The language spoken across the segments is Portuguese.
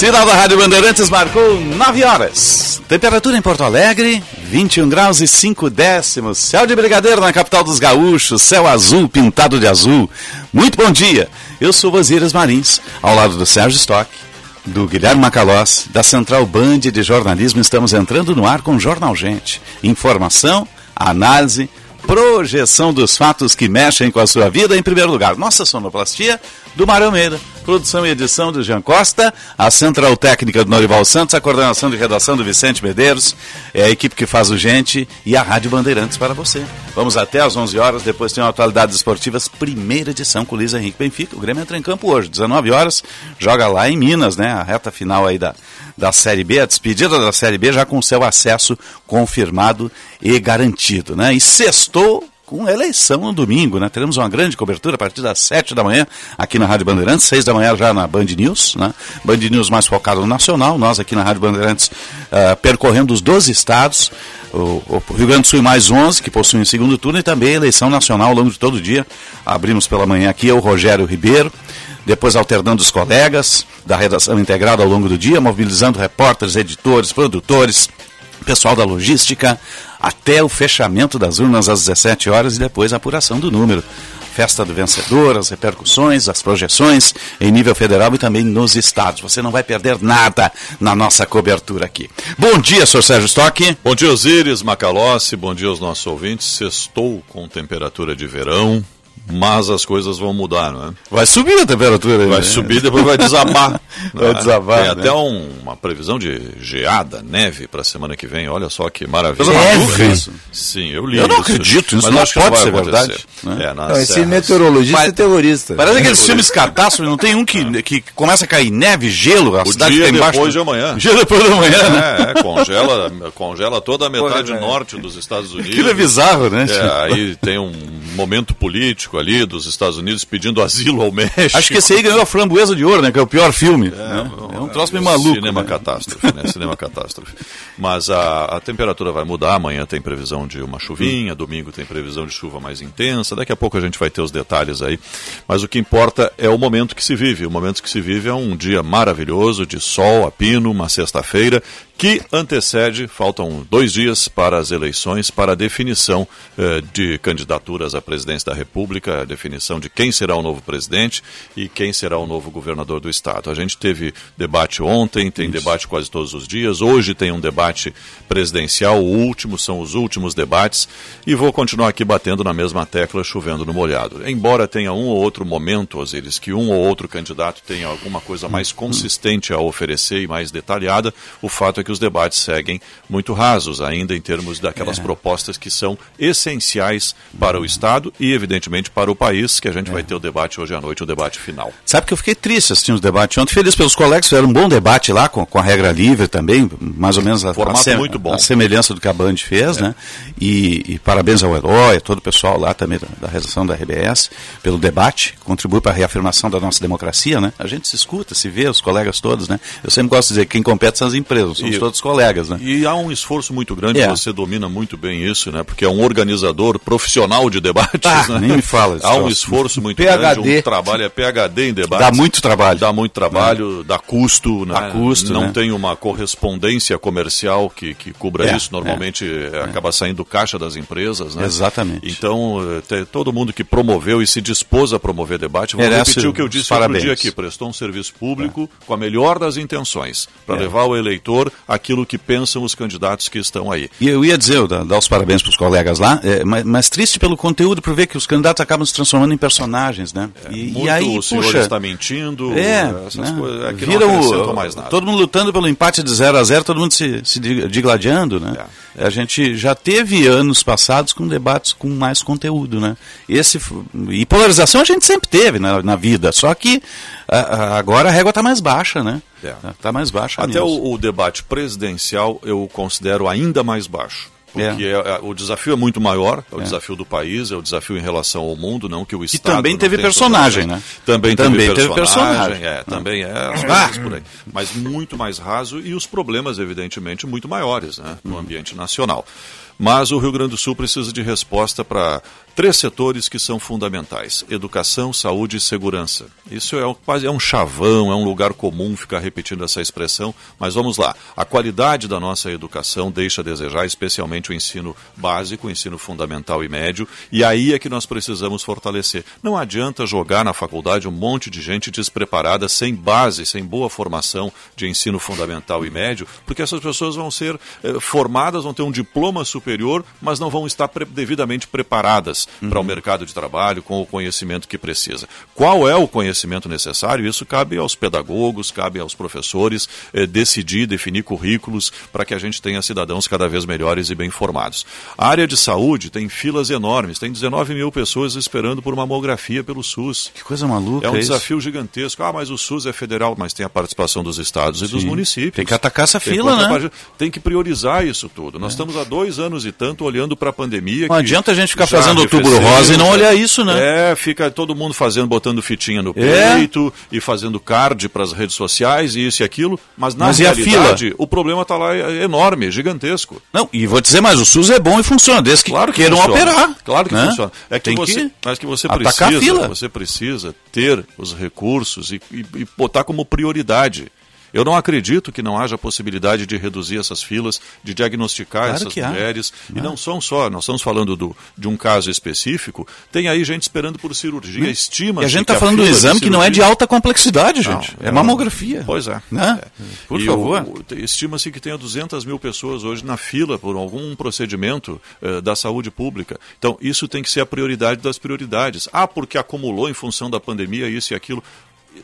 Sinal da Rádio Bandeirantes marcou 9 horas. Temperatura em Porto Alegre, 21 graus e 5 décimos. Céu de brigadeiro na capital dos gaúchos, céu azul pintado de azul. Muito bom dia. Eu sou Osíris Marins, ao lado do Sérgio Stock, do Guilherme Macalós, da Central Band de Jornalismo. Estamos entrando no ar com Jornal Gente. Informação, análise, projeção dos fatos que mexem com a sua vida em primeiro lugar. Nossa sonoplastia do Mário Meira. Produção e edição do Jean Costa, a central técnica do Norival Santos, a coordenação de redação do Vicente Medeiros, é a equipe que faz o Gente e a Rádio Bandeirantes para você. Vamos até às 11 horas, depois tem Atualidades Esportivas, primeira edição com Luiz Henrique Benfica. O Grêmio entra em campo hoje, 19 horas, joga lá em Minas, né? A reta final aí da, da Série B, a despedida da Série B já com seu acesso confirmado e garantido, né? E sextou com eleição no domingo, né? Teremos uma grande cobertura a partir das 7 da manhã aqui na Rádio Bandeirantes, 6 da manhã já na Band News, né? Band News mais focado no nacional, nós aqui na Rádio Bandeirantes uh, percorrendo os 12 estados, o, o, Rio Grande do Sul mais 11, que possuem segundo turno, e também eleição nacional ao longo de todo o dia. Abrimos pela manhã aqui, o Rogério Ribeiro, depois alternando os colegas da redação integrada ao longo do dia, mobilizando repórteres, editores, produtores, pessoal da logística, até o fechamento das urnas às 17 horas e depois a apuração do número. Festa do vencedor, as repercussões, as projeções em nível federal e também nos estados. Você não vai perder nada na nossa cobertura aqui. Bom dia, senhor Sérgio Stock. Bom dia, Osíris Macalossi. Bom dia aos nossos ouvintes. Sextou com temperatura de verão mas as coisas vão mudar, não é? Vai subir a temperatura. Vai né? subir, depois vai desabar. vai desabar. Tem né? até um, uma previsão de geada, neve para a semana que vem. Olha só que maravilha. Neve? isso? Sim, eu li Eu não isso. acredito, isso mas não acho que pode vai ser acontecer. verdade, né? É, Não, esse serras. meteorologista Mas- é terrorista. Parece aqueles filmes catástrofe, não tem um que, que começa a cair neve, gelo, a O cidade dia embaixo. depois de amanhã. Dia depois da manhã, né? É, é, congela, congela toda a metade é. norte dos Estados Unidos. Aquilo é bizarro, né? É, aí tem um momento político ali dos Estados Unidos pedindo asilo ao México. Acho que esse aí ganhou a framboesa de ouro, né? Que é o pior filme. né? É, um troço meio maluco. Cinema né? catástrofe, né? Cinema catástrofe. Mas a, a temperatura vai mudar, amanhã tem previsão de uma chuvinha, domingo tem previsão de chuva mais intensa, daqui a pouco a gente vai ter os detalhes aí. Mas o que importa é o momento que se vive. O momento que se vive é um dia maravilhoso, de sol, a pino, uma sexta-feira, que antecede, faltam dois dias para as eleições, para a definição eh, de candidaturas à presidência da República, a definição de quem será o novo presidente e quem será o novo governador do Estado. A gente teve debate ontem, tem debate quase todos os dias, hoje tem um debate presidencial, o último, são os últimos debates, e vou continuar aqui batendo na mesma tecla, chovendo no molhado. Embora tenha um ou outro momento, Osiris, que um ou outro candidato tenha alguma coisa mais consistente a oferecer e mais detalhada, o fato é que os debates seguem muito rasos, ainda em termos daquelas propostas que são essenciais para o Estado e, evidentemente, para o país, que a gente vai ter o debate hoje à noite, o debate final. Sabe que eu fiquei triste assistindo os debates ontem, feliz pelos colegas, fizeram um bom debate lá, com, com a regra livre também, mais ou menos a, Formato a, muito bom. a semelhança do que a Band fez, né? E, e parabéns ao Herói, a todo o pessoal lá também da, da redação da RBS, pelo debate, contribui para a reafirmação da nossa democracia, né? A gente se escuta, se vê, os colegas todos, né? Eu sempre gosto de dizer que quem compete são as empresas, somos E- todos colegas, né? E há um esforço muito grande, É. você domina muito bem isso, né? Porque é um organizador profissional de debates, Ah, né? nem me fala desse Há um esforço muito PhD. grande, um trabalho, é PHD em debates. Dá muito trabalho. Dá muito trabalho, dá custo, né? Dá custo, Não né? tem uma correspondência comercial que, que cubra É, isso. Normalmente é, acaba saindo do caixa das empresas, né? Exatamente. Então, eh, todo mundo que promoveu e se dispôs a promover debate, vou Merece repetir o que eu disse outro parabéns. dia aqui, prestou um serviço público com a melhor das intenções, para levar ao eleitor aquilo que pensam os candidatos que estão aí. E eu ia dizer, eu dar os parabéns para os colegas lá, é, mas, mas triste pelo conteúdo, por ver que os candidatos acabam se transformando em personagens, né? E, Muito e aí, o senhor puxa, está mentindo, É, essas né? coisas. É que vira o, todo mundo lutando pelo empate de 0 a 0 todo mundo se, se digladiando, né? É. A gente já teve anos passados com debates com mais conteúdo, né? Esse, e polarização a gente sempre teve na, na vida, só que a, a, agora a régua está mais baixa, né? Está é. Mais baixa. Até o, o debate presidencial eu considero ainda mais baixo. Porque é. É, o desafio é muito maior, é o é. desafio do país, é o desafio em relação ao mundo, não que o Estado. E também teve personagem, né? Também, também teve, teve personagem. personagem. É, também é as coisas por aí. Mas muito mais raso e os problemas, evidentemente, muito maiores né, no ambiente nacional. Mas o Rio Grande do Sul precisa de resposta para três setores que são fundamentais: educação, saúde e segurança. Isso é quase é um chavão, é um lugar comum ficar repetindo essa expressão, mas vamos lá. A qualidade da nossa educação deixa a desejar, especialmente o ensino básico, o ensino fundamental e médio, e aí é que nós precisamos fortalecer. Não adianta jogar na faculdade um monte de gente despreparada, sem base, sem boa formação de ensino fundamental e médio, porque essas pessoas vão ser eh, formadas, vão ter um diploma superior, mas não vão estar pre devidamente preparadas uhum. para o mercado de trabalho com o conhecimento que precisa. Qual é o conhecimento necessário? Isso cabe aos pedagogos, cabe aos professores eh, decidir, definir currículos para que a gente tenha cidadãos cada vez melhores e bem formados. A área de saúde tem filas enormes, tem 19 mil pessoas esperando por mamografia pelo SUS. Que coisa maluca. É um é desafio isso? gigantesco. Ah, mas o SUS é federal, mas tem a participação dos estados Sim. e dos municípios. Tem que atacar essa tem fila, né? Tem que priorizar isso tudo. Nós é. estamos há dois anos e tanto olhando para a pandemia. Não adianta a gente ficar fazendo outubro rosa e não olhar isso, né? É, fica todo mundo fazendo, botando fitinha no é. peito e fazendo card para as redes sociais e isso e aquilo, mas na mas realidade o problema está lá é enorme, gigantesco. Não, e vou dizer mais, o SUS é bom e funciona, desde que, claro que queiram funciona. operar. Claro que né? funciona. É que Tem você, que mas que você precisa, você precisa ter os recursos e, e, e botar como prioridade. Eu não acredito que não haja possibilidade de reduzir essas filas, de diagnosticar claro essas mulheres. Há. E não são só, nós estamos falando do, de um caso específico, tem aí gente esperando por cirurgia, hum. estima. E a gente está falando do exame que não é de alta complexidade, gente. Não, é, é mamografia. Pois é. Né? é. Por e favor. Estima-se que tenha 200 mil pessoas hoje na fila por algum procedimento eh, da saúde pública. Então, isso tem que ser a prioridade das prioridades. Ah, porque acumulou em função da pandemia isso e aquilo.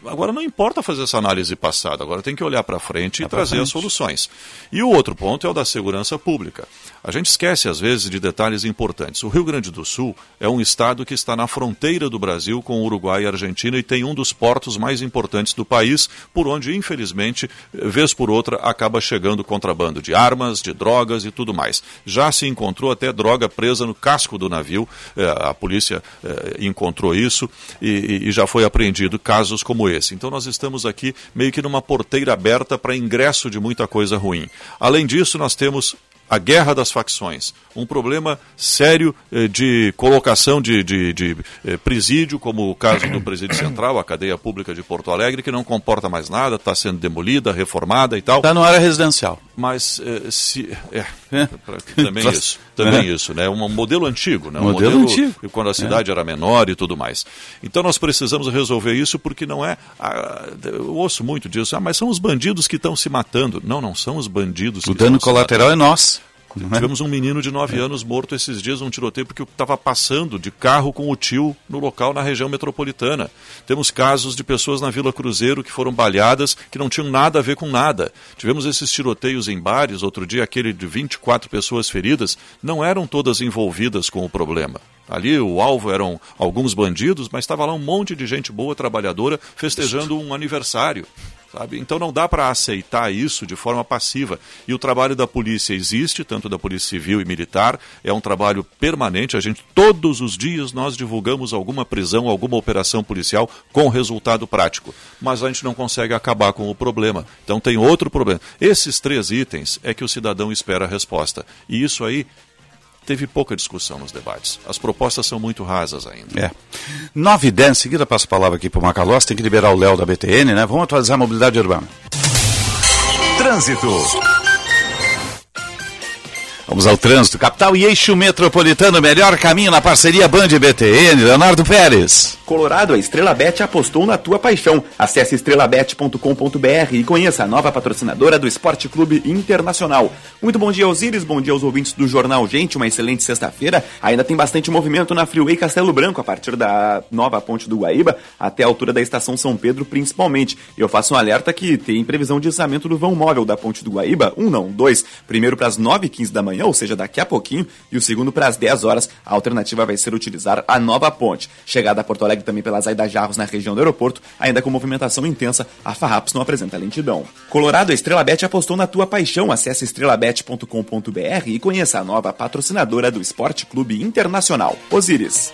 Agora não importa fazer essa análise passada, agora tem que olhar para frente e trazer frente. as soluções. E o outro ponto é o da segurança pública. A gente esquece às vezes de detalhes importantes. O Rio Grande do Sul é um estado que está na fronteira do Brasil com o Uruguai e Argentina e tem um dos portos mais importantes do país, por onde infelizmente, vez por outra, acaba chegando contrabando de armas, de drogas e tudo mais. Já se encontrou até droga presa no casco do navio, eh, a polícia eh, encontrou isso e, já foi apreendido casos como esse. Então nós estamos aqui meio que numa porteira aberta para ingresso de muita coisa ruim. Além disso, nós temos a guerra das facções, um problema sério eh, de colocação de, de, de eh, presídio, como o caso do presídio central, a cadeia pública de Porto Alegre, que não comporta mais nada, está sendo demolida, reformada e tal. Está na área residencial. Mas eh, se é, é. também isso, também é. isso, né? Um modelo antigo, né? Um modelo, modelo antigo. quando a cidade é. era menor e tudo mais. Então nós precisamos resolver isso porque não é, ah, eu ouço muito disso. Ah, mas são os bandidos que estão se matando. Não, não são os bandidos. O dano colateral é É? Tivemos um menino de 9 é. anos morto esses dias num tiroteio porque estava passando de carro com o tio no local na região metropolitana. Temos casos de pessoas na Vila Cruzeiro que foram baleadas que não tinham nada a ver com nada. Tivemos esses tiroteios em bares, outro dia aquele de 24 pessoas feridas, não eram todas envolvidas com o problema. Ali o alvo eram alguns bandidos, mas estava lá um monte de gente boa, trabalhadora, festejando um aniversário. Sabe? Então não dá para aceitar isso de forma passiva. E o trabalho da polícia existe, tanto da polícia civil e militar, é um trabalho permanente. A gente todos os dias nós divulgamos alguma prisão, alguma operação policial com resultado prático. Mas a gente não consegue acabar com o problema. Então tem outro problema. Esses três itens é que o cidadão espera a resposta. E isso aí teve pouca discussão nos debates. As propostas são muito rasas ainda. É. 9 e 10, em seguida passo a palavra aqui para o Macalós, tem que liberar o Léo da BTN, né? Vamos atualizar a mobilidade urbana. Trânsito. Vamos ao trânsito. Capital e eixo metropolitano, melhor caminho na parceria Band BTN. Leonardo Pérez. Colorado, a Estrela Bet apostou na tua paixão. Acesse estrelabet.com.br e conheça a nova patrocinadora do Esporte Clube Internacional. Muito bom dia, Osíris. Bom dia aos ouvintes do Jornal Gente. Uma excelente sexta-feira. Ainda tem bastante movimento na Freeway Castelo Branco, a partir da nova ponte do Guaíba até a altura da estação São Pedro, principalmente. Eu faço um alerta que tem previsão de içamento do vão móvel da ponte do Guaíba. Um não, dois. Primeiro para as 9h15 da manhã ou seja, daqui a pouquinho, e o segundo para as 10 horas, a alternativa vai ser utilizar a nova ponte. Chegada a Porto Alegre também pelas Aida Jarros na região do aeroporto, ainda com movimentação intensa, a Farrapos não apresenta lentidão. Colorado, a Estrela Bet apostou na tua paixão. Acesse estrelabet.com.br e conheça a nova patrocinadora do Esporte Clube Internacional, Osiris.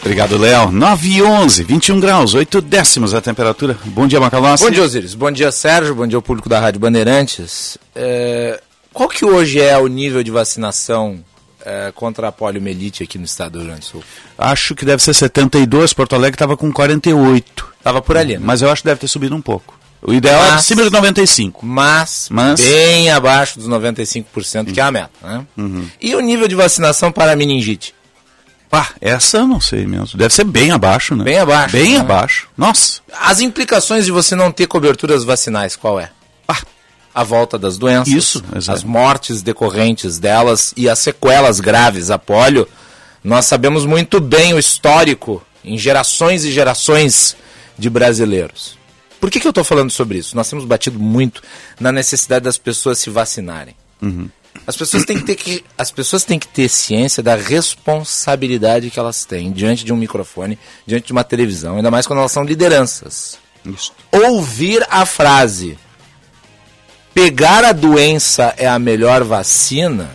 Obrigado, Léo. 9 e 11, 21 graus, 8 décimos a temperatura. Bom dia, Macalossi. Bom dia, Osiris. Bom dia, Sérgio. Bom dia ao público da Rádio Bandeirantes. É, qual que hoje é o nível de vacinação é, contra a poliomielite aqui no estado do Rio Grande do Sul? Acho que deve ser 72, Porto Alegre estava com 48. Estava por ali, né? Mas eu acho que deve ter subido um pouco. O ideal é acima de 95. Mas, mas, bem abaixo dos 95%, uhum. que é a meta. Né? Uhum. E o nível de vacinação para a meningite? Pá, essa eu não sei mesmo. Deve ser bem abaixo, né? Bem abaixo. Bem né? abaixo. Nossa. As implicações de você não ter coberturas vacinais, qual é? A volta das doenças, Isso, exatamente. as mortes decorrentes delas e as sequelas graves a polio. Nós sabemos muito bem o histórico em gerações e gerações de brasileiros. Por que, que eu estou falando sobre isso? Nós temos batido muito na necessidade das pessoas se vacinarem. Uhum. As pessoas têm que ter que as pessoas têm que ter ciência da responsabilidade que elas têm diante de um microfone, diante de uma televisão, ainda mais quando elas são lideranças. Isso. Ouvir a frase pegar a doença é a melhor vacina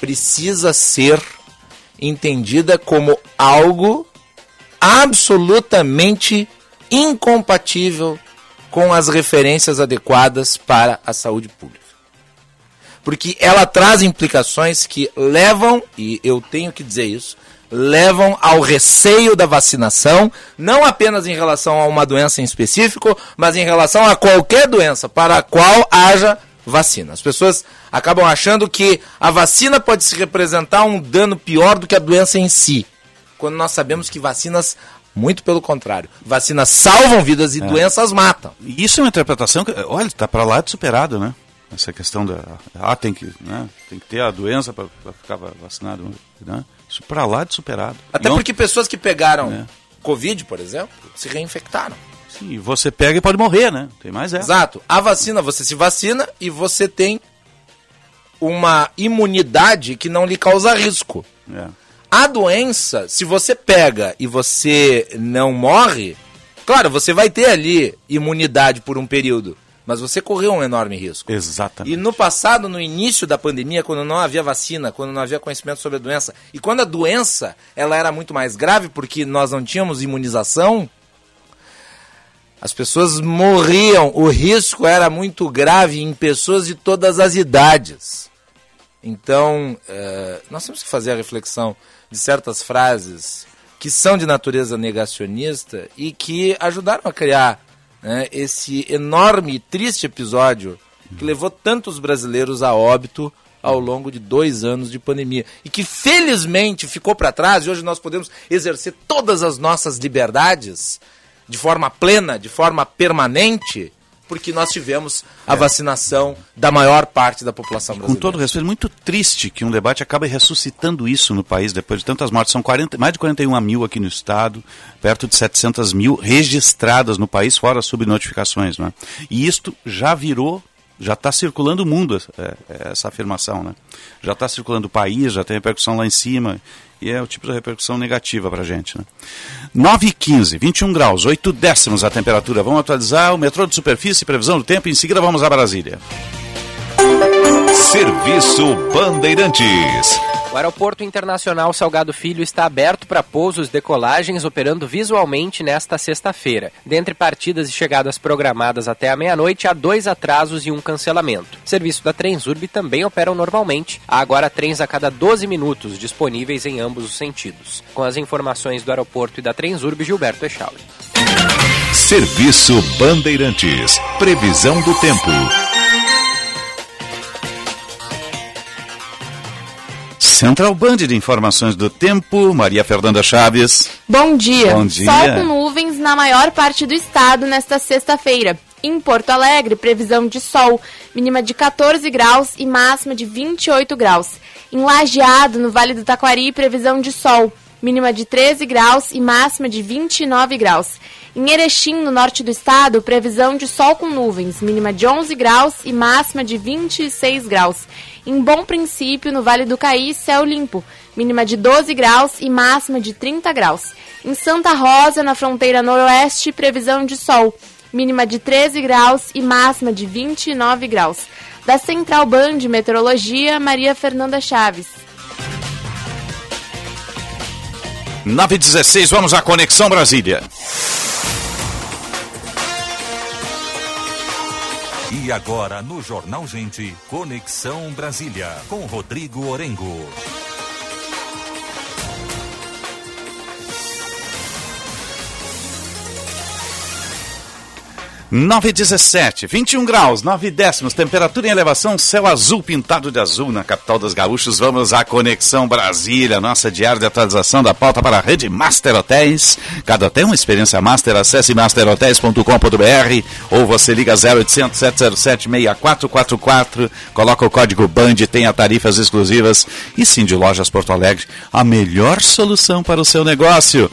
precisa ser entendida como algo absolutamente incompatível com as referências adequadas para a saúde pública porque ela traz implicações que levam, e eu tenho que dizer isso, levam ao receio da vacinação, não apenas em relação a uma doença em específico, mas em relação a qualquer doença para a qual haja vacina. As pessoas acabam achando que a vacina pode se representar um dano pior do que a doença em si, quando nós sabemos que vacinas muito pelo contrário. Vacinas salvam vidas e é. doenças matam. Isso é uma interpretação que, olha, está para lá de superado, né? Essa questão da ah tem que né, tem que ter a doença para ficar vacinado né? isso para lá de superado. Até Não, porque pessoas que pegaram é. covid por exemplo se reinfectaram. Sim você pega e pode morrer né? Tem mais essa. Exato. A vacina você se vacina e você tem uma imunidade que não lhe causa risco. É. a doença se você pega e você não morre claro você vai ter ali imunidade por um período mas você correu um enorme risco. Exatamente. E no passado, no início da pandemia, quando não havia vacina, quando não havia conhecimento sobre a doença, e quando a doença ela era muito mais grave porque nós não tínhamos imunização, as pessoas morriam, o risco era muito grave em pessoas de todas as idades. Então, é, nós temos que fazer a reflexão de certas frases que são de natureza negacionista e que ajudaram a criar né, esse enorme e triste episódio que levou tantos brasileiros a óbito ao longo de dois anos de pandemia e que felizmente ficou para trás e hoje nós podemos exercer todas as nossas liberdades de forma plena, de forma permanente, porque nós tivemos a é. vacinação da maior parte da população brasileira. Com todo respeito, muito triste que um debate acabe ressuscitando isso no país depois de tantas mortes. São 40, mais de 41 mil aqui no estado, perto de 700 mil registradas no país, fora subnotificações. Né? E isto já virou já está circulando o mundo é, é, essa afirmação, né? Já está circulando o país, já tem repercussão lá em cima e é o tipo de repercussão negativa para a gente. Né? 9 e 15, 21 graus, 8 décimos a temperatura. Vamos atualizar o metrô de superfície, previsão do tempo, em seguida vamos a Brasília. Serviço Bandeirantes. O Aeroporto Internacional Salgado Filho está aberto para pousos e decolagens, operando visualmente nesta sexta-feira. Dentre partidas e chegadas programadas até a meia-noite, há dois atrasos e um cancelamento. O serviço da Transurb também operam normalmente. Há agora trens a cada 12 minutos disponíveis em ambos os sentidos. Com as informações do aeroporto e da Transurb, Gilberto Echauri. Serviço Bandeirantes. Previsão do tempo. Central Band de Informações do Tempo, Maria Fernanda Chaves. Bom dia. Bom dia. Sol com nuvens na maior parte do estado nesta sexta-feira. Em Porto Alegre, previsão de sol, mínima de 14 graus e máxima de 28 graus. Em Lajeado, no Vale do Taquari, previsão de sol, mínima de 13 graus e máxima de 29 graus. Em Erechim, no norte do estado, previsão de sol com nuvens, mínima de 11 graus e máxima de 26 graus. Em Bom Princípio, no Vale do Caí, céu limpo, mínima de 12 graus e máxima de 30 graus. Em Santa Rosa, na fronteira noroeste, previsão de sol, mínima de 13 graus e máxima de 29 graus. Da Central Band Meteorologia, Maria Fernanda Chaves. 916, vamos à Conexão Brasília. E agora no Jornal Gente, Conexão Brasília, com Rodrigo Orengo. 9 17, 21 graus, 9 décimos, temperatura em elevação, céu azul pintado de azul na capital dos gaúchos. Vamos à Conexão Brasília, nossa diária de atualização da pauta para a rede Master Hotéis. Cada hotel uma experiência master, acesse masterhotels.com.br ou você liga 0800 707 6444, coloca o código BAND, tenha tarifas exclusivas e sim de Lojas Porto Alegre, a melhor solução para o seu negócio.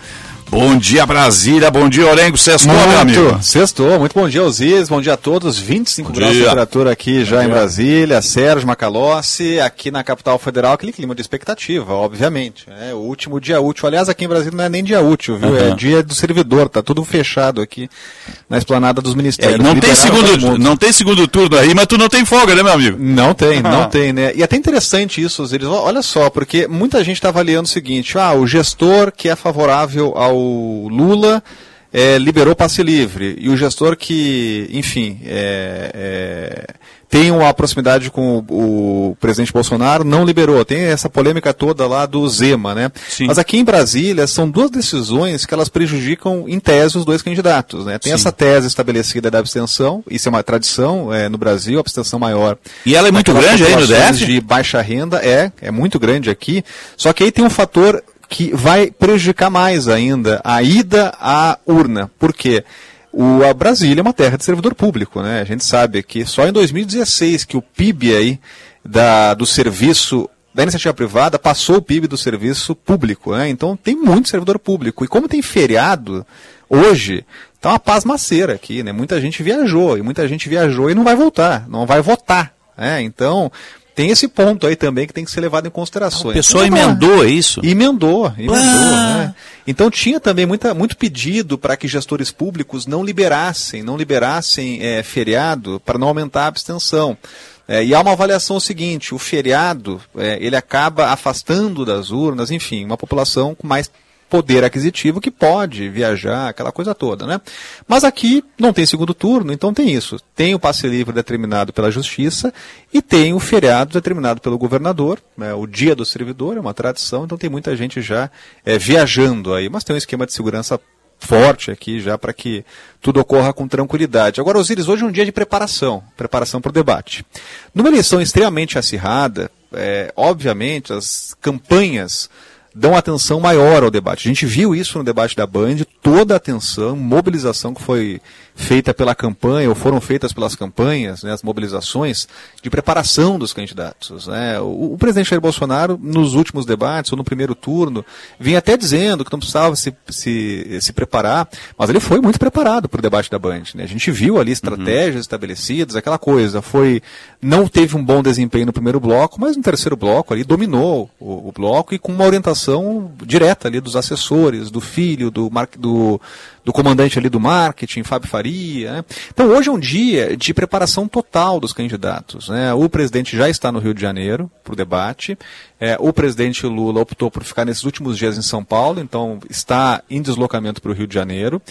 Bom dia Brasília, bom dia Orengo, sextou meu amigo. Sextou, muito bom dia Osiris, bom dia a todos, 25 Bom graus de dia. temperatura aqui já em Brasília, Sérgio Macalossi, aqui na capital federal, aquele clima de expectativa, obviamente, é o último dia útil, aliás aqui em Brasília não é nem dia útil, viu, é Uhum. dia do servidor, tá tudo fechado aqui na esplanada dos É, ministérios. não, tem segundo, não tem segundo turno aí, mas tu não tem folga, né, meu amigo? Não tem, Ah. não tem, né? E é até interessante isso, Osiris. Olha só, porque muita gente está avaliando o seguinte: ah, o gestor que é favorável ao Lula eh, liberou passe livre. E o gestor que, enfim, é, é, tem uma proximidade com o, o presidente Bolsonaro não liberou. Tem essa polêmica toda lá do Zema, né? Sim. Mas aqui em Brasília são duas decisões que elas prejudicam, em tese, os dois candidatos. Né? Tem Sim. essa tese estabelecida da abstenção, isso é uma tradição eh, no Brasil, a abstenção maior E ela é muito grande aí no DF? de baixa renda é, é muito grande aqui. Só que aí tem um fator que vai prejudicar mais ainda a ida à urna. Por quê? O, a Brasília é uma terra de servidor público, né? A gente sabe que só em 2016 que o PIB aí da, do serviço da iniciativa privada passou o PIB do serviço público, né? Então tem muito servidor público. E como tem feriado hoje, tá uma pasmaceira aqui, né? Muita gente viajou, e muita gente viajou e não vai voltar, não vai votar, né? Então, tem esse ponto aí também que tem que ser levado em consideração. A pessoa emendou isso. Emendou, emendou. Ah. né? Então tinha também muita, muito pedido para que gestores públicos não liberassem, não liberassem eh, feriado para não aumentar a abstenção. Eh, e há uma avaliação seguinte: o feriado eh, ele acaba afastando das urnas, enfim, uma população com mais poder aquisitivo que pode viajar, aquela coisa toda, né? Mas aqui não tem segundo turno, então tem isso. Tem o passe livre determinado pela justiça e tem o feriado determinado pelo governador, né? o dia do servidor, é uma tradição, então tem muita gente já eh, viajando aí, mas tem um esquema de segurança forte aqui já para que tudo ocorra com tranquilidade. Agora, Osiris, hoje é um dia de preparação, preparação para o debate. Numa eleição extremamente acirrada, eh, obviamente as campanhas dão atenção maior ao debate. A gente viu isso no debate da Band, toda a atenção, mobilização que foi feita pela campanha, ou foram feitas pelas campanhas, né, as mobilizações de preparação dos candidatos. Né. O, o presidente Jair Bolsonaro, nos últimos debates, ou no primeiro turno, vinha até dizendo que não precisava se, se, se preparar, mas ele foi muito preparado para o debate da Band. Né. A gente viu ali estratégias estabelecidas, aquela coisa. Foi, não teve um bom desempenho no primeiro bloco, mas no terceiro bloco ali dominou o, o bloco e com uma orientação direta ali dos assessores, do filho, do, do, do comandante ali do marketing, Fábio Faria. Né? Então hoje é um dia de preparação total dos candidatos. Né? O presidente já está no Rio de Janeiro para o debate, É, o presidente Lula optou por ficar nesses últimos dias em São Paulo, então está em deslocamento para o Rio de Janeiro.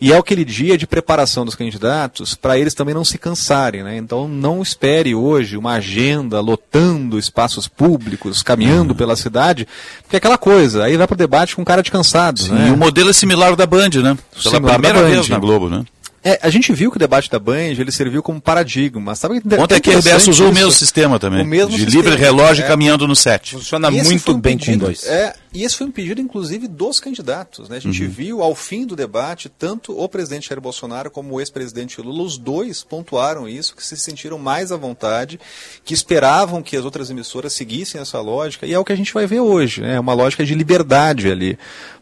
E é aquele dia de preparação dos candidatos para eles também não se cansarem. Né? Então não espere hoje uma agenda lotando espaços públicos, caminhando pela cidade, porque é aquela coisa, aí vai para o debate com cara de cansados. Sim, né? E o modelo é similar ao da Band, né? Pela Similar primeira da Band. vez na Globo, né? É, a gente viu que o debate da Band ele serviu como paradigma. Sabe que Ontem aqui a RBS interessante usou o isso? mesmo sistema também. O mesmo de sistema, livre relógio é. caminhando no set. Funciona E muito foi um bem pedido- com dois. É, e esse foi um pedido, inclusive, dos candidatos. Né? A gente viu ao fim do debate, tanto o presidente Jair Bolsonaro como o ex-presidente Lula, os dois pontuaram isso, que se sentiram mais à vontade, que esperavam que as outras emissoras seguissem essa lógica, e é o que a gente vai ver hoje, né? uma lógica de liberdade ali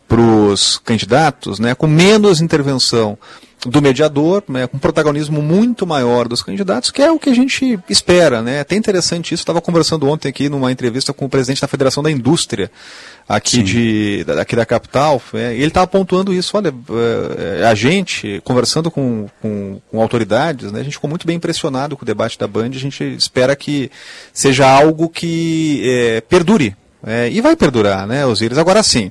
para os candidatos, né? com menos intervenção do mediador, né, com um protagonismo muito maior dos candidatos, que é o que a gente espera. Né? É até interessante isso, estava conversando ontem aqui numa entrevista com o presidente da Federação da Indústria aqui, de, da- aqui da capital, é, e ele estava pontuando isso, olha, é, a gente, conversando com, com, com autoridades, né, a gente ficou muito bem impressionado com o debate da Band, a gente espera que seja algo que é, perdure, é, e vai perdurar, né, Osíris? Agora sim,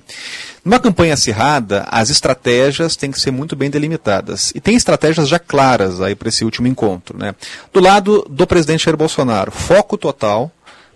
numa campanha acirrada, as estratégias têm que ser muito bem delimitadas. E tem estratégias já claras aí para esse último encontro. Né? Do lado do presidente Jair Bolsonaro, foco total,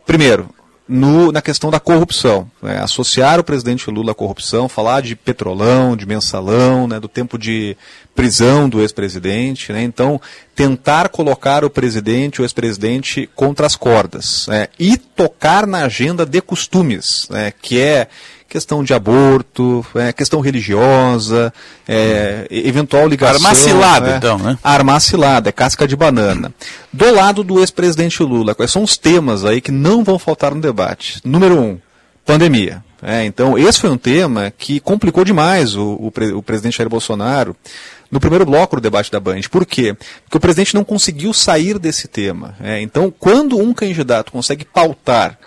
primeiro, no- na questão da corrupção. né? Associar o presidente Lula à corrupção, falar de petrolão, de mensalão, né? do tempo de prisão do ex-presidente. Né? Então, tentar colocar o presidente ou ex-presidente contra as cordas. né? E tocar na agenda de costumes, né? que é questão de aborto, é, questão religiosa, é, eventual ligação. Armar cilada, né? então, né? Armar cilada, é casca de banana. Do lado do ex-presidente Lula, quais são os temas aí que não vão faltar no debate? Número um, pandemia. É, então, esse foi um tema que complicou demais o, o, pre- o presidente Jair Bolsonaro no primeiro bloco do debate da Band. Por quê? Porque o presidente não conseguiu sair desse tema. É, então, quando um candidato consegue pautar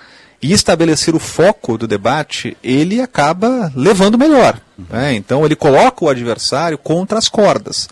e estabelecer o foco do debate, ele acaba levando melhor. né? Então ele coloca o adversário contra as cordas.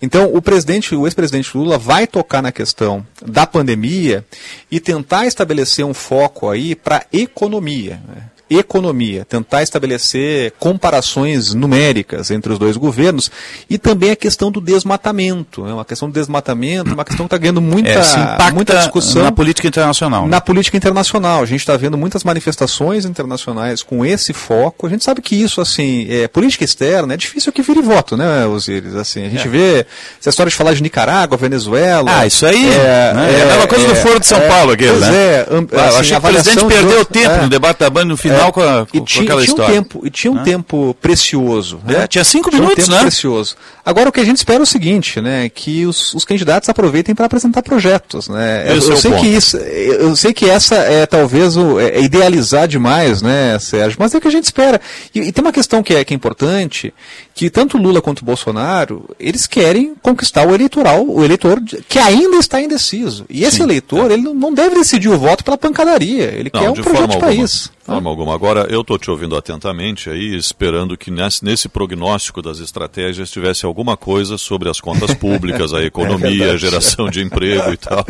Então o presidente, o ex-presidente Lula vai tocar na questão da pandemia e tentar estabelecer um foco aí para economia. né? Economia, tentar estabelecer comparações numéricas entre os dois governos e também a questão do desmatamento. Né? Uma questão do desmatamento, uma questão que está ganhando muita, É, muita discussão na política internacional. né? na política internacional. A gente está vendo muitas manifestações internacionais com esse foco. A gente sabe que isso, assim, é política externa, é difícil que vire voto, né, Osiris? Assim, a gente vê essa história de falar de Nicarágua, Venezuela. Ah, isso aí, né? É a mesma coisa do Foro de São Paulo, aquele, pois né? É, Ah, assim, achei que o presidente de perdeu tempo é. no debate da Band no final É. com, a, com, e com tinha, aquela tinha um tempo e tinha um tempo precioso né? É, tinha cinco Tinha um minutos, tempo né? precioso agora o que a gente espera é o seguinte né que os, os candidatos aproveitem para apresentar projetos né eu, eu é sei ponto. que isso eu sei que essa é talvez o, é idealizar demais né Sérgio mas é o que a gente espera e, e tem uma questão que é que é importante que tanto Lula quanto Bolsonaro eles querem conquistar o eleitoral o eleitor que ainda está indeciso e esse eleitor ele não- deve decidir o voto pela pancadaria ele Não, quer um projeto de alguma. país De forma alguma. Agora, eu estou te ouvindo atentamente aí, esperando que nesse, nesse prognóstico das estratégias tivesse alguma coisa sobre as contas públicas, a economia, a geração de emprego e tal.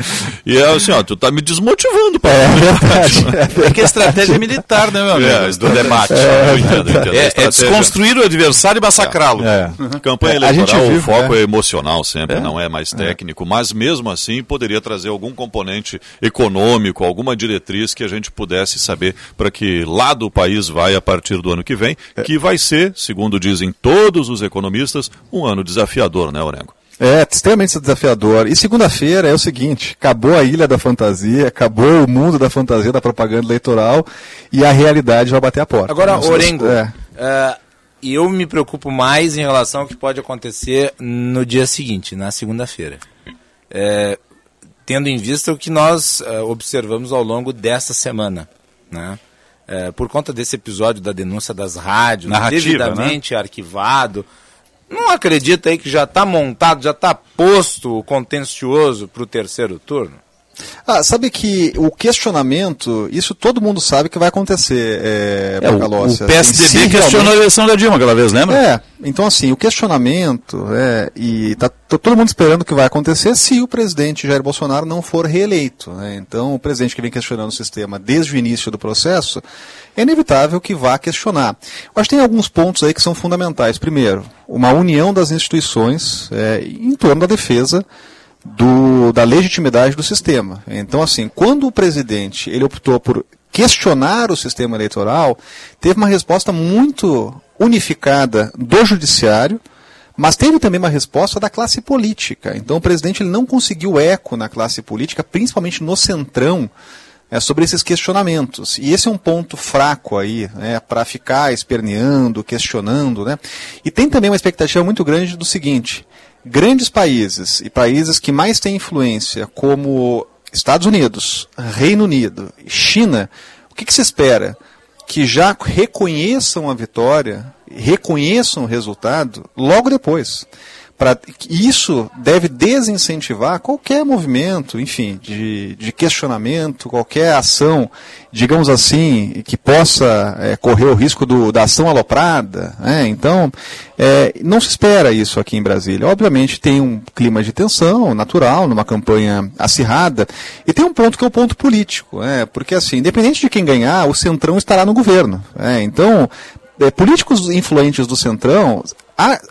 E é assim, ó, tu tá me desmotivando para É que a estratégia é militar, né, meu amigo? É, do debate. eu entendo, eu entendo. É, é desconstruir o adversário e massacrá-lo. É. Campanha A gente eleitoral, viu, o foco é. é, emocional sempre, não é mais técnico, mas mesmo assim poderia trazer algum componente econômico, alguma diretriz que a gente pudesse saber para que lado o país vai a partir do ano que vem, É. que vai ser, segundo dizem todos os economistas, um ano desafiador, né, Orengo? É, extremamente desafiador. E segunda-feira é o seguinte: acabou a ilha da fantasia, acabou o mundo da fantasia da propaganda eleitoral e a realidade vai bater a porta. Agora, Orengo, É. eh, eu me preocupo mais em relação ao que pode acontecer no dia seguinte, na segunda-feira. Eh, tendo em vista o que nós eh, observamos ao longo desta semana. Né? Eh, por conta desse episódio da denúncia das rádios, Narrativa, devidamente arquivado. Não acredita aí que já está montado, já está posto o contencioso para o terceiro turno? Ah, sabe que o questionamento, isso todo mundo sabe que vai acontecer, é, É, o, o assim, PSDB se questionou realmente- a eleição da Dilma aquela vez, lembra? É, então assim, o questionamento, é, e tá, todo mundo esperando o que vai acontecer se o presidente Jair Bolsonaro não for reeleito. né? Então, o presidente que vem questionando o sistema desde o início do processo, é inevitável que vá questionar. Eu acho que tem alguns pontos aí que são fundamentais. Primeiro, uma união das instituições é, em torno da defesa do- da legitimidade do sistema. Então, assim, quando o presidente ele optou por questionar o sistema eleitoral, teve uma resposta muito unificada do judiciário, mas teve também uma resposta da classe política. Então, o presidente ele não conseguiu eco na classe política, principalmente no centrão, é, sobre esses questionamentos. E esse é um ponto fraco aí, né, para ficar esperneando, questionando. Né? E tem também uma expectativa muito grande do seguinte: grandes países e países que mais têm influência, como Estados Unidos, Reino Unido, China, o que, que se espera? Que já reconheçam a vitória, reconheçam o resultado logo depois. Pra, isso deve desincentivar qualquer movimento, enfim, de, de questionamento, qualquer ação, digamos assim, que possa é, correr o risco do, da ação aloprada. né? Então, é, não se espera isso aqui em Brasília. Obviamente tem um clima de tensão natural, numa campanha acirrada, e tem um ponto que é o ponto político, né? porque assim, independente de quem ganhar, o Centrão estará no governo. né? Então, é, políticos influentes do Centrão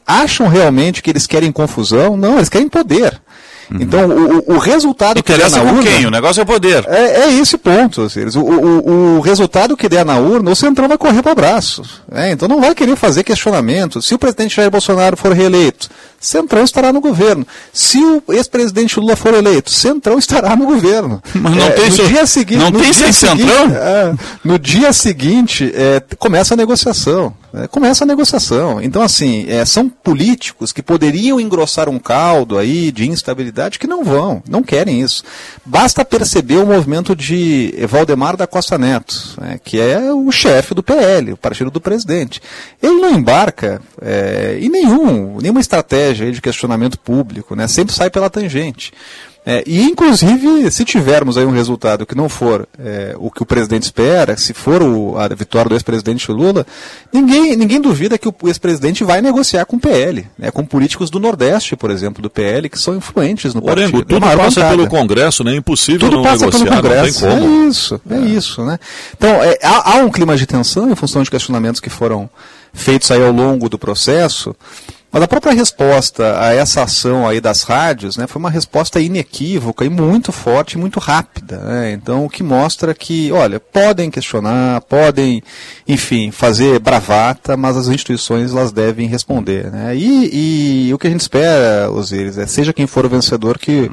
acham realmente que eles querem confusão? Não, eles querem poder. Então, o, o- resultado que der Interessa na urna, quem? O negócio é o poder. é, é esse ponto, Osiris. O, o, o resultado que der na urna, o Centrão vai correr para o abraço. né? Então não vai querer fazer questionamento. Se o presidente Jair Bolsonaro for reeleito, Centrão estará no governo. Se o ex-presidente Lula for eleito, Centrão estará no governo. Mas não tem no dia seguinte, não no tem dia sem seguinte- Centrão? é, no dia seguinte, é, começa a negociação. né? começa a negociação. Então, assim, é, são políticos que poderiam engrossar um caldo aí de instabilidade que não vão, não querem isso. Basta perceber o movimento de Valdemar da Costa Neto, né, que é o chefe do PL, o partido do presidente. Ele não embarca é, em nenhum, nenhuma estratégia aí de questionamento público, né, sempre sai pela tangente. É, e, inclusive, se tivermos aí um resultado que não for é, o que o presidente espera, se for o- a vitória do ex-presidente Lula, ninguém, ninguém duvida que o ex-presidente vai negociar com o PL, né, com políticos do Nordeste, por exemplo, do PL, que são influentes no Orengo, partido. tudo É passa bancada. pelo Congresso, né? É impossível Tudo não passa negociar, pelo Congresso. não tem como. É isso, é, isso, né? Então, é, há, há um clima de tensão em função de questionamentos que foram feitos aí ao longo do processo, mas a própria resposta a essa ação aí das rádios, né, foi uma resposta inequívoca e muito forte, muito rápida, né? Então, o que mostra que, olha, podem questionar, podem, enfim, fazer bravata, mas as instituições elas devem responder, né? E, e o que a gente espera, Osiris, é seja quem for o vencedor que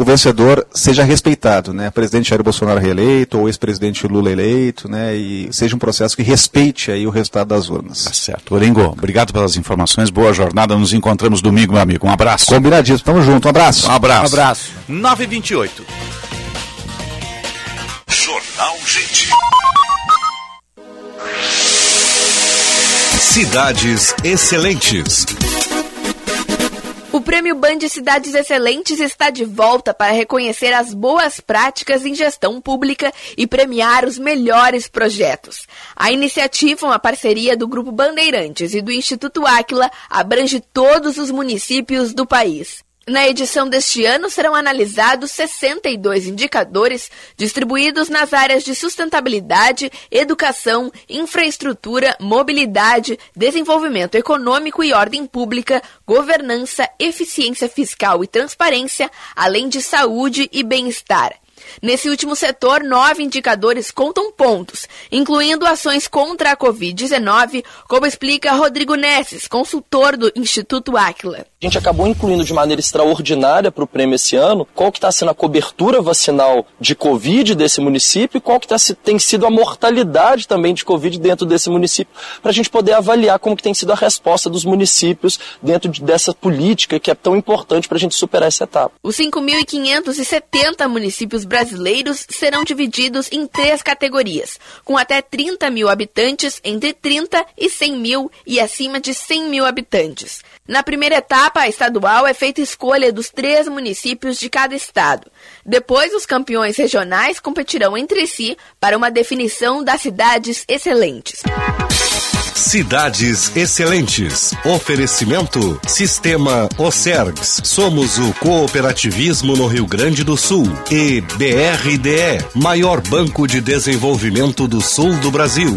o vencedor seja respeitado, né? Presidente Jair Bolsonaro reeleito ou ex-presidente Lula eleito, né? E seja um processo que respeite aí o resultado das urnas. Tá certo. Orengo, obrigado pelas informações. Boa jornada. Nos encontramos domingo, meu amigo. Um abraço. Combinadíssimo. Tamo junto. Um abraço. Um abraço. Um abraço. 928. Jornal Gente. Cidades Excelentes. O Prêmio Band Cidades Excelentes está de volta para reconhecer as boas práticas em gestão pública e premiar os melhores projetos. A iniciativa, uma parceria do Grupo Bandeirantes e do Instituto Áquila, abrange todos os municípios do país. Na edição deste ano serão analisados 62 indicadores distribuídos nas áreas de sustentabilidade, educação, infraestrutura, mobilidade, desenvolvimento econômico e ordem pública, governança, eficiência fiscal e transparência, além de saúde e bem-estar. Nesse último setor, nove indicadores contam pontos, incluindo ações contra a Covid-19, como explica Rodrigo Nesses, consultor do Instituto Áquila. A gente acabou incluindo de maneira extraordinária para o prêmio esse ano qual que está sendo a cobertura vacinal de Covid desse município e qual que tá, tem sido a mortalidade também de Covid dentro desse município, para a gente poder avaliar como que tem sido a resposta dos municípios dentro de- dessa política que é tão importante para a gente superar essa etapa. Os 5.570 municípios brasileiros serão divididos em três categorias, com até 30 mil habitantes, entre 30 e 100 mil e acima de 100 mil habitantes. Na primeira etapa, a estadual é feita escolha dos três municípios de cada estado. Depois, os campeões regionais competirão entre si para uma definição das cidades excelentes. Cidades Excelentes. Oferecimento Sistema Ocergs. Somos o cooperativismo no Rio Grande do Sul. E BRDE, maior banco de desenvolvimento do sul do Brasil.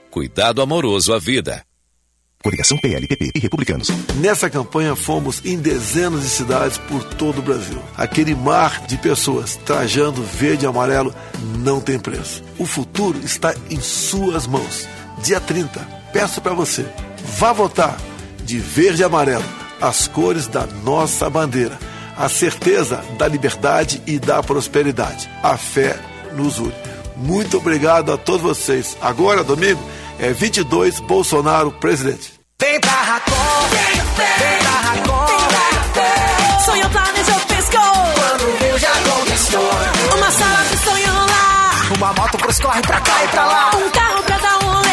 Cuidado amoroso à vida. Coligação PLPP e Republicanos. Nessa campanha fomos em dezenas de cidades por todo o Brasil. Aquele mar de pessoas trajando verde e amarelo não tem preço. O futuro está em suas mãos. Dia 30, peço para você, vá votar de verde e amarelo, as cores da nossa bandeira. A certeza da liberdade e da prosperidade. A fé nos une. Muito obrigado a todos vocês. Agora, domingo, é 22 Bolsonaro presidente. Vem pra Racon, vem, vem pra Racon. Sonho planejou, piscou. Quando viu, já conquistou. Uma sala de sonho lá. Uma moto pros corre pra cá e pra lá. Um carro pra dar um rolê.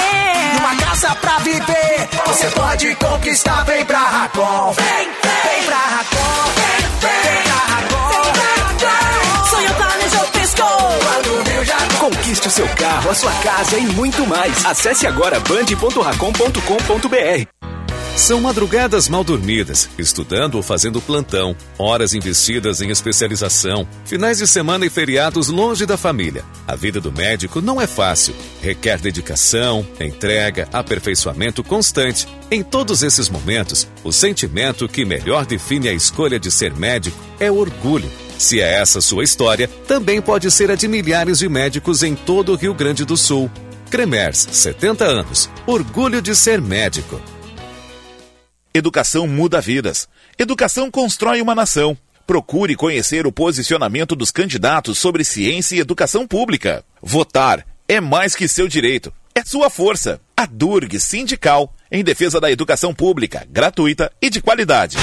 E uma casa pra viver. Você pode conquistar, vem pra Racon. Vem, vem, vem pra Racon. Vem, vem, vem pra Racon. Sonho planejou, piscou. Conquiste o seu carro, a sua casa e muito mais. Acesse agora band.racom.com.br. São madrugadas mal dormidas, estudando ou fazendo plantão, horas investidas em especialização, finais de semana e feriados longe da família. A vida do médico não é fácil, requer dedicação, entrega, aperfeiçoamento constante. Em todos esses momentos, o sentimento que melhor define a escolha de ser médico é orgulho. Se é essa sua história, também pode ser a de milhares de médicos em todo o Rio Grande do Sul. Cremers, 70 anos. Orgulho de ser médico. Educação muda vidas. Educação constrói uma nação. Procure conhecer o posicionamento dos candidatos sobre ciência e educação pública. Votar é mais que seu direito, é sua força. A Durg Sindical, em defesa da educação pública, gratuita e de qualidade.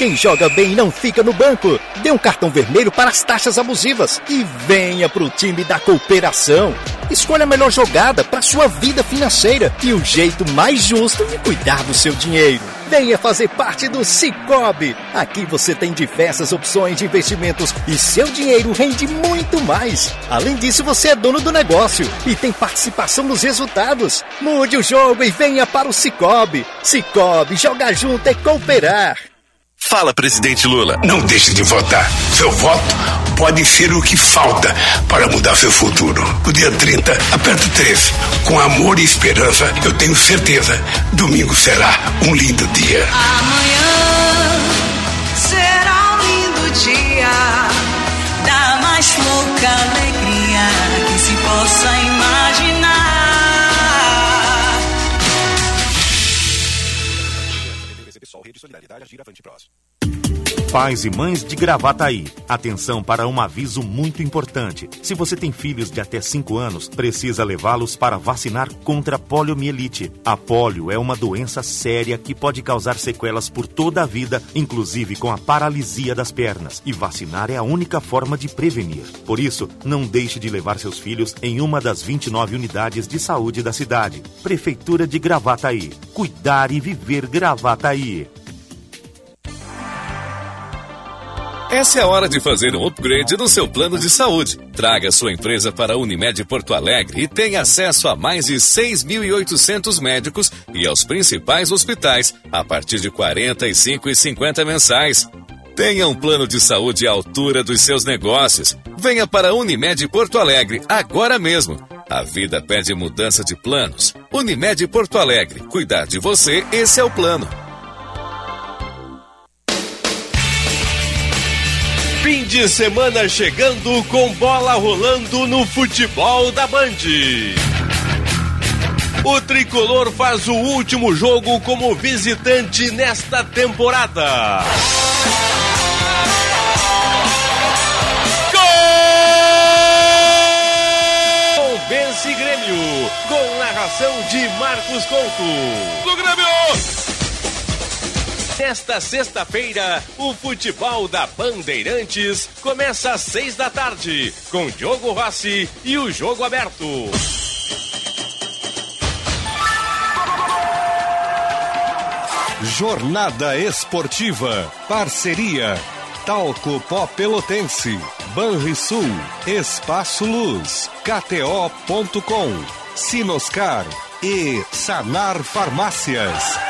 Quem joga bem não fica no banco. Dê um cartão vermelho para as taxas abusivas e venha para o time da cooperação. Escolha a melhor jogada para sua vida financeira e o jeito mais justo de cuidar do seu dinheiro. Venha fazer parte do Cicobi. Aqui você tem diversas opções de investimentos e seu dinheiro rende muito mais. Além disso, você é dono do negócio e tem participação nos resultados. Mude o jogo e venha para o Cicobi. Cicobi, jogar junto é cooperar. Fala, presidente Lula. Não deixe de votar. Seu voto pode ser o que falta para mudar seu futuro. No dia 30, aperto 13. Com amor e esperança, eu tenho certeza, domingo será um lindo dia. Amanhã será um lindo dia da mais louca alegria que se possa imaginar. Pais e mães de Gravataí, atenção para um aviso muito importante. Se você tem filhos de até 5 anos, precisa levá-los para vacinar contra a poliomielite. A polio é uma doença séria que pode causar sequelas por toda a vida, inclusive com a paralisia das pernas. E vacinar é a única forma de prevenir. Por isso, não deixe de levar seus filhos em uma das 29 unidades de saúde da cidade. Prefeitura de Gravataí. Cuidar e viver Gravataí. Essa é a hora de fazer um upgrade no seu plano de saúde. Traga sua empresa para a Unimed Porto Alegre e tenha acesso a mais de 6.800 médicos e aos principais hospitais a partir de R$ 45,50 mensais. Tenha um plano de saúde à altura dos seus negócios. Venha para a Unimed Porto Alegre agora mesmo. A vida pede mudança de planos. Unimed Porto Alegre. Cuidar de você, esse é o plano. Fim de semana chegando com bola rolando no futebol da Band. O tricolor faz o último jogo como visitante nesta temporada. Gol! Vence Grêmio, com narração de Marcos Couto. Do Grêmio! Nesta sexta-feira, o futebol da Bandeirantes começa às seis da tarde, com Diogo Rossi e o jogo aberto. Jornada Esportiva. Parceria. Talco Pó Pelotense. Banrisul. Espaço Luz. KTO.com. Sinoscar. E Sanar Farmácias.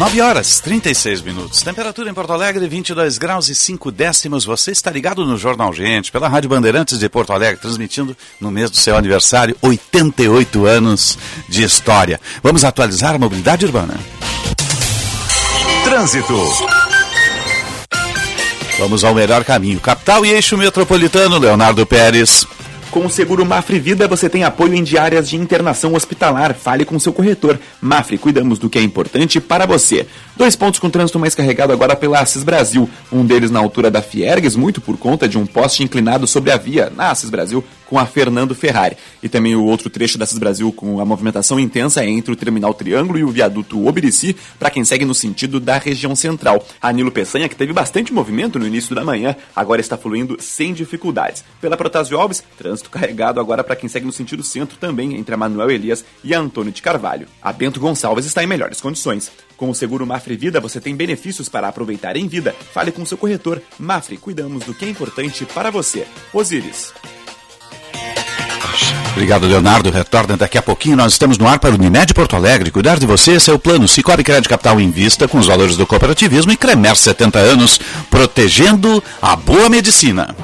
Nove horas, 36 minutos. Temperatura em Porto Alegre, 22 graus e 5 décimos. Você está ligado no Jornal Gente, pela Rádio Bandeirantes de Porto Alegre, transmitindo no mês do seu aniversário 88 anos de história. Vamos atualizar a mobilidade urbana. Trânsito. Vamos ao melhor caminho. Capital e eixo metropolitano, Leonardo Pérez. Com o seguro Mafre Vida, você tem apoio em diárias de internação hospitalar. Fale com seu corretor. Mafre, cuidamos do que é importante para você. Dois pontos com trânsito mais carregado agora pela Assis Brasil. Um deles na altura da Fiergues, muito por conta de um poste inclinado sobre a via na Assis Brasil com a Fernando Ferrari. E também o outro trecho da Assis Brasil com a movimentação intensa entre o Terminal Triângulo e o viaduto Obirici, para quem segue no sentido da região central. A Nilo Peçanha, que teve bastante movimento no início da manhã, agora está fluindo sem dificuldades. Pela Protásio Alves, trânsito carregado agora para quem segue no sentido centro também, entre a Manuel Elias e a Antônio de Carvalho. A Bento Gonçalves está em melhores condições. Com o seguro Mafre Vida, você tem benefícios para aproveitar em vida. Fale com seu corretor. Mafre, cuidamos do que é importante para você. Osíris. Obrigado, Leonardo. Retorna daqui a pouquinho. Nós estamos no ar para o Unimed Porto Alegre. Cuidar de você, esse é o plano. Cicobi Crédito Capital em Vista, com os valores do cooperativismo e Cremer 70 anos, protegendo a boa medicina.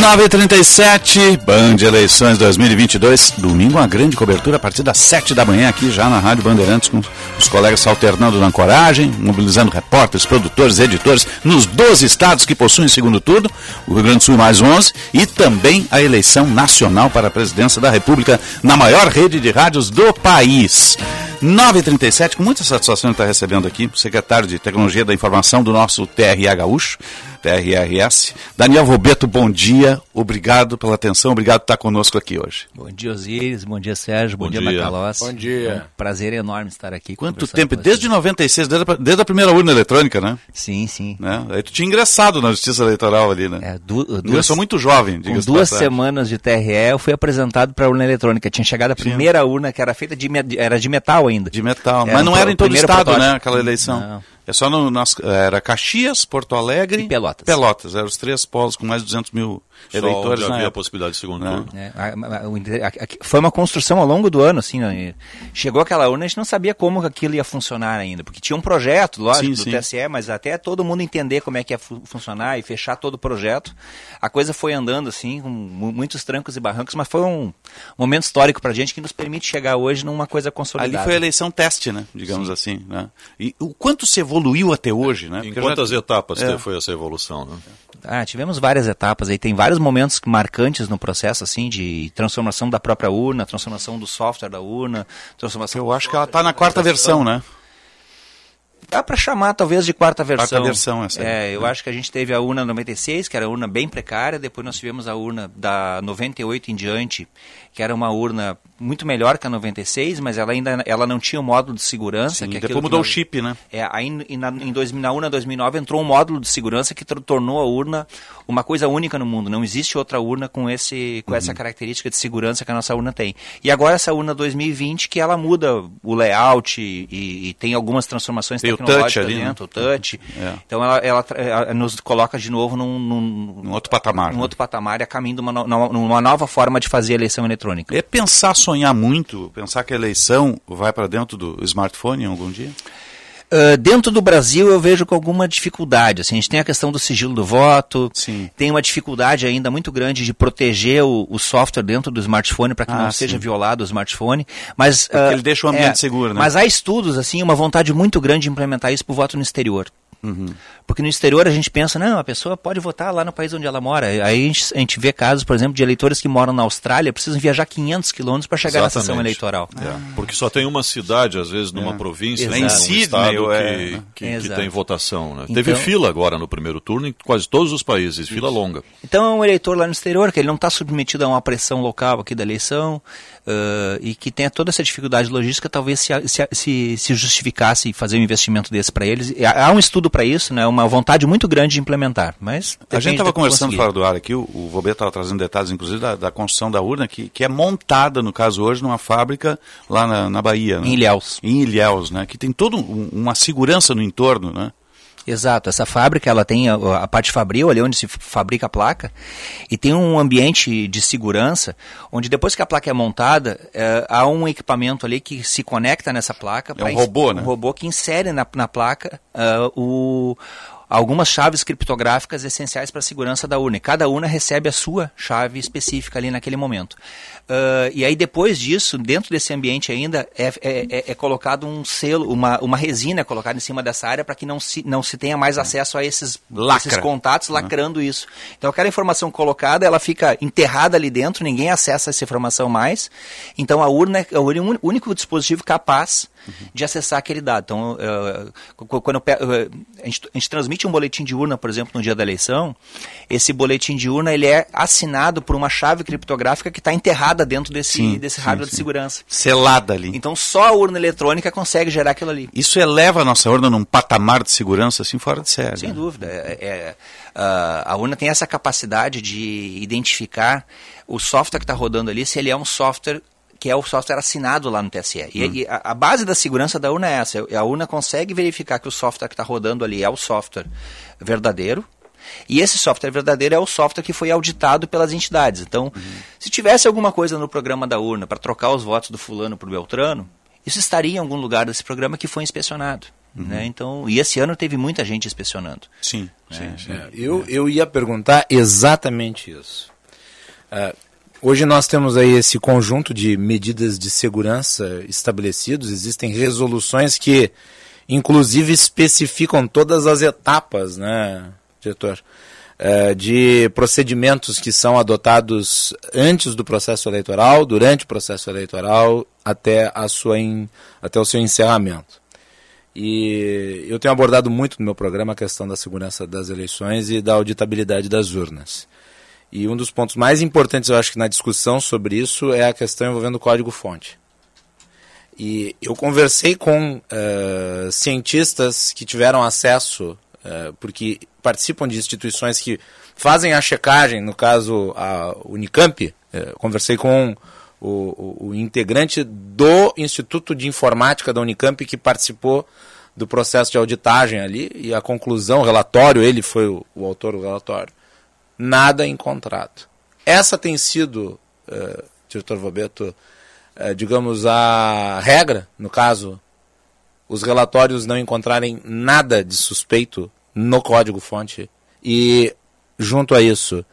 9h37, Band Eleições 2022. Domingo, uma grande cobertura a partir das 7 da manhã aqui já na Rádio Bandeirantes, com os colegas alternando na coragem, mobilizando repórteres, produtores, editores, nos 12 estados que possuem segundo turno, o Rio Grande do Sul mais 11, e também a eleição nacional para a presidência da República na maior rede de rádios do país. 9h37, com muita satisfação estar recebendo aqui o secretário de Tecnologia da Informação do nosso TRA Gaúcho, TRRS. Daniel Roberto, bom dia, obrigado pela atenção, obrigado por estar conosco aqui hoje. Bom dia, Osiris, bom dia, Sérgio, bom, Bom dia. Macalós. Bom dia. É um prazer enorme estar aqui. Quanto tempo? com Desde 96, desde a, desde a primeira urna eletrônica, né? Sim, sim. Né? Aí tu tinha ingressado na Justiça Eleitoral ali, né? É, du duas, Ingressou muito jovem, Com diga-se duas passagem. semanas de TRE, eu fui apresentado para a urna eletrônica. Tinha chegado a primeira urna, que era feita de, era de metal ainda. De metal, Era mas um não era em todo o primeiro estado, protótipo. né, aquela eleição. Não. É só no, nas, era Caxias, Porto Alegre E Pelotas. Pelotas, eram os três polos com mais de 200 mil Só eleitores onde na havia a possibilidade de segundo Né? turno. É, a- a- a- a- foi uma construção ao longo do ano, assim. né? Chegou aquela urna, a gente não sabia como aquilo ia funcionar ainda, porque tinha um projeto, lógico, Sim, do sim. TSE, mas até todo mundo entender como é que ia fu- funcionar e fechar todo o projeto, a coisa foi andando assim, com mu- muitos trancos e barrancos, mas foi um momento histórico pra gente que nos permite chegar hoje numa coisa consolidada. Ali foi a eleição teste, né? Digamos assim. Né? E o quanto se evoluiu até hoje, né? Em quantas já- etapas É. foi essa evolução? Né? Ah, tivemos várias etapas aí, tem vários momentos marcantes no processo, assim, de transformação da própria urna, transformação do software da urna, transformação... Eu acho que ela está na quarta versão, né? Dá para chamar talvez de quarta versão. Quarta versão, essa aí. É, eu acho que a gente teve a urna 96, que era a urna bem precária, depois nós tivemos a urna da 98 em diante, que era uma urna muito melhor que a 96, mas ela ainda ela não tinha o módulo de segurança. Sim, que é depois mudou que o chip, né? É, aí em, na, em 2000, na urna 2009 entrou um módulo de segurança que tor- tornou a urna uma coisa única no mundo. Não existe outra urna com, esse, com Uhum. essa característica de segurança que a nossa urna tem. E agora essa urna 2020 que ela muda o layout e, e- e tem algumas transformações Tem o touch tecnológicas ali, né? dentro, o touch. É. Então ela, ela ela nos coloca de novo num, num, Um outro patamar. num outro patamar e a caminho de uma, numa nova forma de fazer a eleição eletrônica. É pensar, sonhar muito, pensar que a eleição vai para dentro do smartphone em algum dia? Uh, dentro do Brasil eu vejo com alguma dificuldade. Assim, a gente tem a questão do sigilo do voto, tem uma dificuldade ainda muito grande de proteger o, o software dentro do smartphone para que Ah, não sim. seja violado o smartphone. Mas Porque uh, ele deixa o ambiente seguro, né? Mas há estudos assim, uma vontade muito grande de implementar isso para o voto no exterior. Uhum. Porque no exterior a gente pensa, não, a pessoa pode votar lá no país onde ela mora. Aí a gente, a gente vê casos, por exemplo, de eleitores que moram na Austrália, precisam viajar 500 quilômetros para chegar na sessão Exatamente. eleitoral. É, Porque só tem uma cidade, às vezes, numa É. província, Exato. num Em Sydney, que, é. que- que Exato. tem votação. Né? Então- Teve fila agora no primeiro turno em quase todos os países, fila longa. Então é um eleitor lá no exterior, que ele não está submetido a uma pressão local aqui da eleição, ãh, e que tenha toda essa dificuldade logística, talvez se, se, se, se justificasse fazer um investimento desse para eles. Há um estudo para isso, né, uma vontade muito grande de implementar, mas A gente estava conversando fora do ar aqui, o, o Vobê estava trazendo detalhes, inclusive, da, da construção da urna, que, que é montada, no caso hoje, numa fábrica lá na, na Bahia. Né? Em Ilhéus. Em Ilhéus, né? Que tem toda uma segurança no entorno, né? Exato, essa fábrica ela tem a, a parte fabril, ali onde se fabrica a placa, e tem um ambiente de segurança, onde depois que a placa é montada, eh, há um equipamento ali que se conecta nessa placa. É um robô, né? Um robô que insere na, na placa ah, o, algumas chaves criptográficas essenciais para a segurança da urna. E cada urna recebe a sua chave específica ali naquele momento. Ah, e aí depois disso, dentro desse ambiente ainda, é, é- é- é colocado um selo, uma, uma resina colocada em cima dessa área para que não se, não se tenha mais acesso a esses, esses contatos lacrando isso. Então aquela informação colocada, ela fica enterrada ali dentro, ninguém acessa essa informação mais. Então a urna é o único dispositivo capaz de acessar aquele dado. Então, qu- quando eu a, gente, a gente transmite um boletim de urna, por exemplo, no dia da eleição, esse boletim de urna ele é assinado por uma chave criptográfica que está enterrada dentro desse, Sim, desse hardware de segurança. Selada ali. Então só a urna eletrônica consegue gerar aquilo ali. Isso eleva a nossa urna num patamar de segurança assim fora de série. Sem né? dúvida. É, é, ah, a urna tem essa capacidade de identificar o software que está rodando ali, se ele é um software que é o software assinado lá no TSE. E, Hum. e a, a base da segurança da urna é essa. A urna consegue verificar que o software que está rodando ali é o software verdadeiro. E esse software verdadeiro é o software que foi auditado pelas entidades. Então, se tivesse alguma coisa no programa da urna para trocar os votos do fulano para o Beltrano, isso estaria em algum lugar desse programa que foi inspecionado. Né? Então, e esse ano teve muita gente inspecionando. Sim, sim, sim. É, eu, eu ia perguntar exatamente isso. Ah, hoje nós temos aí esse conjunto de medidas de segurança estabelecidos, existem resoluções que, inclusive, especificam todas as etapas, né, diretor? eh, de procedimentos que são adotados antes do processo eleitoral, durante o processo eleitoral, até, a sua en- até o seu encerramento. E eu tenho abordado muito no meu programa a questão da segurança das eleições e da auditabilidade das urnas. E um dos pontos mais importantes, eu acho que na discussão sobre isso, é a questão envolvendo o código-fonte. E eu conversei com eh, cientistas que tiveram acesso, eh, porque participam de instituições que fazem a checagem, no caso a Unicamp. eh, conversei com o, o- o integrante do Instituto de Informática da Unicamp que participou do processo de auditagem ali, e a conclusão, o relatório, ele foi o, o autor do relatório, nada encontrado. Essa tem sido, eh, diretor Vobeto, eh, digamos, a regra, no caso, os relatórios não encontrarem nada de suspeito no código-fonte e, junto a isso,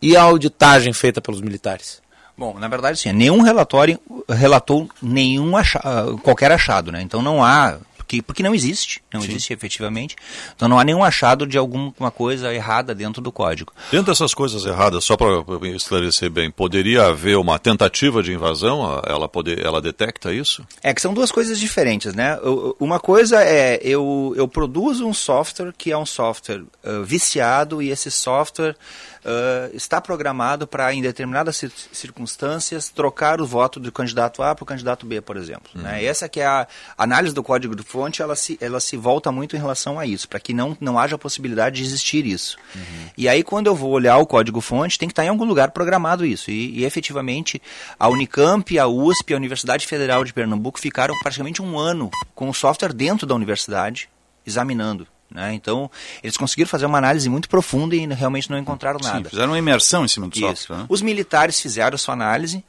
e a auditagem feita pelos militares? Bom, na verdade, sim, nenhum relatório relatou nenhum acha, ah, qualquer achado, né? Então não há, porque, porque não existe, não existe efetivamente. Então não há nenhum achado de alguma coisa errada dentro do código. Dentro dessas coisas erradas, só para esclarecer bem, poderia haver uma tentativa de invasão? Ela, poder, ela detecta isso? É que são duas coisas diferentes, né? Uma coisa é eu, eu produzo um software que é um software ah, viciado e esse software uh, está programado para, em determinadas cir circunstâncias, trocar o voto do candidato A para o candidato B, por exemplo. Uhum. Né? Essa que é a análise do código de fonte, ela se, ela se volta muito em relação a isso, para que não, não haja possibilidade de existir isso. Uhum. E aí, quando eu vou olhar o código fonte, tem que estar em algum lugar programado isso. E, e efetivamente, a Unicamp, a USP, a Universidade Federal de Pernambuco ficaram praticamente um ano com o software dentro da universidade, examinando. Né? Então, eles conseguiram fazer uma análise muito profunda e realmente não encontraram nada. Sim, fizeram uma imersão em cima do Isso. software. Né? Os militares fizeram sua análise,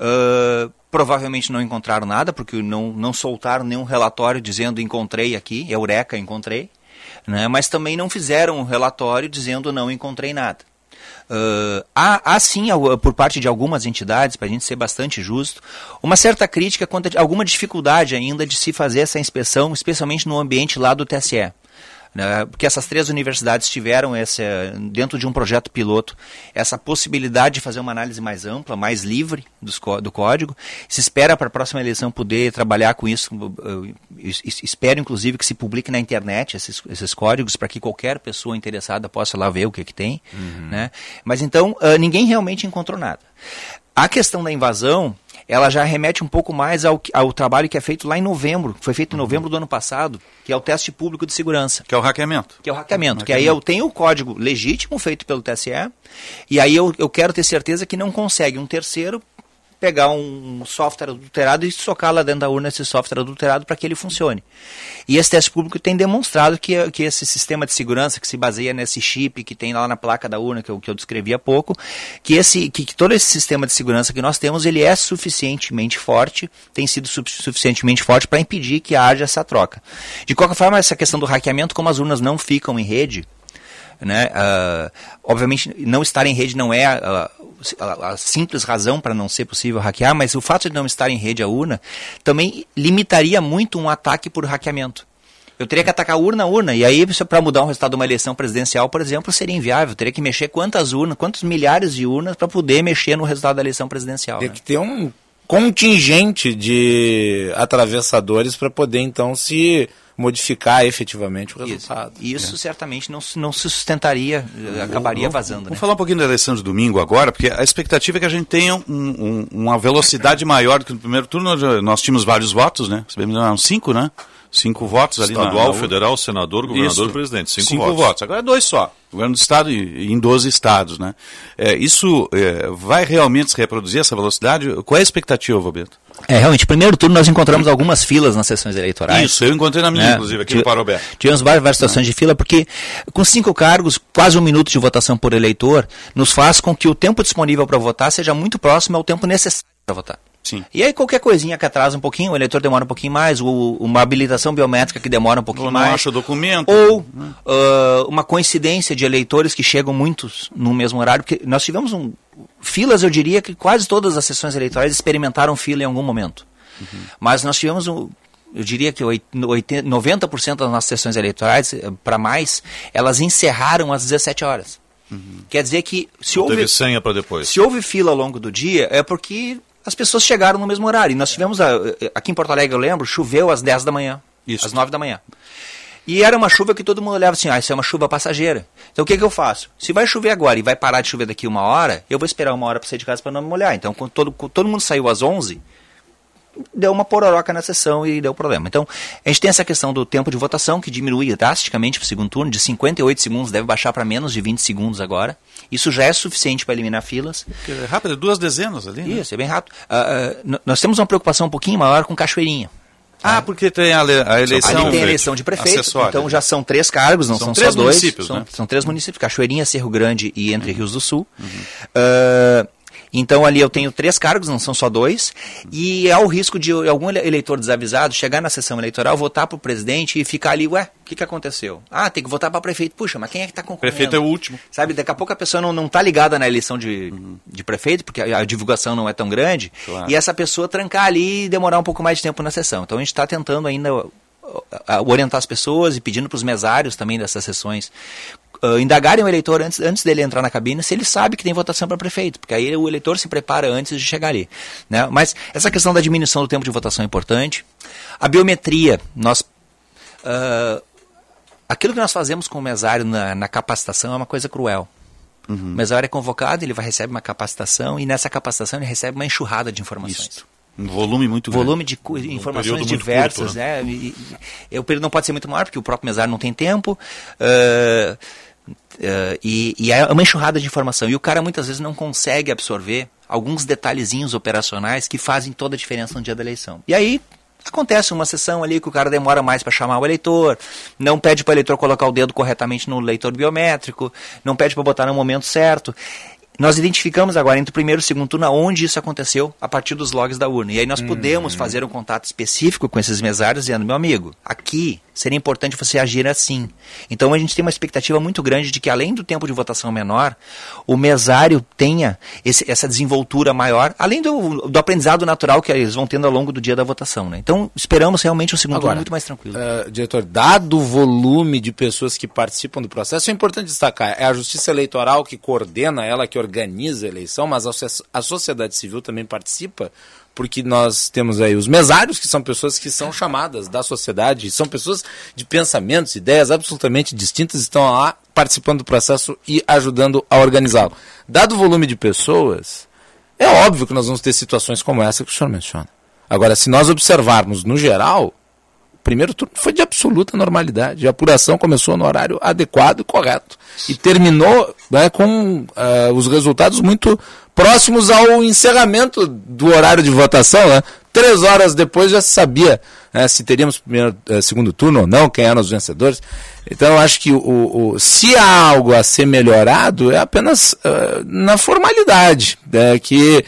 uh, provavelmente não encontraram nada, porque não, não soltaram nenhum relatório dizendo encontrei aqui, Eureka, encontrei. Né? Mas também não fizeram um relatório dizendo não encontrei nada. Uh, há, há sim, por parte de algumas entidades, para a gente ser bastante justo, uma certa crítica quanto a alguma dificuldade ainda de se fazer essa inspeção, especialmente no ambiente lá do TSE né, porque essas três universidades tiveram essa, dentro de um projeto piloto essa possibilidade de fazer uma análise mais ampla, mais livre dos, do código. Se espera para a próxima eleição poder trabalhar com isso. Espero, inclusive, que se publique na internet esses, esses códigos para que qualquer pessoa interessada possa lá ver o que, que tem. Uhum. Né? Mas então, uh, ninguém realmente encontrou nada. A questão da invasão, ela já remete um pouco mais ao, ao trabalho que é feito lá em novembro, foi feito em uhum. novembro do ano passado, que é o teste público de segurança. Que é o hackeamento. Que é o hackeamento. Que aí eu tenho o código legítimo feito pelo TSE, e aí eu, eu quero ter certeza que não consegue um terceiro pegar um software adulterado e socar lá dentro da urna esse software adulterado para que ele funcione. E esse teste público tem demonstrado que, que esse sistema de segurança que se baseia nesse chip que tem lá na placa da urna que eu, que eu descrevi há pouco, que, esse, que, que todo esse sistema de segurança que nós temos, ele é suficientemente forte, tem sido su suficientemente forte para impedir que haja essa troca. De qualquer forma, essa questão do hackeamento, como as urnas não ficam em rede, né? Uh, obviamente, não estar em rede não é a, a, a simples razão para não ser possível hackear, mas o fato de não estar em rede a urna também limitaria muito um ataque por hackeamento. Eu teria que atacar urna a urna, e aí para mudar o resultado de uma eleição presidencial, por exemplo, seria inviável. Eu teria que mexer quantas urnas, quantos milhares de urnas para poder mexer no resultado da eleição presidencial. Tem né? que ter um contingente de atravessadores para poder então se modificar efetivamente o resultado. Isso, isso é. certamente não, não se sustentaria, acabaria vazando. Vamos né? falar um pouquinho da eleição de domingo agora, porque a expectativa é que a gente tenha um, um, uma velocidade maior do que no primeiro turno. Nós tínhamos vários votos, né? Uns cinco, né? Cinco votos ali Estadual, na, federal, senador, governador e presidente. Cinco, cinco votos. votos. Agora é dois só. Governo do Estado e, em 12 estados. Né? É, isso é, vai realmente se reproduzir essa velocidade? Qual é a expectativa, Roberto? É, realmente, primeiro turno nós encontramos algumas filas nas sessões eleitorais. Isso, eu encontrei na minha, né? inclusive, aqui no Parobé. Tivemos várias, várias situações de fila, porque com cinco cargos, quase um minuto de votação por eleitor, nos faz com que o tempo disponível para votar seja muito próximo ao tempo necessário para votar. Sim. E aí qualquer coisinha que atrasa um pouquinho, o eleitor demora um pouquinho mais, o, uma habilitação biométrica que demora um pouquinho ou mais. Não acha o documento. Ou uh, uma coincidência de eleitores que chegam muitos no mesmo horário, porque nós tivemos um, filas, eu diria que quase todas as sessões eleitorais experimentaram fila em algum momento. Uhum. Mas nós tivemos um, eu diria que 90% das nossas sessões eleitorais, eh, para mais, elas encerraram às 17 horas. Uhum. Quer dizer que se houve, senha para depois. Se houve fila ao longo do dia, é porque as pessoas chegaram no mesmo horário. E nós tivemos, a, aqui em Porto Alegre, eu lembro, choveu às 10 da manhã, Isso. às 9 da manhã. E era uma chuva que todo mundo olhava assim, ah, isso é uma chuva passageira. Então o que, que eu faço? Se vai chover agora e vai parar de chover daqui uma hora, eu vou esperar uma hora para sair de casa para não me molhar. Então quando todo, quando todo mundo saiu às 11, deu uma pororoca na sessão e deu problema. Então, a gente tem essa questão do tempo de votação, que diminui drasticamente para o segundo turno, de 58 segundos, deve baixar para menos de 20 segundos agora. Isso já é suficiente para eliminar filas. É rápido, duas dezenas ali. Né? Isso, é bem rápido. Uh, uh, nós temos uma preocupação um pouquinho maior com Cachoeirinha. Ah, porque tem a, a eleição. Ali tem a eleição de prefeito, acessório. então já são três cargos, não são, são três só dois. Municípios, são, né? são três municípios, Cachoeirinha, Cerro Grande e Entre Rios do Sul. Uhum. Uh, então ali eu tenho três cargos, não são só dois, e há o risco de algum eleitor desavisado chegar na sessão eleitoral, votar para o presidente e ficar ali, ué, o que, que aconteceu? Ah, tem que votar para prefeito. Puxa, mas quem é que está concorrendo? Prefeito é o último. Sabe, daqui a pouco a pessoa não está ligada na eleição de, uhum. de prefeito, porque a, a, divulgação não é tão grande, claro. e essa pessoa trancar ali e demorar um pouco mais de tempo na sessão. Então a gente está tentando ainda orientar as pessoas e pedindo para os mesários também dessas sessões uh, indagarem o eleitor antes, antes dele entrar na cabine se ele sabe que tem votação para prefeito, porque aí o eleitor se prepara antes de chegar ali. Né? Mas essa questão da diminuição do tempo de votação é importante. A biometria, nós. Uh, aquilo que nós fazemos com o mesário na, na capacitação é uma coisa cruel. O mesário é convocado, ele vai receber uma capacitação e nessa capacitação ele recebe uma enxurrada de informações. Um volume muito volume grande. de cu- Num informações diversas, curto, né? E, e- o período não pode ser muito maior porque o próprio mesário não tem tempo. ah, ah, e, e é uma enxurrada de informação. E o cara muitas vezes não consegue absorver alguns detalhezinhos operacionais que fazem toda a diferença no dia da eleição. E aí acontece uma sessão ali que o cara demora mais para chamar o eleitor, não pede para o eleitor colocar o dedo corretamente no leitor biométrico, não pede para botar no momento certo. Nós identificamos agora entre o primeiro e o segundo turno onde isso aconteceu a partir dos logs da urna. E aí nós podemos fazer um contato específico com esses mesários dizendo, meu amigo, aqui seria importante você agir assim. Então a gente tem uma expectativa muito grande de que além do tempo de votação menor, o mesário tenha esse- essa desenvoltura maior, além do, do aprendizado natural que eles vão tendo ao longo do dia da votação. Né? Então esperamos realmente um segundo turno muito mais tranquilo. eh, diretor, dado o volume de pessoas que participam do processo, é importante destacar, é a Justiça Eleitoral que coordena, ela que organiza a eleição, mas a, socie- a sociedade civil também participa, porque nós temos aí os mesários, que são pessoas que são chamadas da sociedade, são pessoas de pensamentos, ideias absolutamente distintas, estão lá participando do processo e ajudando a organizá-lo. Dado o volume de pessoas, é óbvio que nós vamos ter situações como essa que o senhor menciona. Agora, se nós observarmos no geral, primeiro turno foi de absoluta normalidade. A apuração começou no horário adequado e correto. E terminou né, com ah, os resultados muito próximos ao encerramento do horário de votação. Né? Três horas depois já se sabia né, se teríamos primeiro, eh, segundo turno ou não, quem eram os vencedores. Então, acho que o, o- se há algo a ser melhorado, é apenas ah, na formalidade, né, que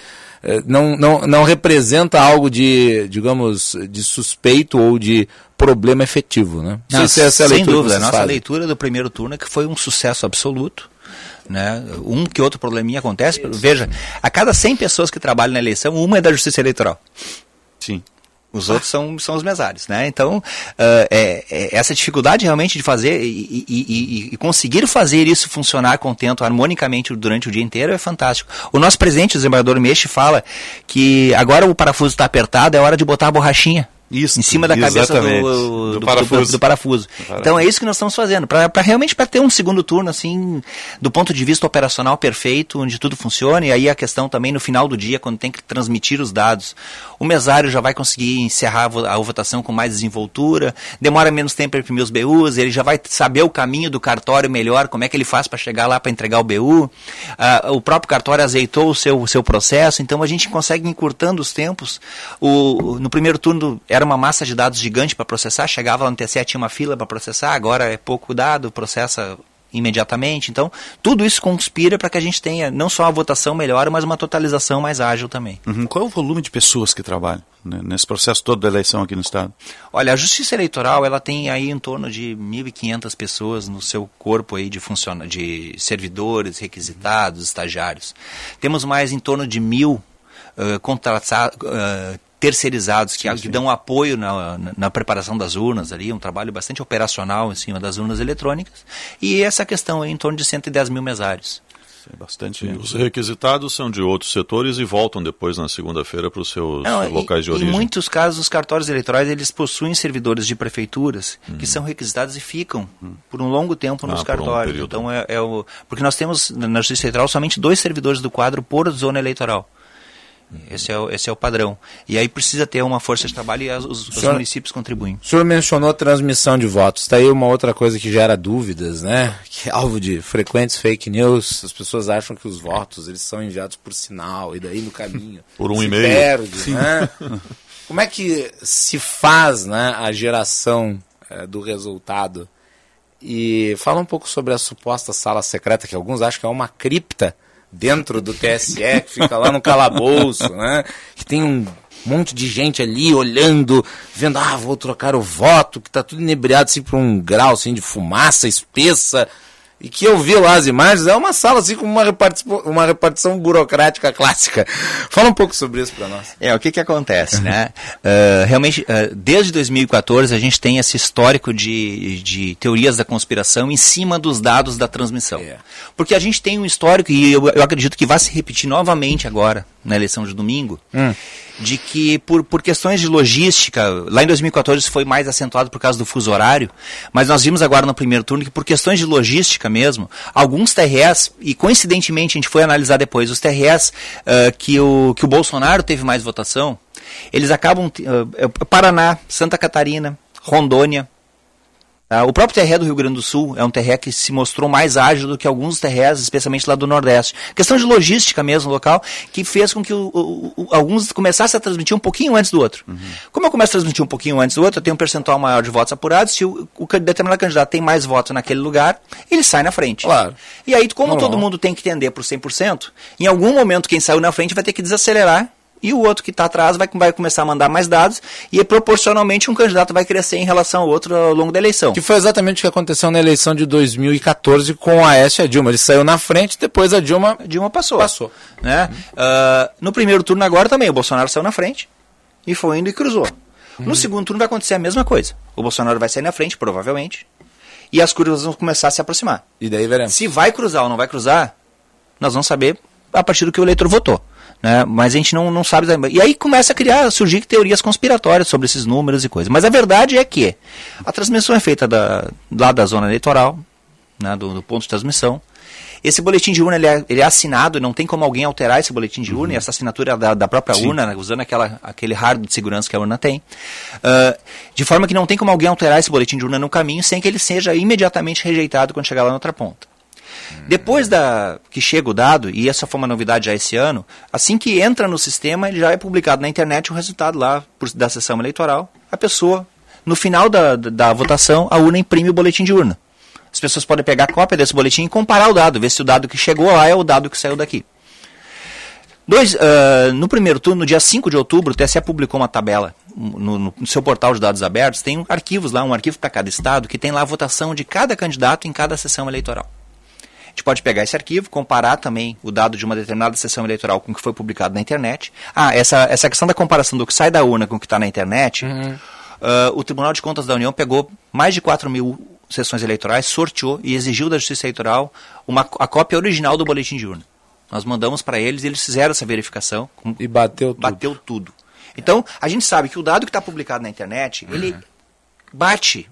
não, não, não representa algo de, digamos, de suspeito ou de problema efetivo, né? Não se essa é a sem dúvida, a nossa fazem. leitura do primeiro turno é que foi um sucesso absoluto. Né? Um que outro probleminha acontece. Veja, a cada 100 pessoas que trabalham na eleição, uma é da Justiça Eleitoral. Sim. Os outros são, são os mesários, né? Então, ah, é, é essa dificuldade realmente de fazer e, e- e- e conseguir fazer isso funcionar contento, harmonicamente durante o dia inteiro é fantástico. O nosso presidente, o desembargador Mexe, fala que agora o parafuso está apertado, é hora de botar a borrachinha. Isso, em cima da cabeça do, do, Do parafuso. do- parafuso. Então é isso que nós estamos fazendo, para realmente para ter um segundo turno assim, do ponto de vista operacional perfeito, onde tudo funciona, e aí a questão também no final do dia, quando tem que transmitir os dados, o mesário já vai conseguir encerrar a vo- a votação com mais desenvoltura, demora menos tempo para imprimir os BUs, ele já vai saber o caminho do cartório melhor, como é que ele faz para chegar lá para entregar o BU. Ah, o próprio cartório azeitou o seu, o seu processo, então a gente consegue encurtando os tempos. O, no primeiro turno era uma massa de dados gigante para processar, chegava lá no TCE, tinha uma fila para processar, agora é pouco dado, processa imediatamente. Então, tudo isso conspira para que a gente tenha não só a votação melhor, mas uma totalização mais ágil também. Uhum. Qual é o volume de pessoas que trabalham né, nesse processo todo da eleição aqui no Estado? Olha, a Justiça Eleitoral, ela tem aí em torno de 1.500 pessoas no seu corpo aí de funciona de servidores, requisitados, estagiários. Temos mais em torno de mil eh, contrata- eh, terceirizados que, que dão apoio na, na- na preparação das urnas ali, um trabalho bastante operacional em cima das urnas eletrônicas. E essa questão aí em torno de 110 mil mesários. É bastante. Os requisitados são de outros setores e voltam depois na segunda-feira para os seus Não, locais de em- origem. Em muitos casos, os cartórios eleitorais eles possuem servidores de prefeituras que são requisitados e ficam por um longo tempo nos Ah, um cartórios. período. então é, é o porque nós temos na na Justiça Eleitoral somente dois servidores do quadro por zona eleitoral. Esse é, o, esse é o padrão. E aí precisa ter uma força de trabalho e as- os, os Senhor- municípios contribuem. O senhor mencionou transmissão de votos. Está aí uma outra coisa que gera dúvidas, né? Que é alvo de frequentes fake news. As pessoas acham que os votos eles são enviados por sinal e daí no caminho Por um e-mail. perde, né? Como é que se faz, né, a geração eh, do resultado? E fala um pouco sobre a suposta sala secreta que alguns acham que é uma cripta dentro do TSE que fica lá no calabouço, né? Que tem um monte de gente ali olhando, vendo, ah, vou trocar o voto, que tá tudo inebriado assim por um grau assim de fumaça espessa. E que eu vi lá as imagens, é uma sala assim com uma, reparti uma repartição burocrática clássica. Fala um pouco sobre isso para nós. É, o que que acontece, né? Ah, realmente, ah, desde 2014 a gente tem esse histórico de, de teorias da conspiração em cima dos dados da transmissão. Porque a gente tem um histórico, e eu, eu acredito que vai se repetir novamente agora, na eleição de domingo, de que por, por questões de logística, lá em 2014 isso foi mais acentuado por causa do fuso horário, mas nós vimos agora no primeiro turno que por questões de logística mesmo, alguns TREs, e coincidentemente a gente foi analisar depois, os TREs uh, que, o, que o Bolsonaro teve mais votação, eles acabam. Uh, Paraná, Santa Catarina, Rondônia, Uh, o próprio TRE do Rio Grande do Sul é um TRE que se mostrou mais ágil do que alguns TREs, especialmente lá do Nordeste. Questão de logística mesmo local, que fez com que o, o, o, alguns começassem a transmitir um pouquinho antes do outro. Uhum. Como eu começo a transmitir um pouquinho antes do outro, eu tenho um percentual maior de votos apurados. Se o, o determinado candidato tem mais votos naquele lugar, ele sai na frente. Claro. E aí, como todo mundo tem que tender por 100%, em algum momento quem saiu na frente vai ter que desacelerar e o outro que está atrás vai, vai começar a mandar mais dados e proporcionalmente um candidato vai crescer em relação ao outro ao longo da eleição. Que foi exatamente o que aconteceu na eleição de 2014 com a Aécio e a Dilma. Ele saiu na frente, depois a Dilma, a Dilma passou. passou. Né? Uh, no primeiro turno agora também, o Bolsonaro saiu na frente e foi indo e cruzou. Uhum. No segundo turno vai acontecer a mesma coisa. O Bolsonaro vai sair na frente, provavelmente, e as curvas vão começar a se aproximar. E daí veremos. Se vai cruzar ou não vai cruzar, nós vamos saber a partir do que o eleitor votou. Né? Mas a gente não, não sabe. E aí começa a criar, surgir teorias conspiratórias sobre esses números e coisas. Mas a verdade é que a transmissão é feita da, lá da zona eleitoral, né, do, do ponto de transmissão. Esse boletim de urna ele é, ele é assinado, não tem como alguém alterar esse boletim de urna, uhum. e essa assinatura é da, da própria Sim. urna, né, usando aquela, aquele hardware de segurança que a urna tem. Uh, de forma que não tem como alguém alterar esse boletim de urna no caminho sem que ele seja imediatamente rejeitado quando chegar lá na outra ponta. Depois da que chega o dado, e essa foi uma novidade já esse ano, assim que entra no sistema, ele já é publicado na internet o resultado lá por, da sessão eleitoral. A pessoa, no final da, da, da votação, a urna imprime o boletim de urna. As pessoas podem pegar cópia desse boletim e comparar o dado, ver se o dado que chegou lá é o dado que saiu daqui. Dois, uh, no primeiro turno, no dia 5 de outubro, o TSE publicou uma tabela no, no, seu portal de dados abertos. Tem arquivos lá, um arquivo para cada estado, que tem lá a votação de cada candidato em cada sessão eleitoral. Gente pode pegar esse arquivo, comparar também o dado de uma determinada sessão eleitoral com o que foi publicado na internet. Ah, essa, essa questão da comparação do que sai da urna com o que está na internet, uhum. uh, o Tribunal de Contas da União pegou mais de 4 mil sessões eleitorais, sorteou e exigiu da Justiça Eleitoral uma, a cópia original do boletim de urna. Nós mandamos para eles, eles fizeram essa verificação. E bateu tudo. Bateu tudo. Então, a gente sabe que o dado que está publicado na internet, uhum. ele bate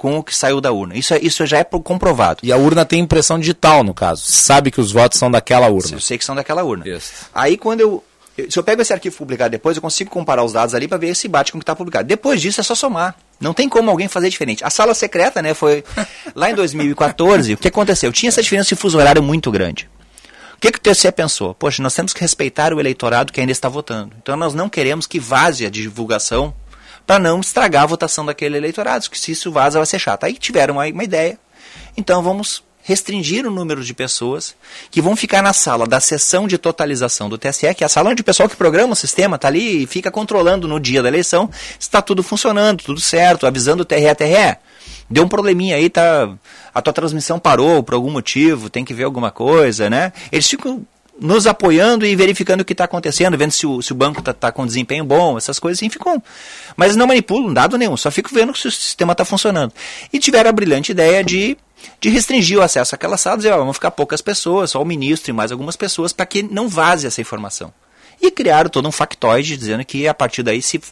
com o que saiu da urna. Isso, é, isso já é comprovado. E a urna tem impressão digital, no caso. Sabe que os votos são daquela urna. Eu sei que são daquela urna. Isso. Aí quando eu. Se eu pego esse arquivo publicado depois, eu consigo comparar os dados ali para ver se bate com o que está publicado. Depois disso é só somar. Não tem como alguém fazer diferente. A sala secreta, né, foi lá em 2014. o que aconteceu? Tinha essa diferença de fuso horário muito grande. O que, que o TSE pensou? Poxa, nós temos que respeitar o eleitorado que ainda está votando. Então nós não queremos que vaze a divulgação para não estragar a votação daquele eleitorado, que se isso vaza vai ser chato. Aí tiveram uma, uma ideia. Então vamos restringir o número de pessoas que vão ficar na sala da sessão de totalização do TSE, que é a sala onde o pessoal que programa o sistema está ali e fica controlando no dia da eleição se está tudo funcionando, tudo certo, avisando o TRE, TRE. Deu um probleminha aí, tá, a tua transmissão parou por algum motivo, tem que ver alguma coisa, né? Eles ficam nos apoiando e verificando o que está acontecendo, vendo se o, se o banco está tá com desempenho bom, essas coisas assim, ficam. Mas não manipulam dado nenhum, só fico vendo se o sistema está funcionando. E tiveram a brilhante ideia de, de restringir o acesso àquelas salas, dizer, ó, vão ficar poucas pessoas, só o ministro e mais algumas pessoas, para que não vaze essa informação e criaram todo um factoide dizendo que a partir daí se uh,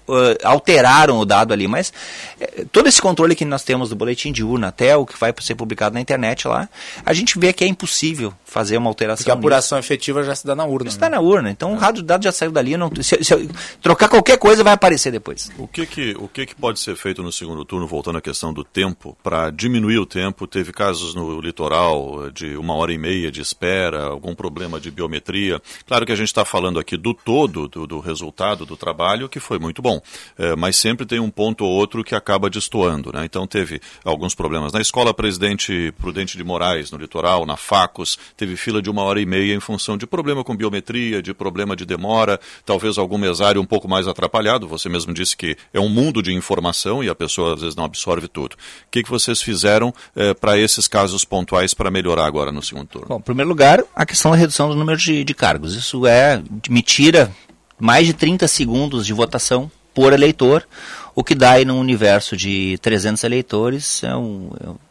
alteraram o dado ali. Mas uh, todo esse controle que nós temos do boletim de urna até o que vai ser publicado na internet lá, a gente vê que é impossível fazer uma alteração. Porque a apuração nisso. efetiva já se dá na urna. Está né? na urna. Então é. o rádio dado já saiu dali. Não, se, se, trocar qualquer coisa vai aparecer depois. O que que, o que que pode ser feito no segundo turno, voltando à questão do tempo, para diminuir o tempo? Teve casos no litoral de uma hora e meia de espera, algum problema de biometria. Claro que a gente está falando aqui do todo do, do, resultado do trabalho, que foi muito bom. É, mas sempre tem um ponto ou outro que acaba destoando. Né? Então teve alguns problemas na escola Presidente Prudente de Moraes, no litoral, na Facos, teve fila de uma hora e meia em função de problema com biometria, de problema de demora, talvez algum mesário um pouco mais atrapalhado. Você mesmo disse que é um mundo de informação e a pessoa às vezes não absorve tudo. O que, que vocês fizeram é, para esses casos pontuais para melhorar agora no segundo turno? Bom, em primeiro lugar, a questão da redução do número de, de cargos. Isso é me tira mais de 30 segundos de votação por eleitor, o que dá aí num universo de 300 eleitores, é é,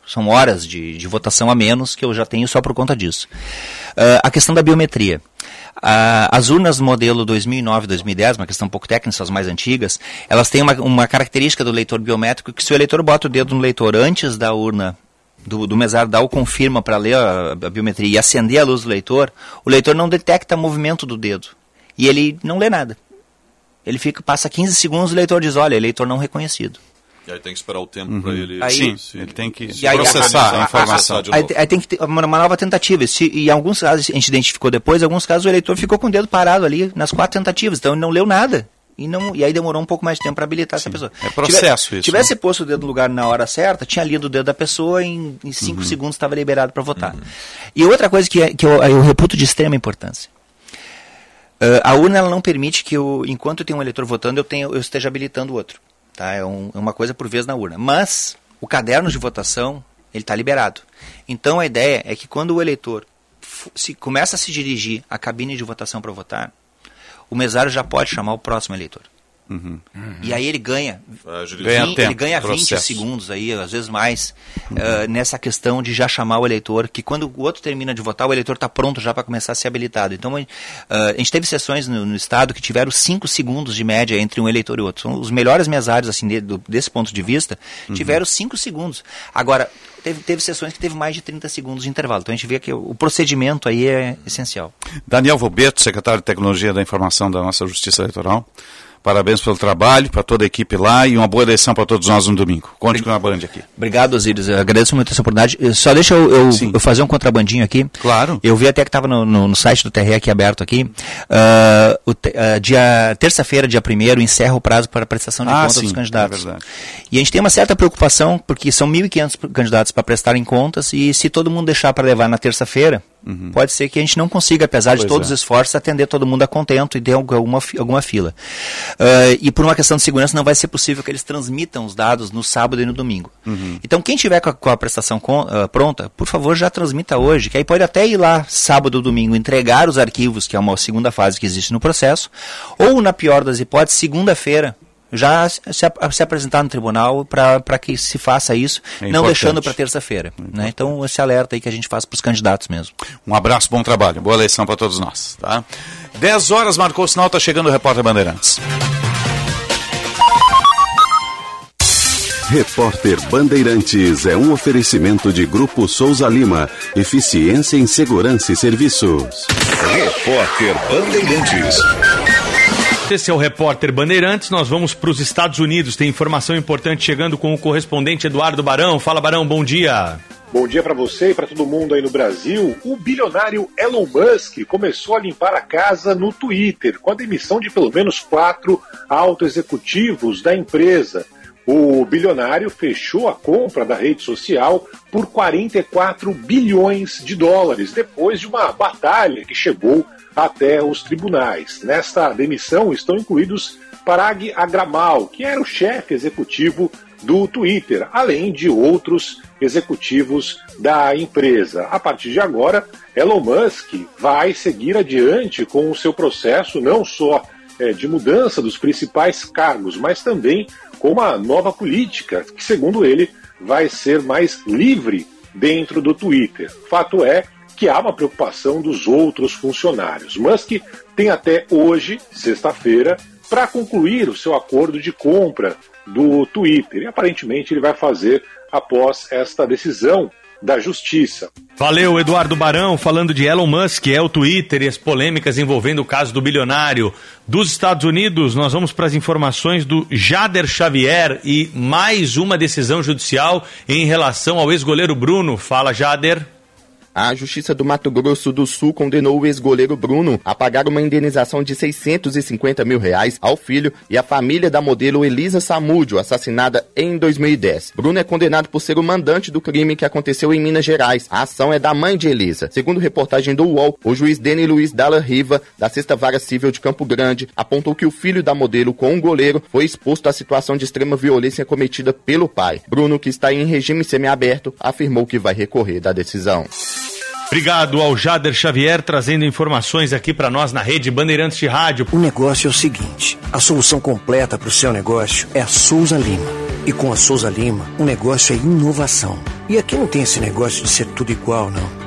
são horas de, de, votação a menos que eu já tenho só por conta disso. Uh, a questão da biometria. Uh, as urnas modelo 2009-2010, uma questão um pouco técnica, as mais antigas, elas têm uma, uma característica do leitor biométrico que se o eleitor bota o dedo no leitor antes da urna do, do o confirma para ler a, a biometria e acender a luz do leitor, o leitor não detecta movimento do dedo. E ele não lê nada. Ele fica, passa 15 segundos, o leitor diz, olha, eleitor não reconhecido. E aí tem que esperar o tempo para ele Aí- Sim, se- ele tem que E aí, processar a, a- a- informação. de Aí, novo. aí tem que ter uma, uma nova tentativa. Se, e em alguns casos a gente identificou depois, em alguns casos o eleitor ficou com o dedo parado ali nas quatro tentativas, então ele não leu nada. E, não, e aí demorou um pouco mais de tempo para habilitar essa pessoa. é processo Tive- isso, Tivesse né? posto o dedo no lugar na hora certa, tinha lido o dedo da pessoa em, em cinco Uhum. segundos estava liberado para votar. E outra coisa que, é- que eu, eu reputo de extrema importância. Ah, a urna ela não permite que eu, enquanto tem um eleitor votando, eu, tenha, eu esteja habilitando o outro. Tá? É, um- é uma coisa por vez na urna. Mas o caderno de votação ele está liberado. Então a ideia é que quando o eleitor se começa a se dirigir à cabine de votação para votar, o mesário já pode chamar o próximo eleitor. E aí ele ganha, Ganha vin- tempo, ele ganha 20 processo. segundos aí, às vezes mais, eh, nessa questão de já chamar o eleitor, que quando o outro termina de votar, o eleitor está pronto já para começar a ser habilitado. Então, eh, a gente teve sessões no, no estado que tiveram 5 segundos de média entre um eleitor e outro. São os melhores mesários, assim, de- do- desse ponto de vista, tiveram 5 segundos. Agora, teve, teve sessões que teve mais de 30 segundos de intervalo. Então a gente vê que o, o procedimento aí é essencial. Daniel Vobeto, secretário de Tecnologia da Informação da nossa Justiça Eleitoral. Parabéns pelo trabalho, para toda a equipe lá e uma boa eleição para todos nós no domingo. Conte com a Band aqui. Obrigado, Osíris. Eu agradeço muito essa oportunidade. Só deixa eu, eu- eu fazer um contrabandinho aqui. Claro. Eu vi até que estava no, no- no site do TRE aqui aberto aqui. Ah, o ah, dia terça-feira, dia 1 encerra o prazo para prestação de Ah, contas dos candidatos. é verdade. E a gente tem uma certa preocupação, porque são 1.500 candidatos para prestarem contas, e se todo mundo deixar para levar na terça-feira, pode ser que a gente não consiga, apesar de Uhum. Pois todos é. os esforços, atender todo mundo a contento e ter algu- alguma, alguma fila. Ah, e por uma questão de segurança, não vai ser possível que eles transmitam os dados no sábado e no domingo. Uhum. Então, quem tiver com a, com a prestação con- ah, pronta, por favor, já transmita hoje, que aí pode até ir lá sábado ou domingo entregar os arquivos, que é uma segunda fase que existe no processo, ou, na pior das hipóteses, segunda-feira. Já se, se ap- se apresentar no tribunal para que se faça isso, É não importante. deixando para terça-feira. né? Então, esse alerta aí que a gente faz para os candidatos mesmo. Um abraço, bom trabalho, boa eleição para todos nós. Tá? 10 horas marcou o sinal, está chegando o repórter Bandeirantes. Repórter Bandeirantes é um oferecimento de Grupo Souza Lima. Eficiência em Segurança e Serviços. Repórter Bandeirantes. Esse é o repórter Bandeirantes. Nós vamos para os Estados Unidos. Tem informação importante chegando com o correspondente Eduardo Barão. Fala, Barão, bom dia. Bom dia para você e para todo mundo aí no Brasil. O bilionário Elon Musk começou a limpar a casa no Twitter com a demissão de pelo menos quatro executivos da empresa. O bilionário fechou a compra da rede social por 44 bilhões de dólares, depois de uma batalha que chegou até os tribunais. Nesta demissão estão incluídos Parag Agramal, que era o chefe executivo do Twitter, além de outros executivos da empresa. A partir de agora, Elon Musk vai seguir adiante com o seu processo, não só eh, de mudança dos principais cargos, mas também com uma nova política, que, segundo ele, vai ser mais livre dentro do Twitter. Fato é que há uma preocupação dos outros funcionários. Musk tem até hoje, sexta-feira, para concluir o seu acordo de compra do Twitter. E aparentemente ele vai fazer após esta decisão da justiça. Valeu, Eduardo Barão, falando de Elon Musk, é o Twitter e as polêmicas envolvendo o caso do bilionário. Dos Estados Unidos, nós vamos para as informações do Jader Xavier e mais uma decisão judicial em relação ao ex-goleiro Bruno. Fala, Jader. A Justiça do Mato Grosso do Sul condenou o ex-goleiro Bruno a pagar uma indenização de 650 mil reais ao filho e à família da modelo Elisa Samúdio, assassinada em 2010. Bruno é condenado por ser o mandante do crime que aconteceu em Minas Gerais. A ação é da mãe de Elisa. Segundo reportagem do UOL, o juiz Deni Luiz Dalla Riva, da Sexta Vara Civil de Campo Grande, apontou que o filho da modelo com o goleiro foi exposto à situação de extrema violência cometida pelo pai. Bruno, que está em regime semiaberto, afirmou que vai recorrer da decisão. Obrigado ao Jader Xavier trazendo informações aqui para nós na rede Bandeirantes de Rádio. O negócio é o seguinte: a solução completa para o seu negócio é a Souza Lima. E com a Souza Lima, o negócio é inovação. E aqui não tem esse negócio de ser tudo igual, não.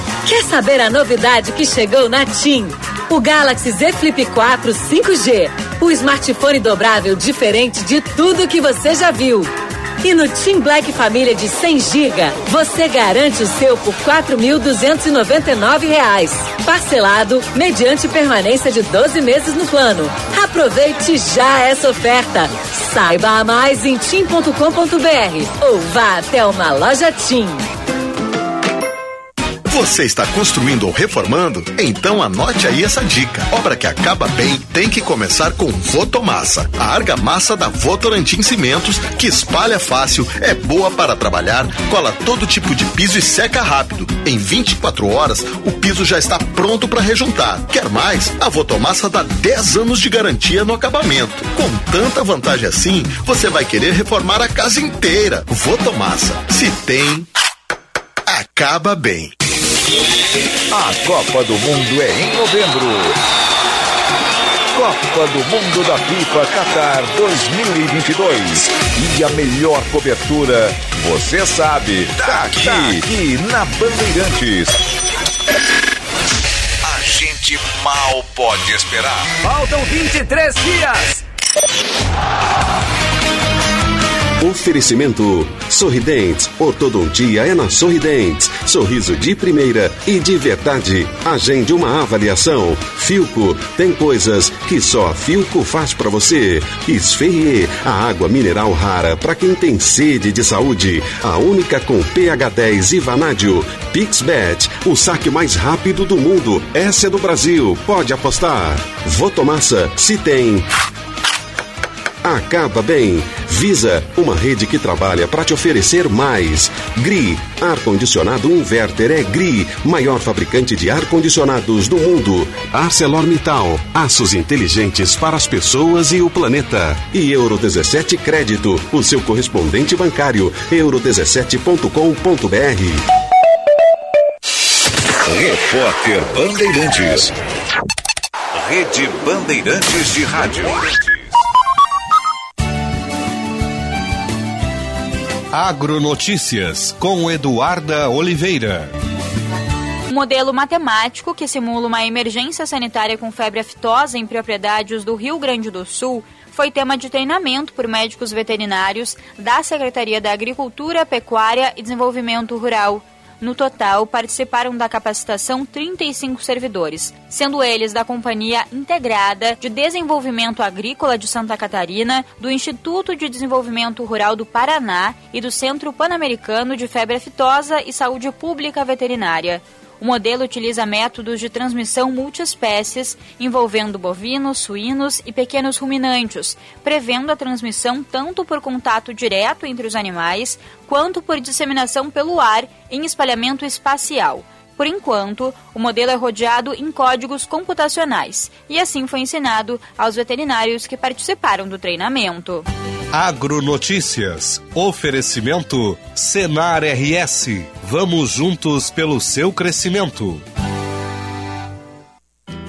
Quer saber a novidade que chegou na TIM? O Galaxy Z Flip 4 5G. O smartphone dobrável diferente de tudo que você já viu. E no Team Black Família de 100 GB, você garante o seu por R$ 4.299, parcelado mediante permanência de 12 meses no plano. Aproveite já essa oferta. Saiba mais em tim.com.br ou vá até uma loja Tim. Você está construindo ou reformando? Então anote aí essa dica. Obra que acaba bem tem que começar com Votomassa. A argamassa da Votorantim Cimentos, que espalha fácil, é boa para trabalhar, cola todo tipo de piso e seca rápido. Em 24 horas, o piso já está pronto para rejuntar. Quer mais? A Votomassa dá 10 anos de garantia no acabamento. Com tanta vantagem assim, você vai querer reformar a casa inteira. Votomassa. Se tem, acaba bem. A Copa do Mundo é em novembro. Copa do Mundo da FIFA Qatar 2022. E a melhor cobertura, você sabe, tá aqui, tá aqui na Bandeirantes. A gente mal pode esperar. Faltam 23 dias. Oferecimento Sorridentes. Ortodontia é na Sorridentes. Sorriso de primeira e de verdade. Agende uma avaliação. Filco tem coisas que só Filco faz para você. Esferrier, a água mineral rara para quem tem sede de saúde. A única com pH 10 e vanádio. Pixbet, o saque mais rápido do mundo. Essa é do Brasil. Pode apostar. Votomassa, se tem. Acaba bem. Visa, uma rede que trabalha para te oferecer mais. GRI, ar-condicionado inverter é GRI, maior fabricante de ar-condicionados do mundo. ArcelorMittal, aços inteligentes para as pessoas e o planeta. E Euro 17 Crédito, o seu correspondente bancário. euro17.com.br. Repórter Bandeirantes. Rede Bandeirantes de Rádio. Agronotícias com Eduarda Oliveira. Um modelo matemático que simula uma emergência sanitária com febre aftosa em propriedades do Rio Grande do Sul foi tema de treinamento por médicos veterinários da Secretaria da Agricultura, Pecuária e Desenvolvimento Rural. No total, participaram da capacitação 35 servidores, sendo eles da Companhia Integrada de Desenvolvimento Agrícola de Santa Catarina, do Instituto de Desenvolvimento Rural do Paraná e do Centro Pan-Americano de Febre Aftosa e Saúde Pública Veterinária. O modelo utiliza métodos de transmissão multiespécies, envolvendo bovinos, suínos e pequenos ruminantes, prevendo a transmissão tanto por contato direto entre os animais, quanto por disseminação pelo ar em espalhamento espacial. Por enquanto, o modelo é rodeado em códigos computacionais e assim foi ensinado aos veterinários que participaram do treinamento. Agronotícias. Oferecimento Senar RS. Vamos juntos pelo seu crescimento.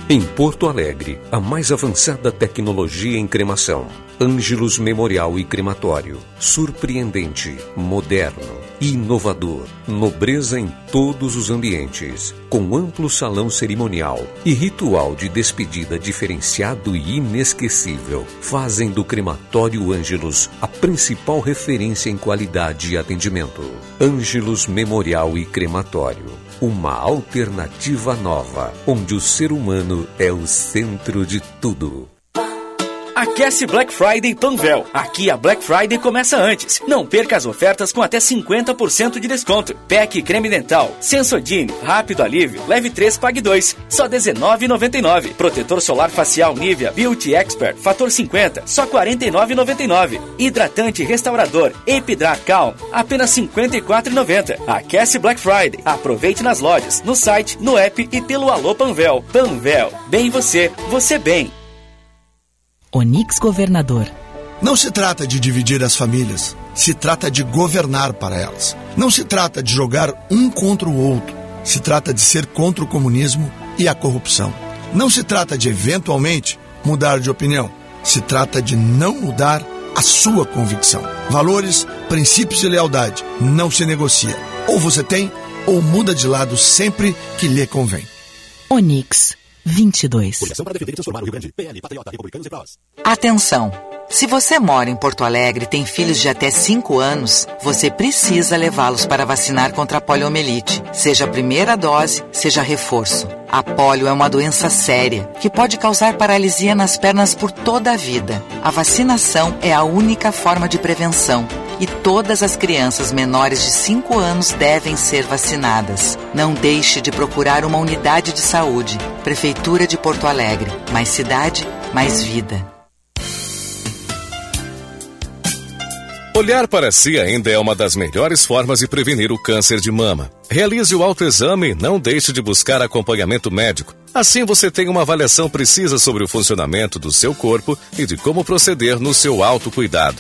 Em Porto Alegre, a mais avançada tecnologia em cremação. Ângelos Memorial e Crematório. Surpreendente, moderno, inovador, nobreza em todos os ambientes, com amplo salão cerimonial e ritual de despedida diferenciado e inesquecível, fazem do Crematório Ângelos a principal referência em qualidade e atendimento. Ângelos Memorial e Crematório. Uma alternativa nova, onde o ser humano é o centro de tudo. Aquece Black Friday Panvel. Aqui a Black Friday começa antes. Não perca as ofertas com até 50% de desconto. PEC creme dental, Sensodyne, rápido alívio, leve 3, pague 2, só R$19,99. Protetor solar facial Nivea Beauty Expert, fator 50, só R$49,99. Hidratante restaurador Epidrar Calm, apenas R$54,90. Aquece Black Friday. Aproveite nas lojas, no site, no app e pelo Alô Panvel. Panvel, bem você, você bem. Onix Governador. Não se trata de dividir as famílias, se trata de governar para elas. Não se trata de jogar um contra o outro, se trata de ser contra o comunismo e a corrupção. Não se trata de eventualmente mudar de opinião, se trata de não mudar a sua convicção. Valores, princípios e lealdade não se negocia. Ou você tem, ou muda de lado sempre que lhe convém. Onix 22. Coligação para defender e transformar o Rio Grande. PL, Patriota, Republicanos e Prós. Atenção! Se você mora em Porto Alegre e tem filhos de até 5 anos, você precisa levá-los para vacinar contra a poliomielite, seja a primeira dose, seja reforço. A polio é uma doença séria que pode causar paralisia nas pernas por toda a vida. A vacinação é a única forma de prevenção e todas as crianças menores de 5 anos devem ser vacinadas. Não deixe de procurar uma unidade de saúde. Prefeitura de Porto Alegre. Mais cidade, mais vida. Olhar para si ainda é uma das melhores formas de prevenir o câncer de mama. Realize o autoexame e não deixe de buscar acompanhamento médico. Assim você tem uma avaliação precisa sobre o funcionamento do seu corpo e de como proceder no seu autocuidado.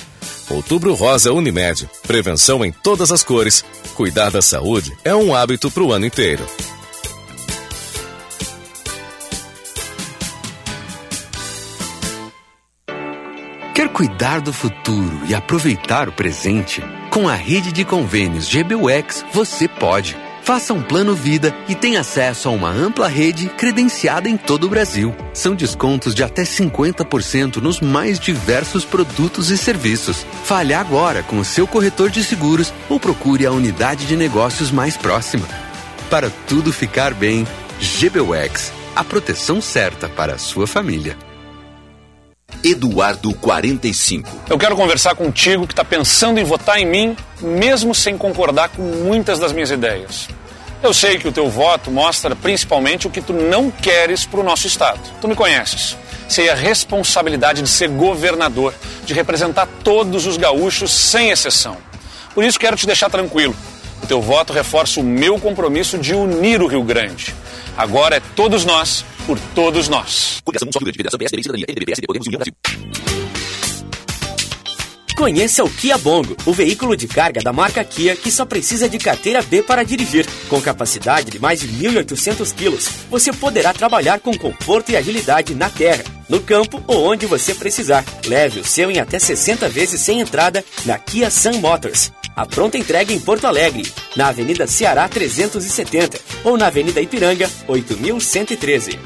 Outubro Rosa Unimed. Prevenção em todas as cores. Cuidar da saúde é um hábito para o ano inteiro. Quer cuidar do futuro e aproveitar o presente? Com a rede de convênios GBUX, você pode. Faça um plano vida e tenha acesso a uma ampla rede credenciada em todo o Brasil. São descontos de até 50% nos mais diversos produtos e serviços. Fale agora com o seu corretor de seguros ou procure a unidade de negócios mais próxima. Para tudo ficar bem, GBUX, a proteção certa para a sua família. Eduardo 45. Eu quero conversar contigo que está pensando em votar em mim, mesmo sem concordar com muitas das minhas ideias. Eu sei que o teu voto mostra principalmente o que tu não queres para o nosso estado. Tu me conheces. Sei a responsabilidade de ser governador, de representar todos os gaúchos sem exceção. Por isso quero te deixar tranquilo. O teu voto reforça o meu compromisso de unir o Rio Grande. Agora é todos nós por todos nós. Coligação Só Rio Grande, Federação PSD, Podemos, União Brasil. Conheça o Kia Bongo, o veículo de carga da marca Kia que só precisa de carteira B para dirigir. Com capacidade de mais de 1.800 quilos, você poderá trabalhar com conforto e agilidade na terra, no campo ou onde você precisar. Leve o seu em até 60 vezes sem entrada na Kia Sun Motors. A pronta entrega em Porto Alegre, na Avenida Ceará 370 ou na Avenida Ipiranga 8113.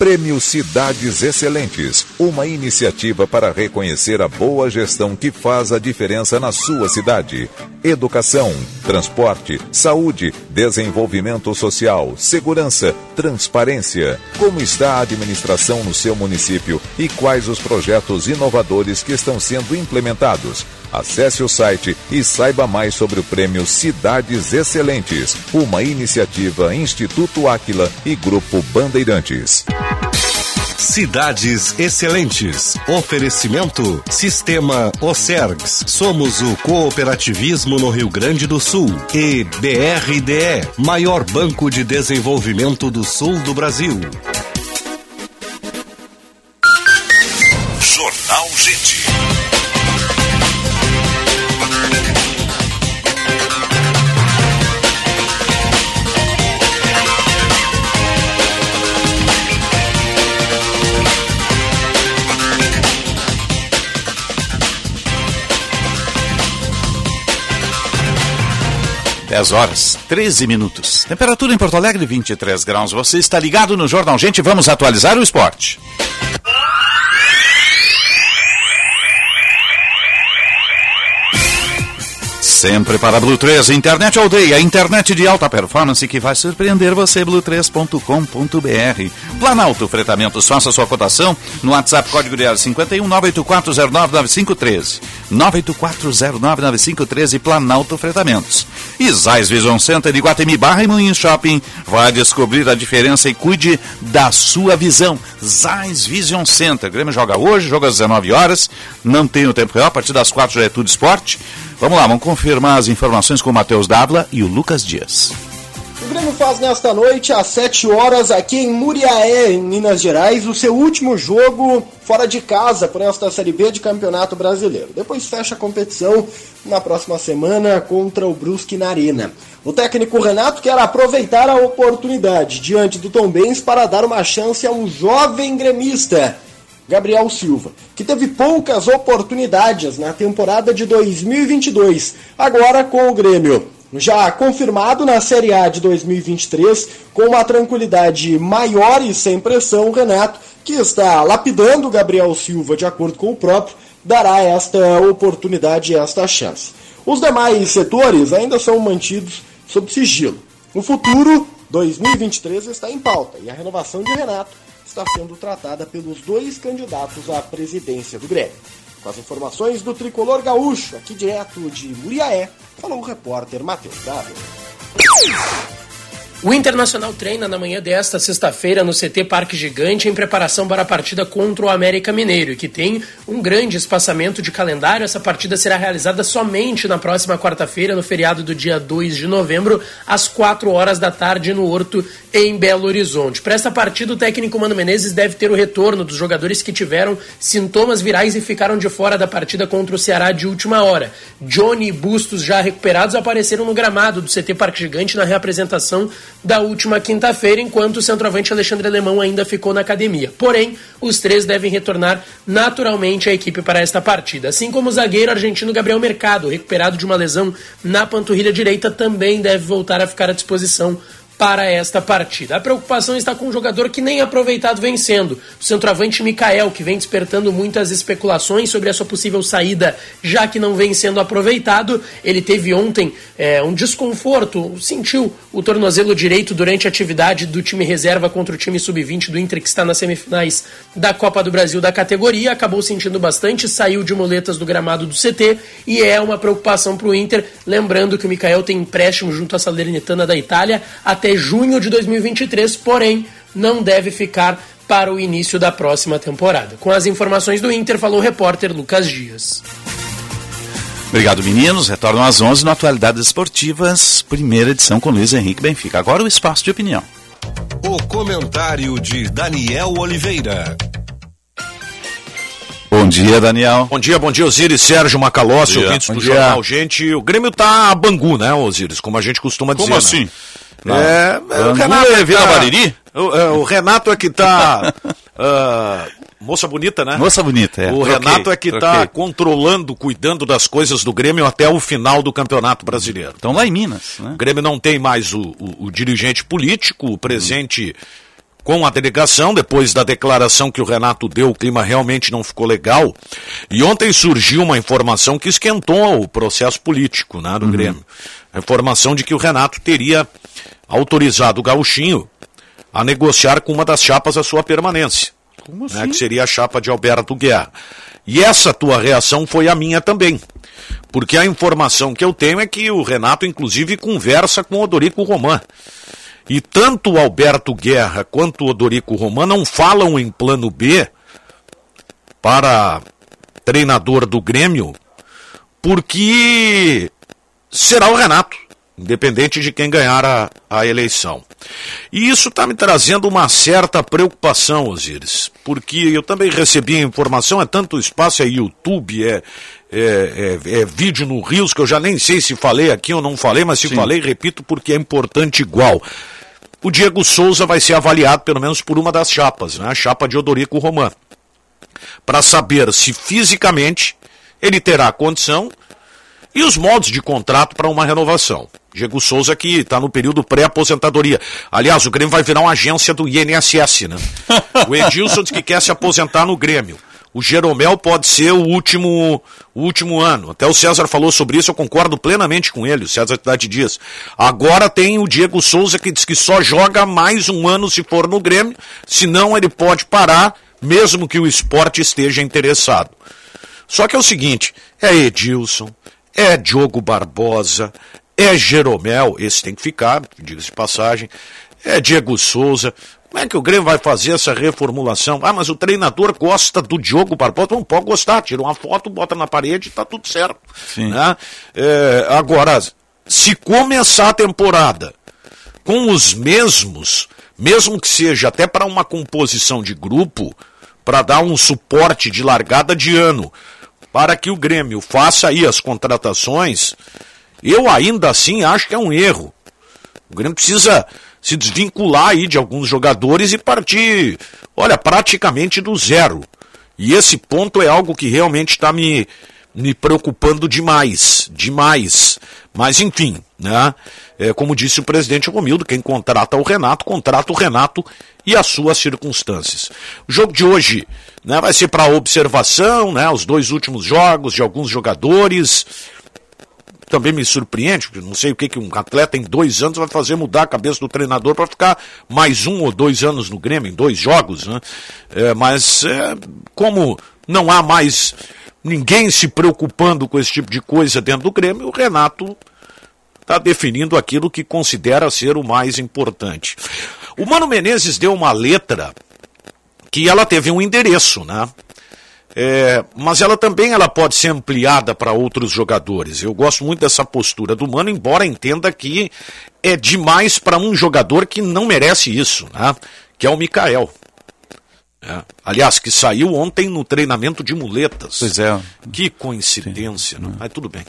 Prêmio Cidades Excelentes, uma iniciativa para reconhecer a boa gestão que faz a diferença na sua cidade. Educação, transporte, saúde, desenvolvimento social, segurança, transparência. Como está a administração no seu município e quais os projetos inovadores que estão sendo implementados? Acesse o site e saiba mais sobre o prêmio Cidades Excelentes, uma iniciativa Instituto Áquila e Grupo Bandeirantes. Cidades Excelentes. Oferecimento Sistema Ocergs. Somos o cooperativismo no Rio Grande do Sul. E BRDE, maior banco de desenvolvimento do sul do Brasil. Jornal Gente. Dez horas, 13 minutos. Temperatura em Porto Alegre, 23 graus. Você está ligado no Jornal Gente, vamos atualizar o esporte. Sempre para Blue 3, internet aldeia, internet de alta performance que vai surpreender você, blue3.com.br. Planalto Fretamentos, faça sua cotação no WhatsApp código de 51 984099513. 984099513 Planalto Fretamentos. E Zais Vision Center de Guatemi Barra e Moinhos Shopping vai descobrir a diferença e cuide da sua visão. Zais Vision Center. O Grêmio joga hoje, joga às 19 horas, não tem o tempo real, a partir das 4 já é tudo esporte. Vamos lá, vamos confirmar as informações com o Matheus Dávila e o Lucas Dias. O Grêmio faz nesta noite, às 7 horas, aqui em Muriaé, em Minas Gerais, o seu último jogo fora de casa por esta Série B de Campeonato Brasileiro. Depois fecha a competição na próxima semana contra o Brusque na Arena. O técnico Renato quer aproveitar a oportunidade diante do Tombense para dar uma chance a um jovem gremista, Gabriel Silva, que teve poucas oportunidades na temporada de 2022, agora com o Grêmio já confirmado na Série A de 2023, com uma tranquilidade maior e sem pressão, Renato, que está lapidando Gabriel Silva de acordo com o próprio, dará esta oportunidade esta chance. Os demais setores ainda são mantidos sob sigilo. O futuro 2023 está em pauta e a renovação de Renato está sendo tratada pelos dois candidatos à presidência do Grêmio. Com as informações do tricolor gaúcho, aqui direto de Muriaé, falou o repórter Matheus Dávila. O Internacional treina na manhã desta sexta-feira no CT Parque Gigante em preparação para a partida contra o América Mineiro, que tem um grande espaçamento de calendário. Essa partida será realizada somente na próxima quarta-feira, no feriado do dia 2 de novembro, às 4 horas da tarde, no Horto, em Belo Horizonte. Para esta partida, o técnico Mano Menezes deve ter o retorno dos jogadores que tiveram sintomas virais e ficaram de fora da partida contra o Ceará de última hora. Johnny e Bustos, já recuperados, apareceram no gramado do CT Parque Gigante na reapresentação da última quinta-feira, enquanto o centroavante Alexandre Alemão ainda ficou na academia. Porém, os três devem retornar naturalmente à equipe para esta partida. Assim como o zagueiro argentino Gabriel Mercado, recuperado de uma lesão na panturrilha direita, também deve voltar a ficar à disposição para esta partida. A preocupação está com um jogador que nem aproveitado vem sendo, o centroavante Mikael, que vem despertando muitas especulações sobre a sua possível saída, já que não vem sendo aproveitado. Ele teve ontem é, um desconforto, sentiu o tornozelo direito durante a atividade do time reserva contra o time sub-20 do Inter, que está nas semifinais da Copa do Brasil da categoria, acabou sentindo bastante, saiu de muletas do gramado do CT e é uma preocupação para o Inter, lembrando que o Mikael tem empréstimo junto à Salernitana da Itália até até junho de 2023, porém não deve ficar para o início da próxima temporada. Com as informações do Inter, falou o repórter Lucas Dias. Obrigado, meninos. Retornam às 11 no Atualidades Esportivas, primeira edição com Luiz Henrique Benfica. Agora o espaço de opinião. O comentário de Daniel Oliveira. Bom dia, Daniel. Bom dia, bom dia, Osiris, Sérgio Macalossi, ouvintes do dia. Jornal. Gente, o Grêmio tá a bangu, né, Osiris? Como a gente costuma dizer. Como assim? Né? É, Bangu o Renato é Vila tá- Bariri? O, é, o Renato é que tá. ah, moça bonita, né? Moça bonita, é. O Troquei, Renato é que tá troquei. controlando, cuidando das coisas do Grêmio até o final do Campeonato Brasileiro. Estão lá em Minas, né? O Grêmio não tem mais o, o- o dirigente político, o presente com a delegação, depois da declaração que o Renato deu, o clima realmente não ficou legal. E ontem surgiu uma informação que esquentou o processo político né, do Grêmio. A informação de que o Renato teria autorizado o Gauchinho a negociar com uma das chapas a sua permanência. Como né, que seria a chapa de Alberto Guerra. E essa tua reação foi a minha também. Porque a informação que eu tenho é que o Renato, inclusive, conversa com o Odorico Roman. E tanto o Alberto Guerra quanto o Odorico Roman não falam em plano B para treinador do Grêmio, porque será o Renato, independente de quem ganhar a, a eleição. E isso está me trazendo uma certa preocupação, Osiris, porque eu também recebi a informação, é tanto espaço, é YouTube, é, é, é- é vídeo no Rios, que eu já nem sei se falei aqui ou não falei, mas se falei, repito, porque é importante igual. O Diego Souza vai ser avaliado pelo menos por uma das chapas, né? a chapa de Odorico Roman, para saber se fisicamente ele terá condição e os modos de contrato para uma renovação. Diego Souza que está no período pré-aposentadoria. Aliás, o Grêmio vai virar uma agência do INSS, né? O Edilson diz que quer se aposentar no Grêmio. O Jeromel pode ser o último, o último ano. Até o César falou sobre isso, eu concordo plenamente com ele, o César Tati Dias. Agora tem o Diego Souza que diz que só joga mais um ano se for no Grêmio, senão ele pode parar, mesmo que o esporte esteja interessado. Só que é o seguinte, é Edilson, é Diogo Barbosa, é Jeromel, esse tem que ficar, diga-se de passagem, é Diego Souza. Como é que o Grêmio vai fazer essa reformulação? Ah, mas o treinador gosta do Diogo Barbosa. Não pode gostar, tira uma foto, bota na parede e tá tudo certo. Sim. né? É, agora, se começar a temporada com os mesmos, mesmo que seja até para uma composição de grupo, para dar um suporte de largada de ano, para que o Grêmio faça aí as contratações, eu ainda assim acho que é um erro. O Grêmio precisa se desvincular aí de alguns jogadores e partir, olha, praticamente do zero. E esse ponto é algo que realmente está me, me preocupando demais, demais. Mas enfim, né? É, como disse o presidente Romildo, quem contrata o Renato, contrata o Renato e as suas circunstâncias. O jogo de hoje né, vai ser para observação, né? Os dois últimos jogos de alguns jogadores também me surpreende, porque não sei o que, que um atleta em dois anos vai fazer mudar a cabeça do treinador para ficar mais um ou dois anos no Grêmio, em dois jogos, né? É, mas é, como não há mais ninguém se preocupando com esse tipo de coisa dentro do Grêmio, o Renato está definindo aquilo que considera ser o mais importante. O Mano Menezes deu uma letra que ela teve um endereço, né? É, mas ela também ela pode ser ampliada para outros jogadores. Eu gosto muito dessa postura do Mano, embora entenda que é demais para um jogador que não merece isso, né? que é o Mikael. É. Aliás, que saiu ontem no treinamento de muletas. Pois é. Que coincidência, Sim. mas tudo bem.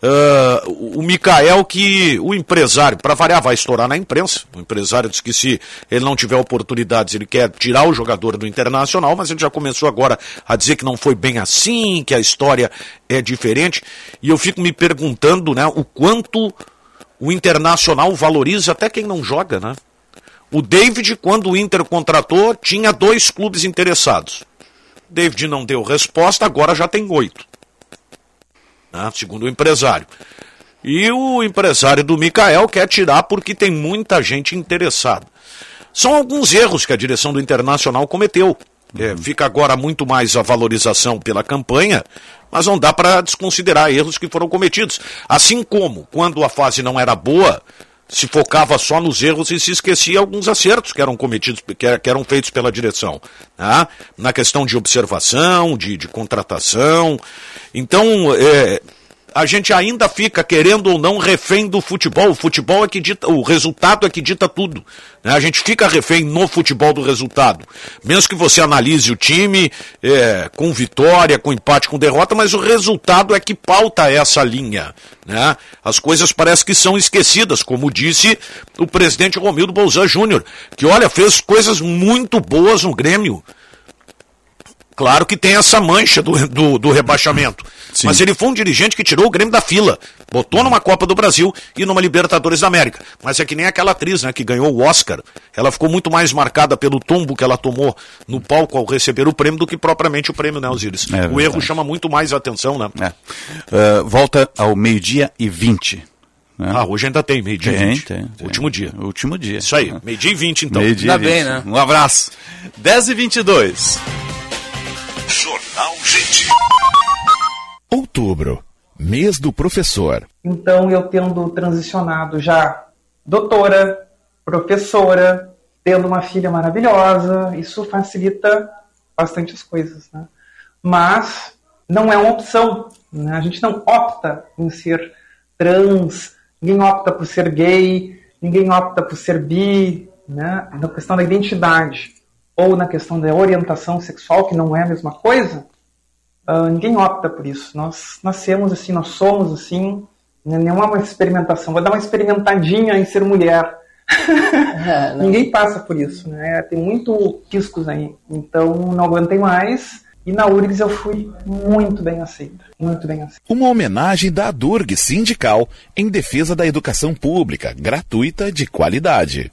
Uh, o Mikael, que o empresário, para variar, vai estourar na imprensa. O empresário disse que se ele não tiver oportunidades, ele quer tirar o jogador do internacional, mas ele já começou agora a dizer que não foi bem assim, que a história é diferente. E eu fico me perguntando né, o quanto o internacional valoriza até quem não joga, né? O David, quando o Inter contratou, tinha dois clubes interessados. David não deu resposta, agora já tem oito. Né? Segundo o empresário. E o empresário do Mikael quer tirar porque tem muita gente interessada. São alguns erros que a direção do Internacional cometeu. É, fica agora muito mais a valorização pela campanha, mas não dá para desconsiderar erros que foram cometidos. Assim como, quando a fase não era boa, se focava só nos erros e se esquecia alguns acertos que eram cometidos, que eram feitos pela direção. Tá? Na questão de observação, de, de contratação. Então, é, a gente ainda fica, querendo ou não, refém do futebol. O futebol é que dita, o resultado é que dita tudo. Né? A gente fica refém no futebol do resultado. Mesmo que você analise o time é, com vitória, com empate, com derrota, mas o resultado é que pauta essa linha. Né? As coisas parecem que são esquecidas, como disse o presidente Romildo Bolzan Júnior, que olha, fez coisas muito boas no Grêmio. Claro que tem essa mancha do, do, do rebaixamento. Sim. Mas ele foi um dirigente que tirou o Grêmio da fila. Botou numa Copa do Brasil e numa Libertadores da América. Mas é que nem aquela atriz, né, que ganhou o Oscar. Ela ficou muito mais marcada pelo tombo que ela tomou no palco ao receber o prêmio do que propriamente o prêmio, né, Osiris? É o erro chama muito mais atenção, né? É. Uh, volta ao meio-dia e vinte. Né? Ah, hoje ainda tem, meio-dia e vinte. Tem, tem. Último dia. Último dia. Isso aí, meio-dia e vinte, então. Meio-dia ainda bem, né? Um abraço. 10 e 22 Jornal Gente. Outubro, mês do professor. Então, eu tendo transicionado já doutora, professora, tendo uma filha maravilhosa, isso facilita bastante as coisas, né? Mas não é uma opção, né? A gente não opta em ser trans, ninguém opta por ser gay, ninguém opta por ser bi, né? Na questão da identidade ou na questão da orientação sexual, que não é a mesma coisa, uh, ninguém opta por isso. Nós nascemos assim, nós somos assim, né? não é uma experimentação. Vou dar uma experimentadinha em ser mulher. É, ninguém passa por isso, né? Tem muito riscos aí. Então não aguentei mais. E na URGS eu fui muito bem aceita, muito bem aceita. Uma homenagem da Durg Sindical em defesa da educação pública, gratuita de qualidade.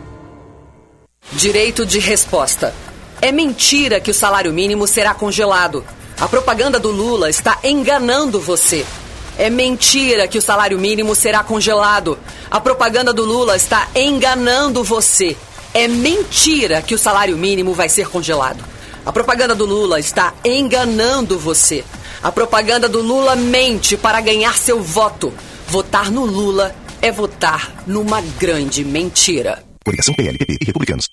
Direito de resposta. É mentira que o salário mínimo será congelado. A propaganda do Lula está enganando você. É mentira que o salário mínimo será congelado. A propaganda do Lula está enganando você. É mentira que o salário mínimo vai ser congelado. A propaganda do Lula está enganando você. A propaganda do Lula mente para ganhar seu voto. Votar no Lula é votar numa grande mentira. Coligação PLPP e Republicanos.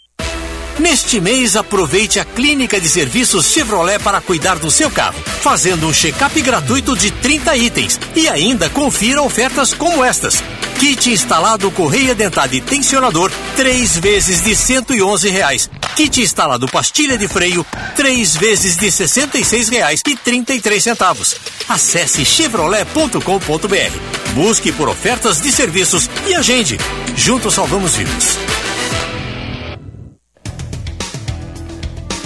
Neste mês, aproveite a clínica de serviços Chevrolet para cuidar do seu carro, fazendo um check-up gratuito de 30 itens. E ainda confira ofertas como estas. Kit instalado correia dentada e tensionador, 3 vezes de 111 reais. Kit instalado pastilha de freio, 3 vezes de 66 reais e 33 centavos. Acesse chevrolet.com.br. Busque por ofertas de serviços e agende. Juntos salvamos vidas.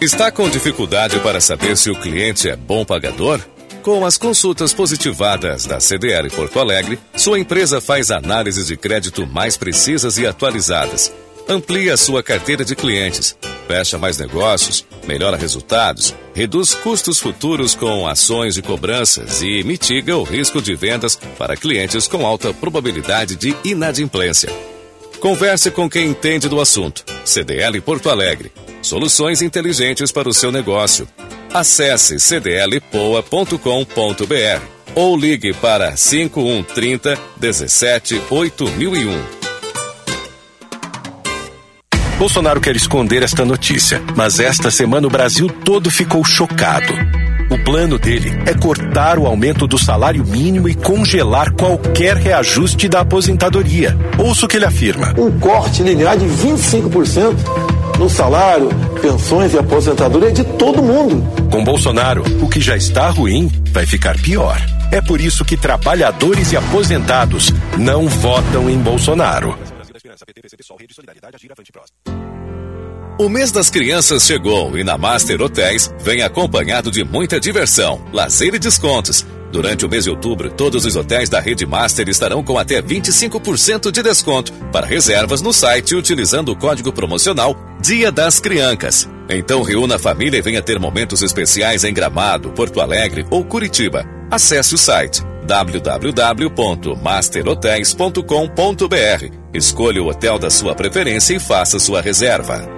Está com dificuldade para saber se o cliente é bom pagador? Com as consultas positivadas da CDL Porto Alegre, sua empresa faz análises de crédito mais precisas e atualizadas. Amplia sua carteira de clientes, fecha mais negócios, melhora resultados, reduz custos futuros com ações de cobranças e mitiga o risco de vendas para clientes com alta probabilidade de inadimplência. Converse com quem entende do assunto. CDL Porto Alegre. Soluções inteligentes para o seu negócio. Acesse cdlpoa.com.br ou ligue para 5130 17 8001. Bolsonaro quer esconder esta notícia, mas esta semana o Brasil todo ficou chocado. O plano dele é cortar o aumento do salário mínimo e congelar qualquer reajuste da aposentadoria. Ouça o que ele afirma. Um corte linear de 25% no salário, pensões e aposentadoria de todo mundo. Com Bolsonaro, o que já está ruim vai ficar pior. É por isso que trabalhadores e aposentados não votam em Bolsonaro. O mês das crianças chegou e na Master Hotéis vem acompanhado de muita diversão, lazer e descontos. Durante o mês de outubro, todos os hotéis da rede Master estarão com até 25% de desconto para reservas no site utilizando o código promocional Dia das Criancas. Então reúna a família e venha ter momentos especiais em Gramado, Porto Alegre ou Curitiba. Acesse o site www.masterhotels.com.br. Escolha o hotel da sua preferência e faça sua reserva.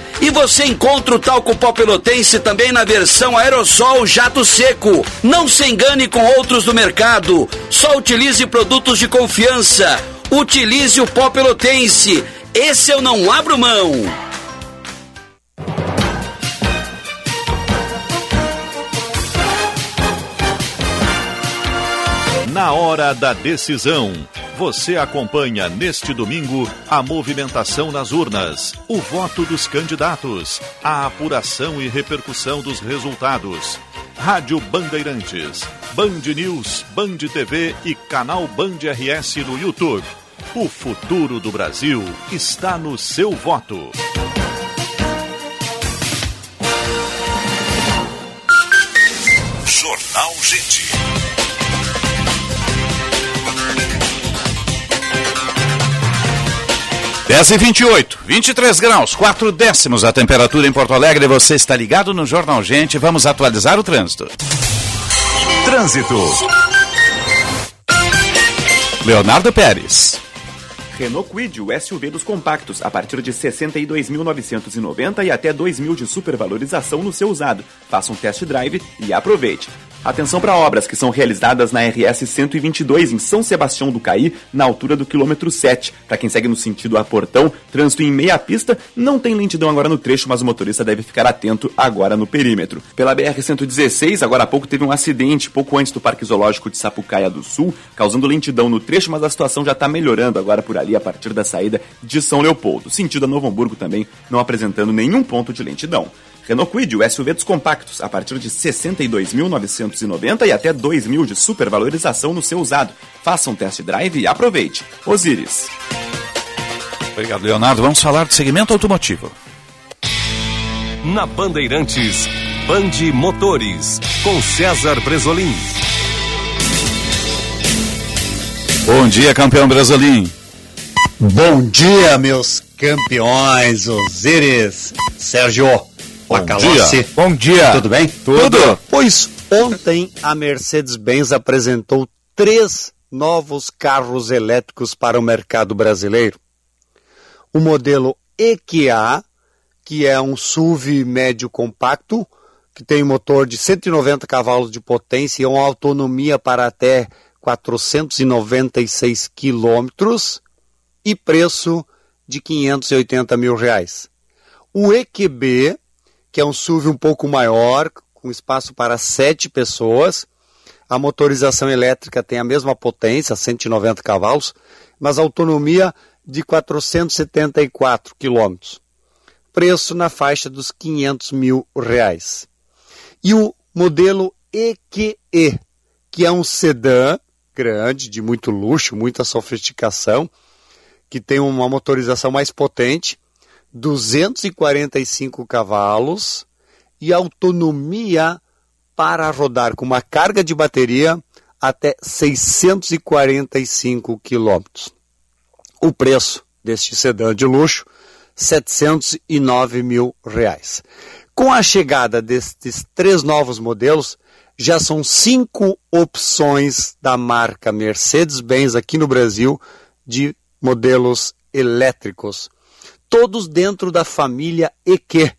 E você encontra o talco pó pelotense também na versão aerossol jato seco. Não se engane com outros do mercado. Só utilize produtos de confiança. Utilize o pó pelotense. Esse eu não abro mão. Na hora da decisão, você acompanha neste domingo a movimentação nas urnas, o voto dos candidatos, a apuração e repercussão dos resultados. Rádio Bandeirantes, Band News, Band TV e canal Band RS no YouTube. O futuro do Brasil está no seu voto. Jornal Gente. 10 e 28, 23 graus, 4 décimos a temperatura em Porto Alegre. Você está ligado no Jornal Gente. Vamos atualizar o trânsito. Trânsito. Leonardo Pérez. Renault Kwid, o SUV dos compactos, a partir de 62.990 e até 2.000 de supervalorização no seu usado. Faça um test drive e aproveite. Atenção para obras que são realizadas na RS 122 em São Sebastião do Caí, na altura do quilômetro 7. Para quem segue no sentido a Portão, trânsito em meia pista, não tem lentidão agora no trecho, mas o motorista deve ficar atento agora no perímetro. Pela BR 116, agora há pouco teve um acidente pouco antes do Parque Zoológico de Sapucaia do Sul, causando lentidão no trecho, mas a situação já está melhorando agora por ali a partir da saída de São Leopoldo. Sentido a Novo Hamburgo também, não apresentando nenhum ponto de lentidão. Renault Kwid, o SUV dos compactos, a partir de 62.990 e até 2.000 de supervalorização no seu usado. Faça um test drive e aproveite. Osiris. Obrigado, Leonardo. Vamos falar de segmento automotivo. Na Bandeirantes, Bande Motores, com César Bresolim. Bom dia, campeão Bresolim. Bom dia, meus campeões, Osiris, Sérgio. Macalossi. Bom dia. Tudo bem? Tudo. Pois ontem a Mercedes-Benz apresentou três novos carros elétricos para o mercado brasileiro. O modelo EQA, que é um SUV médio compacto, que tem motor de 190 cavalos de potência e uma autonomia para até 496 quilômetros e preço de 580 mil reais. O EQB, que é um SUV um pouco maior, com espaço para sete pessoas. A motorização elétrica tem a mesma potência, 190 cavalos, mas autonomia de 474 quilômetros. Preço na faixa dos 500 mil reais. E o modelo EQE, que é um sedã grande, de muito luxo, muita sofisticação, que tem uma motorização mais potente, 245 cavalos e autonomia para rodar com uma carga de bateria até 645 quilômetros. O preço deste sedã de luxo, 709 mil reais. Com a chegada destes três novos modelos, já são cinco opções da marca Mercedes-Benz aqui no Brasil de modelos elétricos todos dentro da família EQ.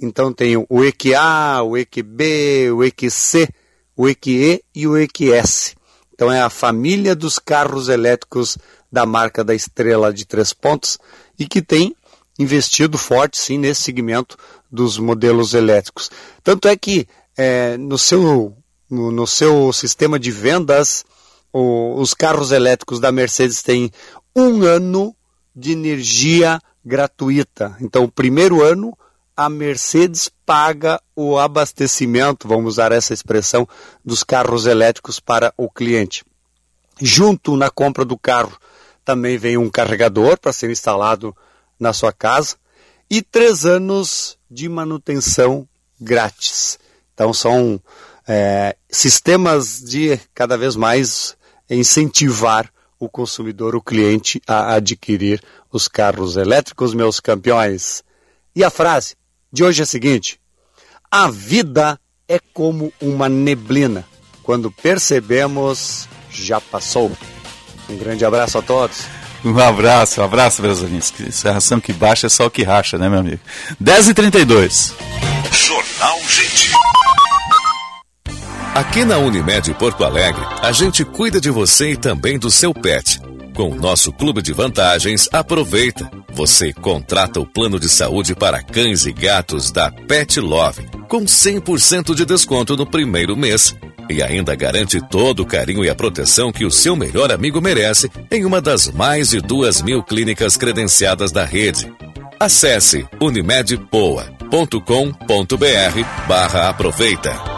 Então tem o EQA, o EQB, o EQC, o EQE e o EQS. Então é a família dos carros elétricos da marca da Estrela de Três Pontos e que tem investido forte sim nesse segmento dos modelos elétricos. Tanto é que é, no, seu, no, no, seu sistema de vendas, o, os carros elétricos da Mercedes têm um ano de energia gratuita. Então, o primeiro ano, a Mercedes paga o abastecimento, vamos usar essa expressão, dos carros elétricos para o cliente. Junto na compra do carro também vem um carregador para ser instalado na sua casa e três anos de manutenção grátis. Então são é, sistemas de cada vez mais incentivar o consumidor, o cliente, a adquirir os carros elétricos, meus campeões. E a frase de hoje é a seguinte: A vida é como uma neblina. Quando percebemos, já passou. Um grande abraço a todos. Um abraço, um abraço, meus amigos. Serração que baixa é só o que racha, né, meu amigo? 10h32. Jornal Gente. Aqui na Unimed Porto Alegre, a gente cuida de você e também do seu pet. Com o nosso clube de vantagens, aproveita. Você contrata o plano de saúde para cães e gatos da Pet Love, com 100% de desconto no primeiro mês. E ainda garante todo o carinho e a proteção que o seu melhor amigo merece em uma das mais de duas mil clínicas credenciadas da rede. Acesse unimedpoa.com.br barra aproveita.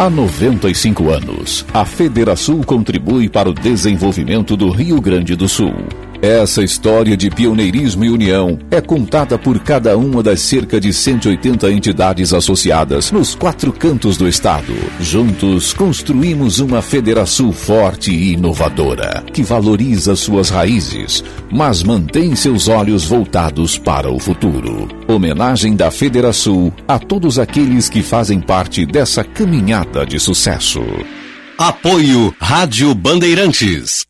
Há 95 anos, a Federação contribui para o desenvolvimento do Rio Grande do Sul. Essa história de pioneirismo e união é contada por cada uma das cerca de 180 entidades associadas nos quatro cantos do estado. Juntos construímos uma federação forte e inovadora, que valoriza suas raízes, mas mantém seus olhos voltados para o futuro. Homenagem da Federação a todos aqueles que fazem parte dessa caminhada de sucesso. Apoio Rádio Bandeirantes.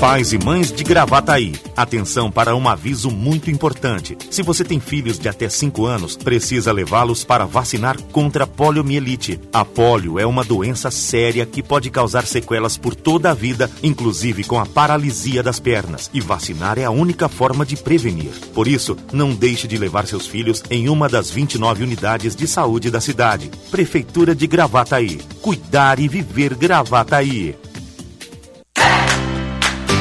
Pais e mães de Gravataí, atenção para um aviso muito importante. Se você tem filhos de até 5 anos, precisa levá-los para vacinar contra a poliomielite. A polio é uma doença séria que pode causar sequelas por toda a vida, inclusive com a paralisia das pernas. E vacinar é a única forma de prevenir. Por isso, não deixe de levar seus filhos em uma das 29 unidades de saúde da cidade. Prefeitura de Gravataí. Cuidar e viver Gravataí.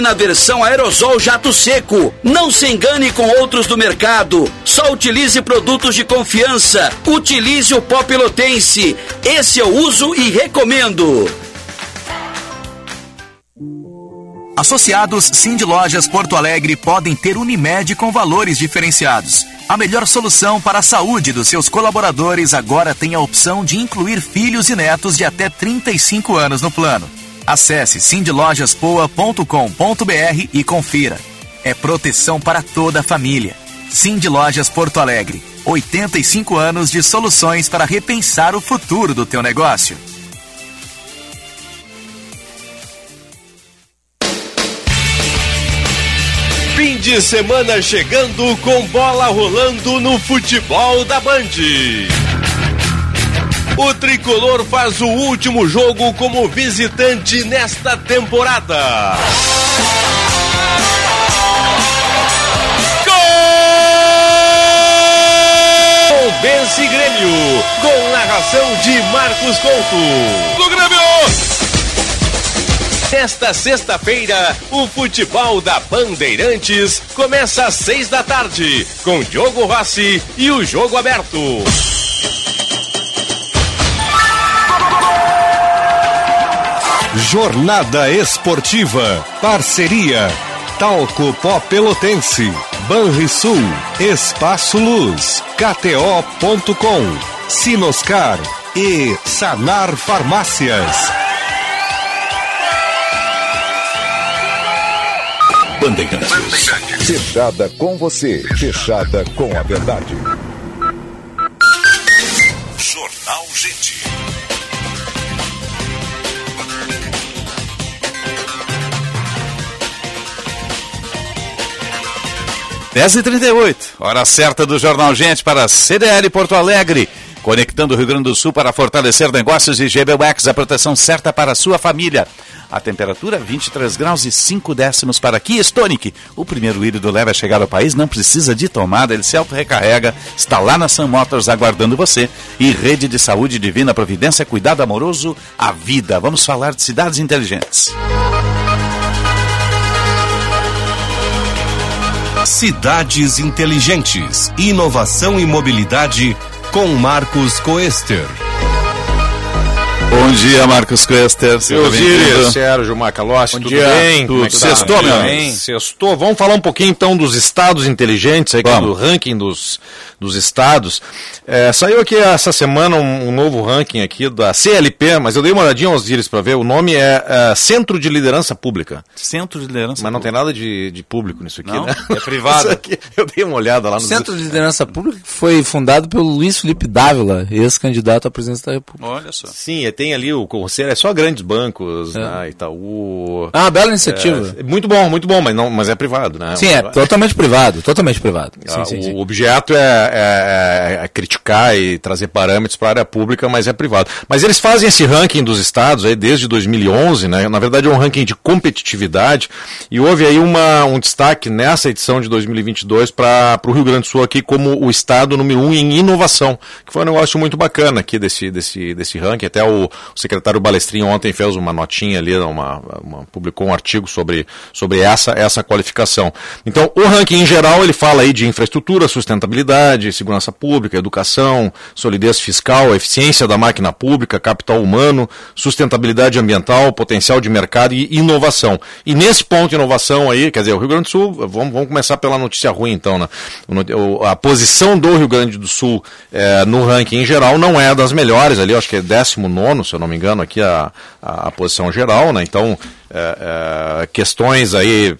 na versão aerosol jato seco. Não se engane com outros do mercado. Só utilize produtos de confiança. Utilize o pó pelotense. Esse eu uso e recomendo. Associados Cindy Lojas Porto Alegre podem ter Unimed com valores diferenciados. A melhor solução para a saúde dos seus colaboradores agora tem a opção de incluir filhos e netos de até 35 anos no plano. Acesse cindylojaspoa.com.br e confira. É proteção para toda a família. Cindy Lojas Porto Alegre. 85 anos de soluções para repensar o futuro do teu negócio. Fim de semana chegando com bola rolando no futebol da Band. O tricolor faz o último jogo como visitante nesta temporada. Gol! Bense Grêmio, com narração de Marcos Couto. Do Grêmio! Nesta sexta-feira, o futebol da Bandeirantes começa às seis da tarde, com Diogo Rossi e o jogo aberto. Jornada Esportiva. Parceria. Talco Pó Pelotense. Banrisul. Espaço Luz. KTO.com. Sinoscar. E Sanar Farmácias. Bandeirantes. Fechada com você. Fechada com a verdade. 10h38, hora certa do Jornal Gente para CDL Porto Alegre. Conectando o Rio Grande do Sul para fortalecer negócios e GBUX, a proteção certa para a sua família. A temperatura 23 graus e 5 décimos para aqui. Stonic, o primeiro híbrido leve a chegar ao país, não precisa de tomada, ele se auto-recarrega, está lá na Sam Motors aguardando você. E Rede de Saúde Divina Providência, cuidado amoroso, a vida. Vamos falar de cidades inteligentes. Música Cidades Inteligentes. Inovação e mobilidade com Marcos Coester. Bom dia, Marcos. Seja Osíris, bem-vindo. Sérgio Macalossi, Bom tudo dia. bem? Tudo. Como é que tá? Sextou, Tudo meu bem? amigo? Sextou. Vamos falar um pouquinho então dos estados inteligentes, aí, é do ranking dos, dos estados. É, saiu aqui essa semana um, um novo ranking aqui da CLP, mas eu dei uma olhadinha aos Osíris para ver. O nome é, é Centro de Liderança Pública. Centro de Liderança Mas não tem nada de, de público nisso aqui, Não? né? É privado. Aqui, eu dei uma olhada lá no Centro de Liderança Pública foi fundado pelo Luiz Felipe Dávila, ex-candidato à presidência da República. Olha só. Sim, é, tem ali o conselho, é só grandes bancos, né, Itaú. Ah, bela iniciativa. É, muito bom, muito bom, mas, não, mas é privado, né? Sim, é totalmente privado, totalmente privado. Sim, Ah, sim, o sim. objeto é, é- é criticar e trazer parâmetros para a área pública, mas é privado. Mas eles fazem esse ranking dos estados aí desde 2011, né? Na verdade é um ranking de competitividade e houve aí uma, um destaque nessa edição de 2022 para o Rio Grande do Sul aqui como o estado número um em inovação, que foi um negócio muito bacana aqui desse, desse, desse ranking. Até o, o secretário Balestrinho ontem fez uma notinha ali, uma, uma- publicou um artigo sobre, sobre essa, essa qualificação. Então, o ranking em geral, ele fala aí de infraestrutura, sustentabilidade, segurança pública, educação, solidez fiscal, eficiência da máquina pública, capital humano, sustentabilidade ambiental, potencial de mercado e inovação. E nesse ponto inovação aí, quer dizer, o Rio Grande do Sul, vamos, vamos começar pela notícia ruim então, né? A posição do Rio Grande do Sul eh, no ranking em geral não é das melhores ali, acho que é 19 se eu não me engano, aqui a, a, a posição geral, né? Então, eh, eh, questões aí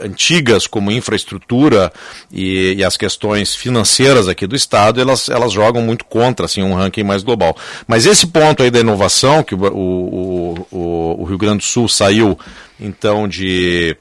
antigas como infraestrutura e, e as questões financeiras aqui do estado elas, elas jogam muito contra assim um ranking mais global. Mas esse ponto aí da inovação que o, o, o, o Rio Grande do Sul saiu então de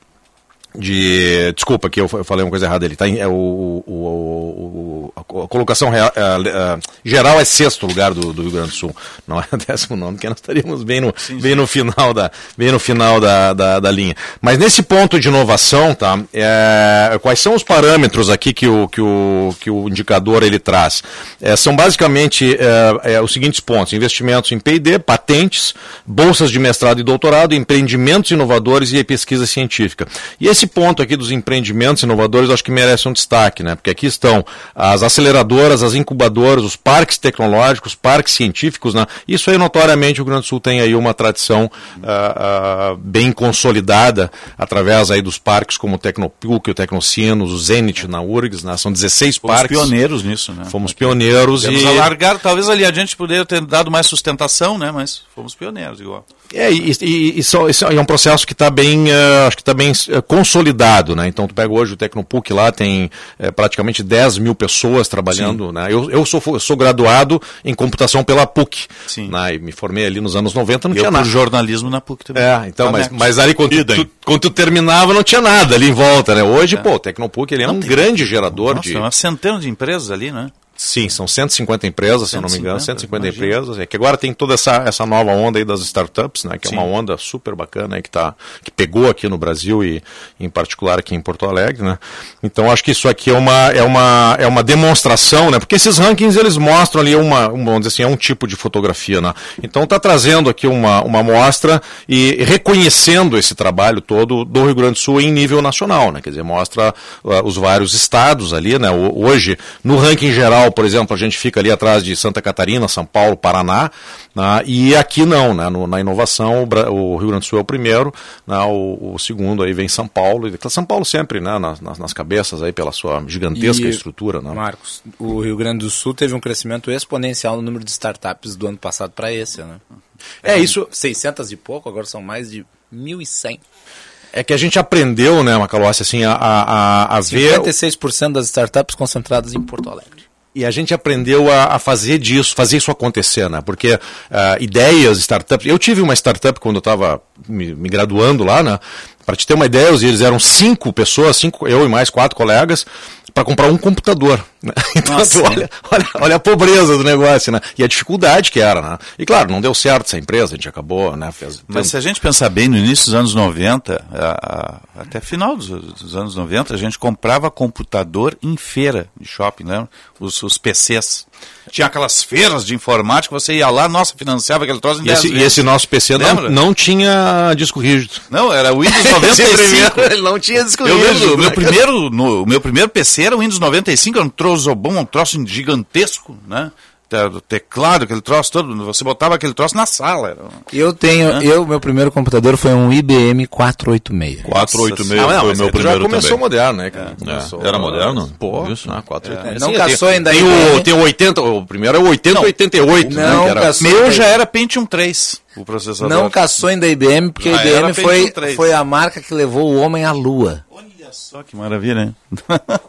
de desculpa que eu fa- eu falei uma coisa errada ele tá em, é o, o, o- a colocação real- é, é, geral é sexto lugar do, do Rio Grande do Sul não é décimo nome porque nós estaríamos bem no bem no final da bem no final da, da, da linha. Mas nesse ponto de inovação tá é, quais são os parâmetros aqui que o que o, que o indicador ele traz? É, são basicamente é, é, os seguintes pontos investimentos em P&D patentes bolsas de mestrado e doutorado empreendimentos inovadores e pesquisa científica. E esse ponto aqui dos empreendimentos inovadores acho que merece um destaque, né? Porque aqui estão as aceleradoras, as incubadoras, os parques tecnológicos, parques científicos, né? Isso aí notoriamente o Rio Grande do Sul tem aí uma tradição ah, ah, bem consolidada através aí dos parques como o Tecnopuc, o Tecnocinos, o Zenit na URGS, né? São 16 Fomos parques. pioneiros nisso, né? Fomos pioneiros Temos e alargar, talvez ali a gente poderia ter dado mais sustentação, né? Mas fomos pioneiros igual. É, e, e, e só, isso é um processo que está bem, eh, acho que está bem eh, consolidado, né? Então tu pega hoje o Tecnopuc lá, tem eh, praticamente 10 mil pessoas trabalhando, né? Eu, eu sou, eu sou graduado em computação pela PUC, né? E me formei ali nos anos 90, não Eu tinha nada. jornalismo na PUC também. É, então, mas, Conecto. mas ali quando tu, quando tu terminava não tinha nada ali em volta, né? Hoje, pô, o Tecnopuc ele é um grande gerador Nossa, de... tem uma centena de empresas ali, né? Sim, são 150 empresas, se eu não me engano, 150, 150 empresas. É que agora tem toda essa, essa nova onda aí das startups, né? Que Sim. é uma onda super bacana aí que, tá, que pegou aqui no Brasil e em particular aqui em Porto Alegre, né? Então acho que isso aqui é uma, é uma, é uma demonstração, né? Porque esses rankings eles mostram ali uma, uma vamos dizer assim, é um tipo de fotografia, né? Então tá trazendo aqui uma, uma amostra e reconhecendo esse trabalho todo do Rio Grande do Sul em nível nacional, né? Quer dizer, mostra uh, os vários estados ali, né? O- hoje, no ranking geral, por exemplo, a gente fica ali atrás de Santa Catarina, São Paulo, Paraná, né? e aqui não, né? No- na inovação, o, Rio Grande do Sul é o primeiro, né? o, o segundo aí vem São Paulo, e São Paulo sempre, né? Nas, nas, nas cabeças aí pela sua gigantesca E, estrutura, né? Marcos, o Rio Grande do Sul teve um crescimento exponencial no número de startups do ano passado para esse, né? É, Eram isso- 600 e pouco, agora são mais de 1.100. É que a gente aprendeu, né, Macalossi, assim, a, a, a, a ver... 56% das startups concentradas em Porto Alegre. E a gente aprendeu a, a fazer disso, fazer isso acontecer, né? Porque ah, ideias, startups. Eu tive uma startup quando eu estava me, me graduando lá, né? Para te ter uma ideia, eles eram cinco pessoas, cinco, eu e mais quatro colegas, para comprar um computador. Então, Nossa, tu olha, olha, olha a pobreza do negócio, né? E a dificuldade que era, né? E claro, não deu certo essa empresa, a gente acabou, né? Fez, Mas se a gente pensar bem, no início dos anos 90, a- a- até final dos, dos anos 90, a gente comprava computador em feira de shopping, lembra? Os, os PCs. Tinha aquelas feiras de informática, você ia lá, nossa, financiava aquele troço em E 10 esse, e esse nosso PC não, Lembra? não tinha disco rígido. Não, era o Windows Esse 95. primeiro, ele não tinha disco Eu rígido, lembro, o né, meu primeiro, no, o meu primeiro PC era o Windows 95, era um troço bom, um troço gigantesco, né? Teclado, aquele troço todo, você botava aquele troço na sala. Era... Eu tenho, Hã? eu, meu primeiro computador foi um IBM 486. 486 Ah, não, foi o meu aí primeiro já começou também. moderno, né, cara? Começou- Era moderno? Pô, Isso. ah, 486. É, não Sim, caçou tem, ainda tem IBM? o, tem o 80, o primeiro é o 80 88, né? Não era- caçou Meu já era Pentium 3, o processador. Não caçou ainda a IBM, porque a Ah, era IBM foi, Pentium 3. foi a marca que levou o homem à lua. Só que maravilha, né?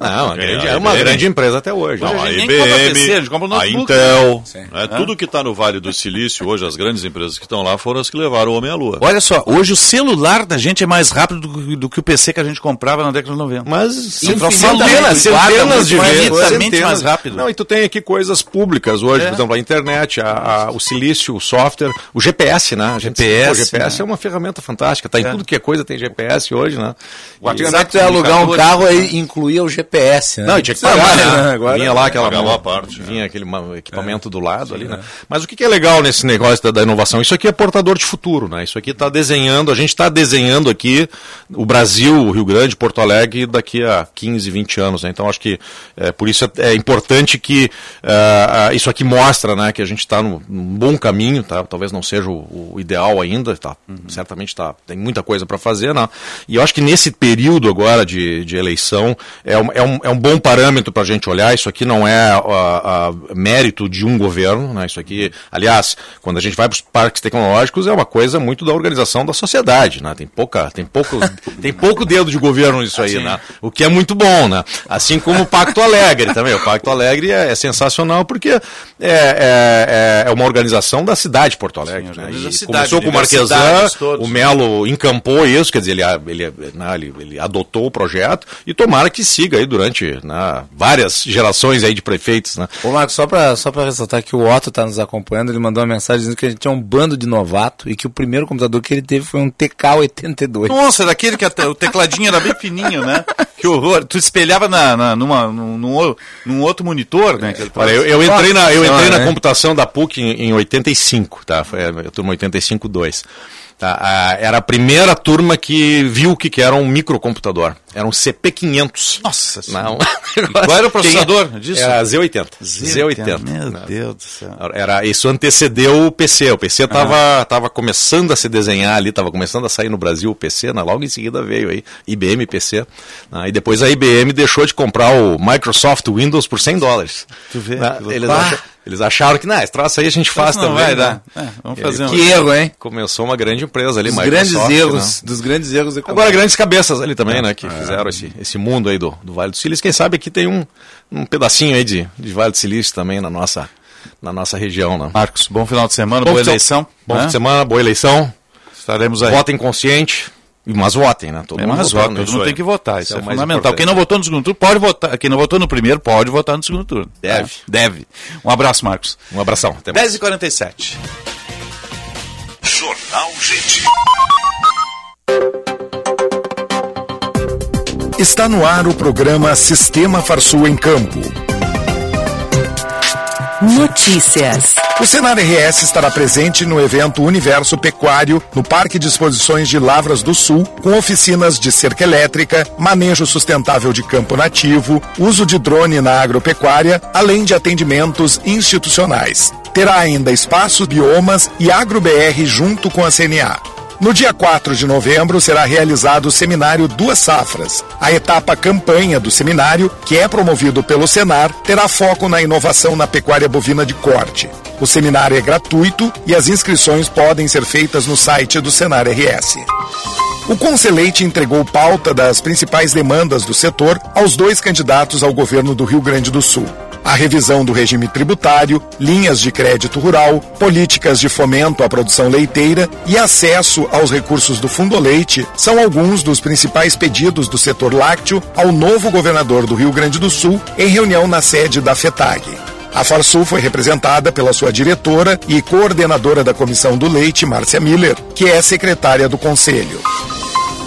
Não, a grande- a é uma grande empresa até hoje. Não, Hoje a IBM, PC, a gente compra a Intel, né? Né, tudo que está no Vale do Silício hoje, as grandes empresas que estão lá foram as que levaram o homem à lua. Olha só, hoje o celular da gente é mais rápido do, que- do que o PC que a gente comprava na década de 90. Mas Infinitamente, centenas, centenas de mais vezes. mais rápido. Não, e tu tem aqui coisas públicas hoje, É. por exemplo, a internet, a- a- o silício, o software, o GPS, né? A gente- GPS, o GPS né? é uma ferramenta fantástica, tá em É. tudo que é coisa tem GPS hoje, né? O E- ia alugar um carro aí incluía o GPS, né? Não, e tinha que pagar, né? Agora, vinha lá aquela parte, vinha aquele equipamento do lado ali, né? Mas o que é legal nesse negócio da, da inovação? Isso aqui é portador de futuro, né? Isso aqui está desenhando, a gente está desenhando aqui o Brasil, o Rio Grande, Porto Alegre daqui a 15, 20 anos, né? Então acho que é, por isso é, é importante que ah, isso aqui mostra, né, que a gente está num, num bom caminho, tá? Talvez não seja o, o ideal ainda, tá? Certamente tá, tem muita coisa para fazer, né? E eu acho que nesse período agora de, de eleição é um, é, um, é um bom parâmetro para a gente olhar. Isso aqui não é ah, ah, mérito de um governo, né? Isso aqui, aliás, quando a gente vai para os parques tecnológicos é uma coisa muito da organização da sociedade, né? Tem pouca, tem pouco, tem pouco dedo de governo nisso aí, né? O que é muito bom, né? Assim como o Pacto Alegre também. O Pacto Alegre é, é sensacional porque é, é, é- é uma organização da cidade de Porto Alegre. né? organiza E a cidade, começou com o Marquesan, universidades todos. o Melo encampou isso, quer dizer, ele, ele, né, ele, ele adotou o projeto e tomara que siga aí durante né, várias gerações aí de prefeitos, né? Ô Marcos, só pra, só pra ressaltar que o Otto tá nos acompanhando, ele mandou uma mensagem dizendo que a gente é um bando de novato e que o primeiro computador que ele teve foi um TK-82. Nossa, daquele que até o tecladinho era bem fininho, né? Que horror. Tu espelhava na, na- numa, num, num outro monitor, né? Olha, eu, eu entrei na, eu entrei Ah, na né? computação da PUC em, em 85, tá? Foi a turma 85-2. Tá? Ah, era a primeira turma que viu o que, que era um microcomputador. Era um CP500. Nossa Não. Qual era o processador disso? Era Z80. Z80, Z80. meu né? Deus do céu. Era, isso antecedeu o PC. O PC estava tava começando a se desenhar ali, estava começando a sair no Brasil o PC, né? logo em seguida veio aí IBM PC. né? E depois a IBM deixou de comprar o Microsoft Windows por 100 dólares. Tu vê? Né? Eles, loucura. Eles acharam que, não, esse troço aí a gente faz não também. vai né? dar. É, vamos E fazer aí, um- Que erro, hein? Começou uma grande empresa ali, Dos Microsoft, grandes erros, né? dos grandes erros Agora, grandes cabeças ali também, né? Que fizeram esse, esse mundo aí do, do Vale do Silício. Quem sabe aqui tem um, um pedacinho aí de, de Vale do Silício também na nossa, na nossa região, né? Marcos, bom final de semana, Bom boa eleição. Bom né? fim de semana, boa eleição. Estaremos aí. Votem consciente, mas votem, né? Todo É, mundo mas votando, vota, todo isso mundo aí. tem que votar, isso é é, mais fundamental. importante. Quem não votou no segundo turno pode votar, quem não votou no primeiro pode votar no segundo turno. Deve. Tá? Deve. Um abraço, Marcos. Um abração. Até mais. 10h47. Jornal Gente. Está no ar o programa Sistema Farsul em Campo. Notícias. O Senar RS estará presente no evento Universo Pecuário, no Parque de Exposições de Lavras do Sul, com oficinas de cerca elétrica, manejo sustentável de campo nativo, uso de drone na agropecuária, além de atendimentos institucionais. Terá ainda espaços, biomas e AgroBR junto com a CNA. No dia 4 de novembro será realizado o seminário Duas Safras. A etapa campanha do seminário, que é promovido pelo Senar, terá foco na inovação na pecuária bovina de corte. O seminário é gratuito e as inscrições podem ser feitas no site do Senar RS. O Conselheite entregou pauta das principais demandas do setor aos dois candidatos ao governo do Rio Grande do Sul. A revisão do regime tributário, linhas de crédito rural, políticas de fomento à produção leiteira e acesso aos recursos do Fundo Leite são alguns dos principais pedidos do setor lácteo ao novo governador do Rio Grande do Sul em reunião na sede da FETAG. A Farsul foi representada pela sua diretora e coordenadora da Comissão do Leite, Márcia Miller, que é secretária do Conselho.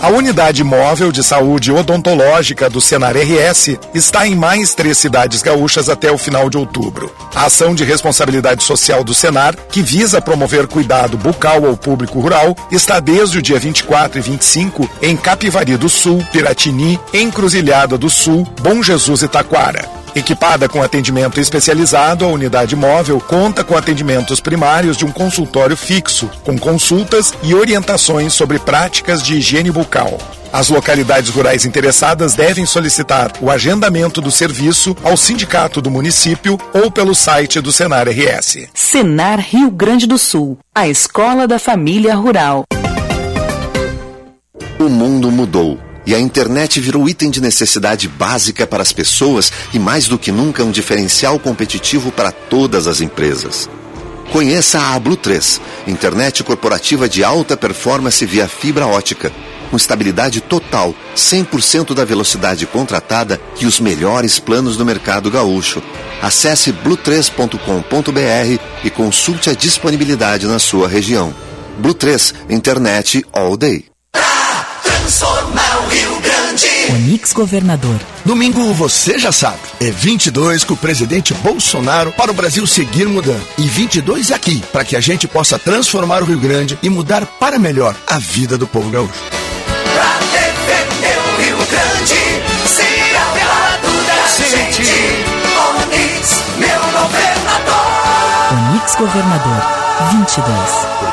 A unidade móvel de saúde odontológica do Senar RS está em mais três cidades gaúchas até o final de outubro. A ação de responsabilidade social do Senar, que visa promover cuidado bucal ao público rural, está desde o dia 24 e 25 em Capivari do Sul, Piratini, Encruzilhada do Sul, Bom Jesus e Taquara. Equipada com atendimento especializado, a unidade móvel conta com atendimentos primários de um consultório fixo, com consultas e orientações sobre práticas de higiene bucal. As localidades rurais interessadas devem solicitar o agendamento do serviço ao sindicato do município ou pelo site do Senar RS. Senar Rio Grande do Sul, a escola da família rural. O mundo mudou e a internet virou item de necessidade básica para as pessoas e, mais do que nunca, um diferencial competitivo para todas as empresas. Conheça a Blue 3, internet corporativa de alta performance via fibra ótica, com estabilidade total, 100% da velocidade contratada e os melhores planos do mercado gaúcho. Acesse blue3.com.br e consulte a disponibilidade na sua região. Blue 3, internet all day. Transformar o Rio Grande. Onix Governador. Domingo você já sabe. É 22 com o presidente Bolsonaro para o Brasil seguir mudando. E 22 aqui, para que a gente possa transformar o Rio Grande e mudar para melhor a vida do povo gaúcho. Pra defender o Rio Grande, ser aliado da gente. Onix, meu governador. Onix Governador. 22.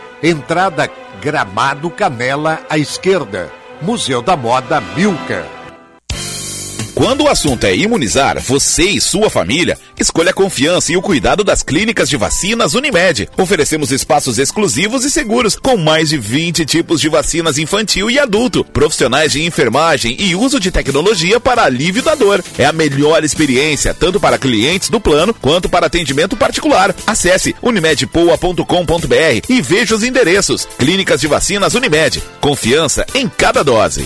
Entrada Gramado Canela à esquerda. Museu da Moda Milka. Quando o assunto é imunizar, você e sua família, escolha a confiança e o cuidado das clínicas de vacinas Unimed. Oferecemos espaços exclusivos e seguros, com mais de 20 tipos de vacinas infantil e adulto, profissionais de enfermagem e uso de tecnologia para alívio da dor. É a melhor experiência, tanto para clientes do plano quanto para atendimento particular. Acesse unimedpoa.com.br e veja os endereços. Clínicas de vacinas Unimed. Confiança em cada dose.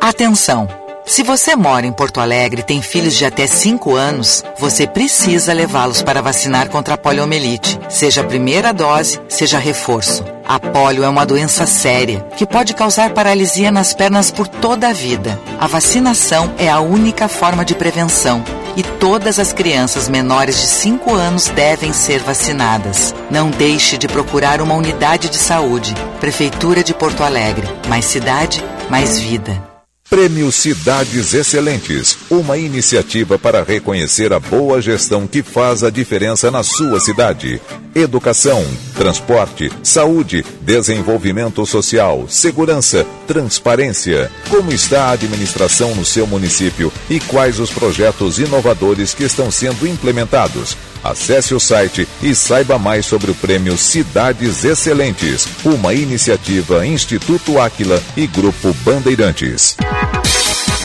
Atenção! Se você mora em Porto Alegre e tem filhos de até 5 anos, você precisa levá-los para vacinar contra a poliomielite, seja a primeira dose, seja reforço. A polio é uma doença séria que pode causar paralisia nas pernas por toda a vida. A vacinação é a única forma de prevenção e todas as crianças menores de 5 anos devem ser vacinadas. Não deixe de procurar uma unidade de saúde. Prefeitura de Porto Alegre. Mais cidade, mais vida. Prêmio Cidades Excelentes, uma iniciativa para reconhecer a boa gestão que faz a diferença na sua cidade. Educação, transporte, saúde, desenvolvimento social, segurança, transparência. Como está a administração no seu município e quais os projetos inovadores que estão sendo implementados? Acesse o site e saiba mais sobre o prêmio Cidades Excelentes, uma iniciativa Instituto Áquila e Grupo Bandeirantes.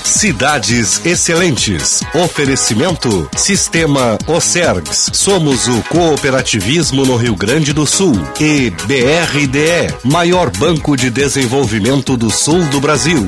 Cidades Excelentes. Oferecimento Sistema Ocergs. Somos o cooperativismo no Rio Grande do Sul. E BRDE, maior banco de desenvolvimento do sul do Brasil.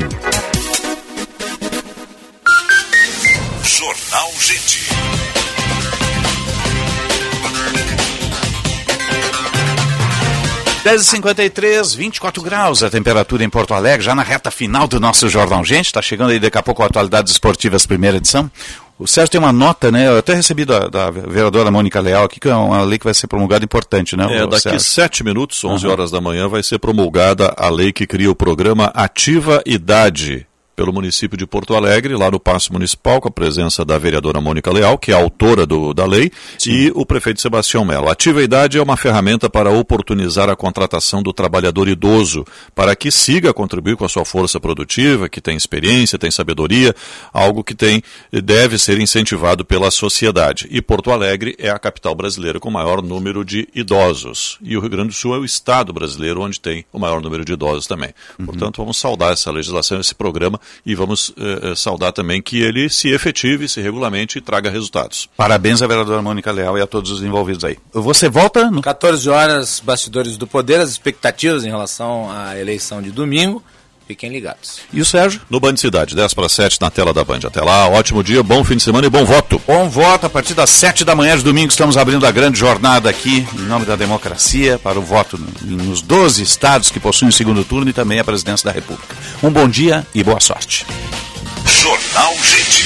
10h53, 24 graus a temperatura em Porto Alegre, já na reta final do nosso Jornal Gente. Está chegando aí daqui a pouco a Atualidades Esportivas, primeira edição. O Sérgio tem uma nota, né? Eu até recebi da, da, vereadora Mônica Leal aqui, que é uma lei que vai ser promulgada importante, né? É, daqui Sérgio? sete minutos, 11 uhum. horas da manhã, vai ser promulgada a lei que cria o programa Ativa Idade pelo município de Porto Alegre, lá no Paço Municipal, com a presença da vereadora Mônica Leal, que é a autora do, da lei, e o prefeito Sebastião Melo. Ativa Idade é uma ferramenta para oportunizar a contratação do trabalhador idoso, para que siga a contribuir com a sua força produtiva, que tem experiência, tem sabedoria, algo que tem deve ser incentivado pela sociedade. E Porto Alegre é a capital brasileira com o maior número de idosos. E o Rio Grande do Sul é o estado brasileiro onde tem o maior número de idosos também. Portanto, vamos saudar essa legislação, esse programa, e vamos eh, eh, saudar também que ele se efetive, se regulamente e traga resultados. Parabéns à vereadora Mônica Leal e a todos os envolvidos aí. Você volta no 14 horas, bastidores do poder, as expectativas em relação à eleição de domingo. Fiquem ligados. E o Sérgio? No Band Cidade, 10 para 7 na tela da Band. Até lá, ótimo dia, bom fim de semana e bom voto. Bom voto, a partir das 7 da manhã de domingo estamos abrindo a grande jornada aqui, em nome da democracia, para o voto no- nos 12 estados que possuem o segundo turno e também a presidência da República. Um bom dia e boa sorte. Jornal Gente.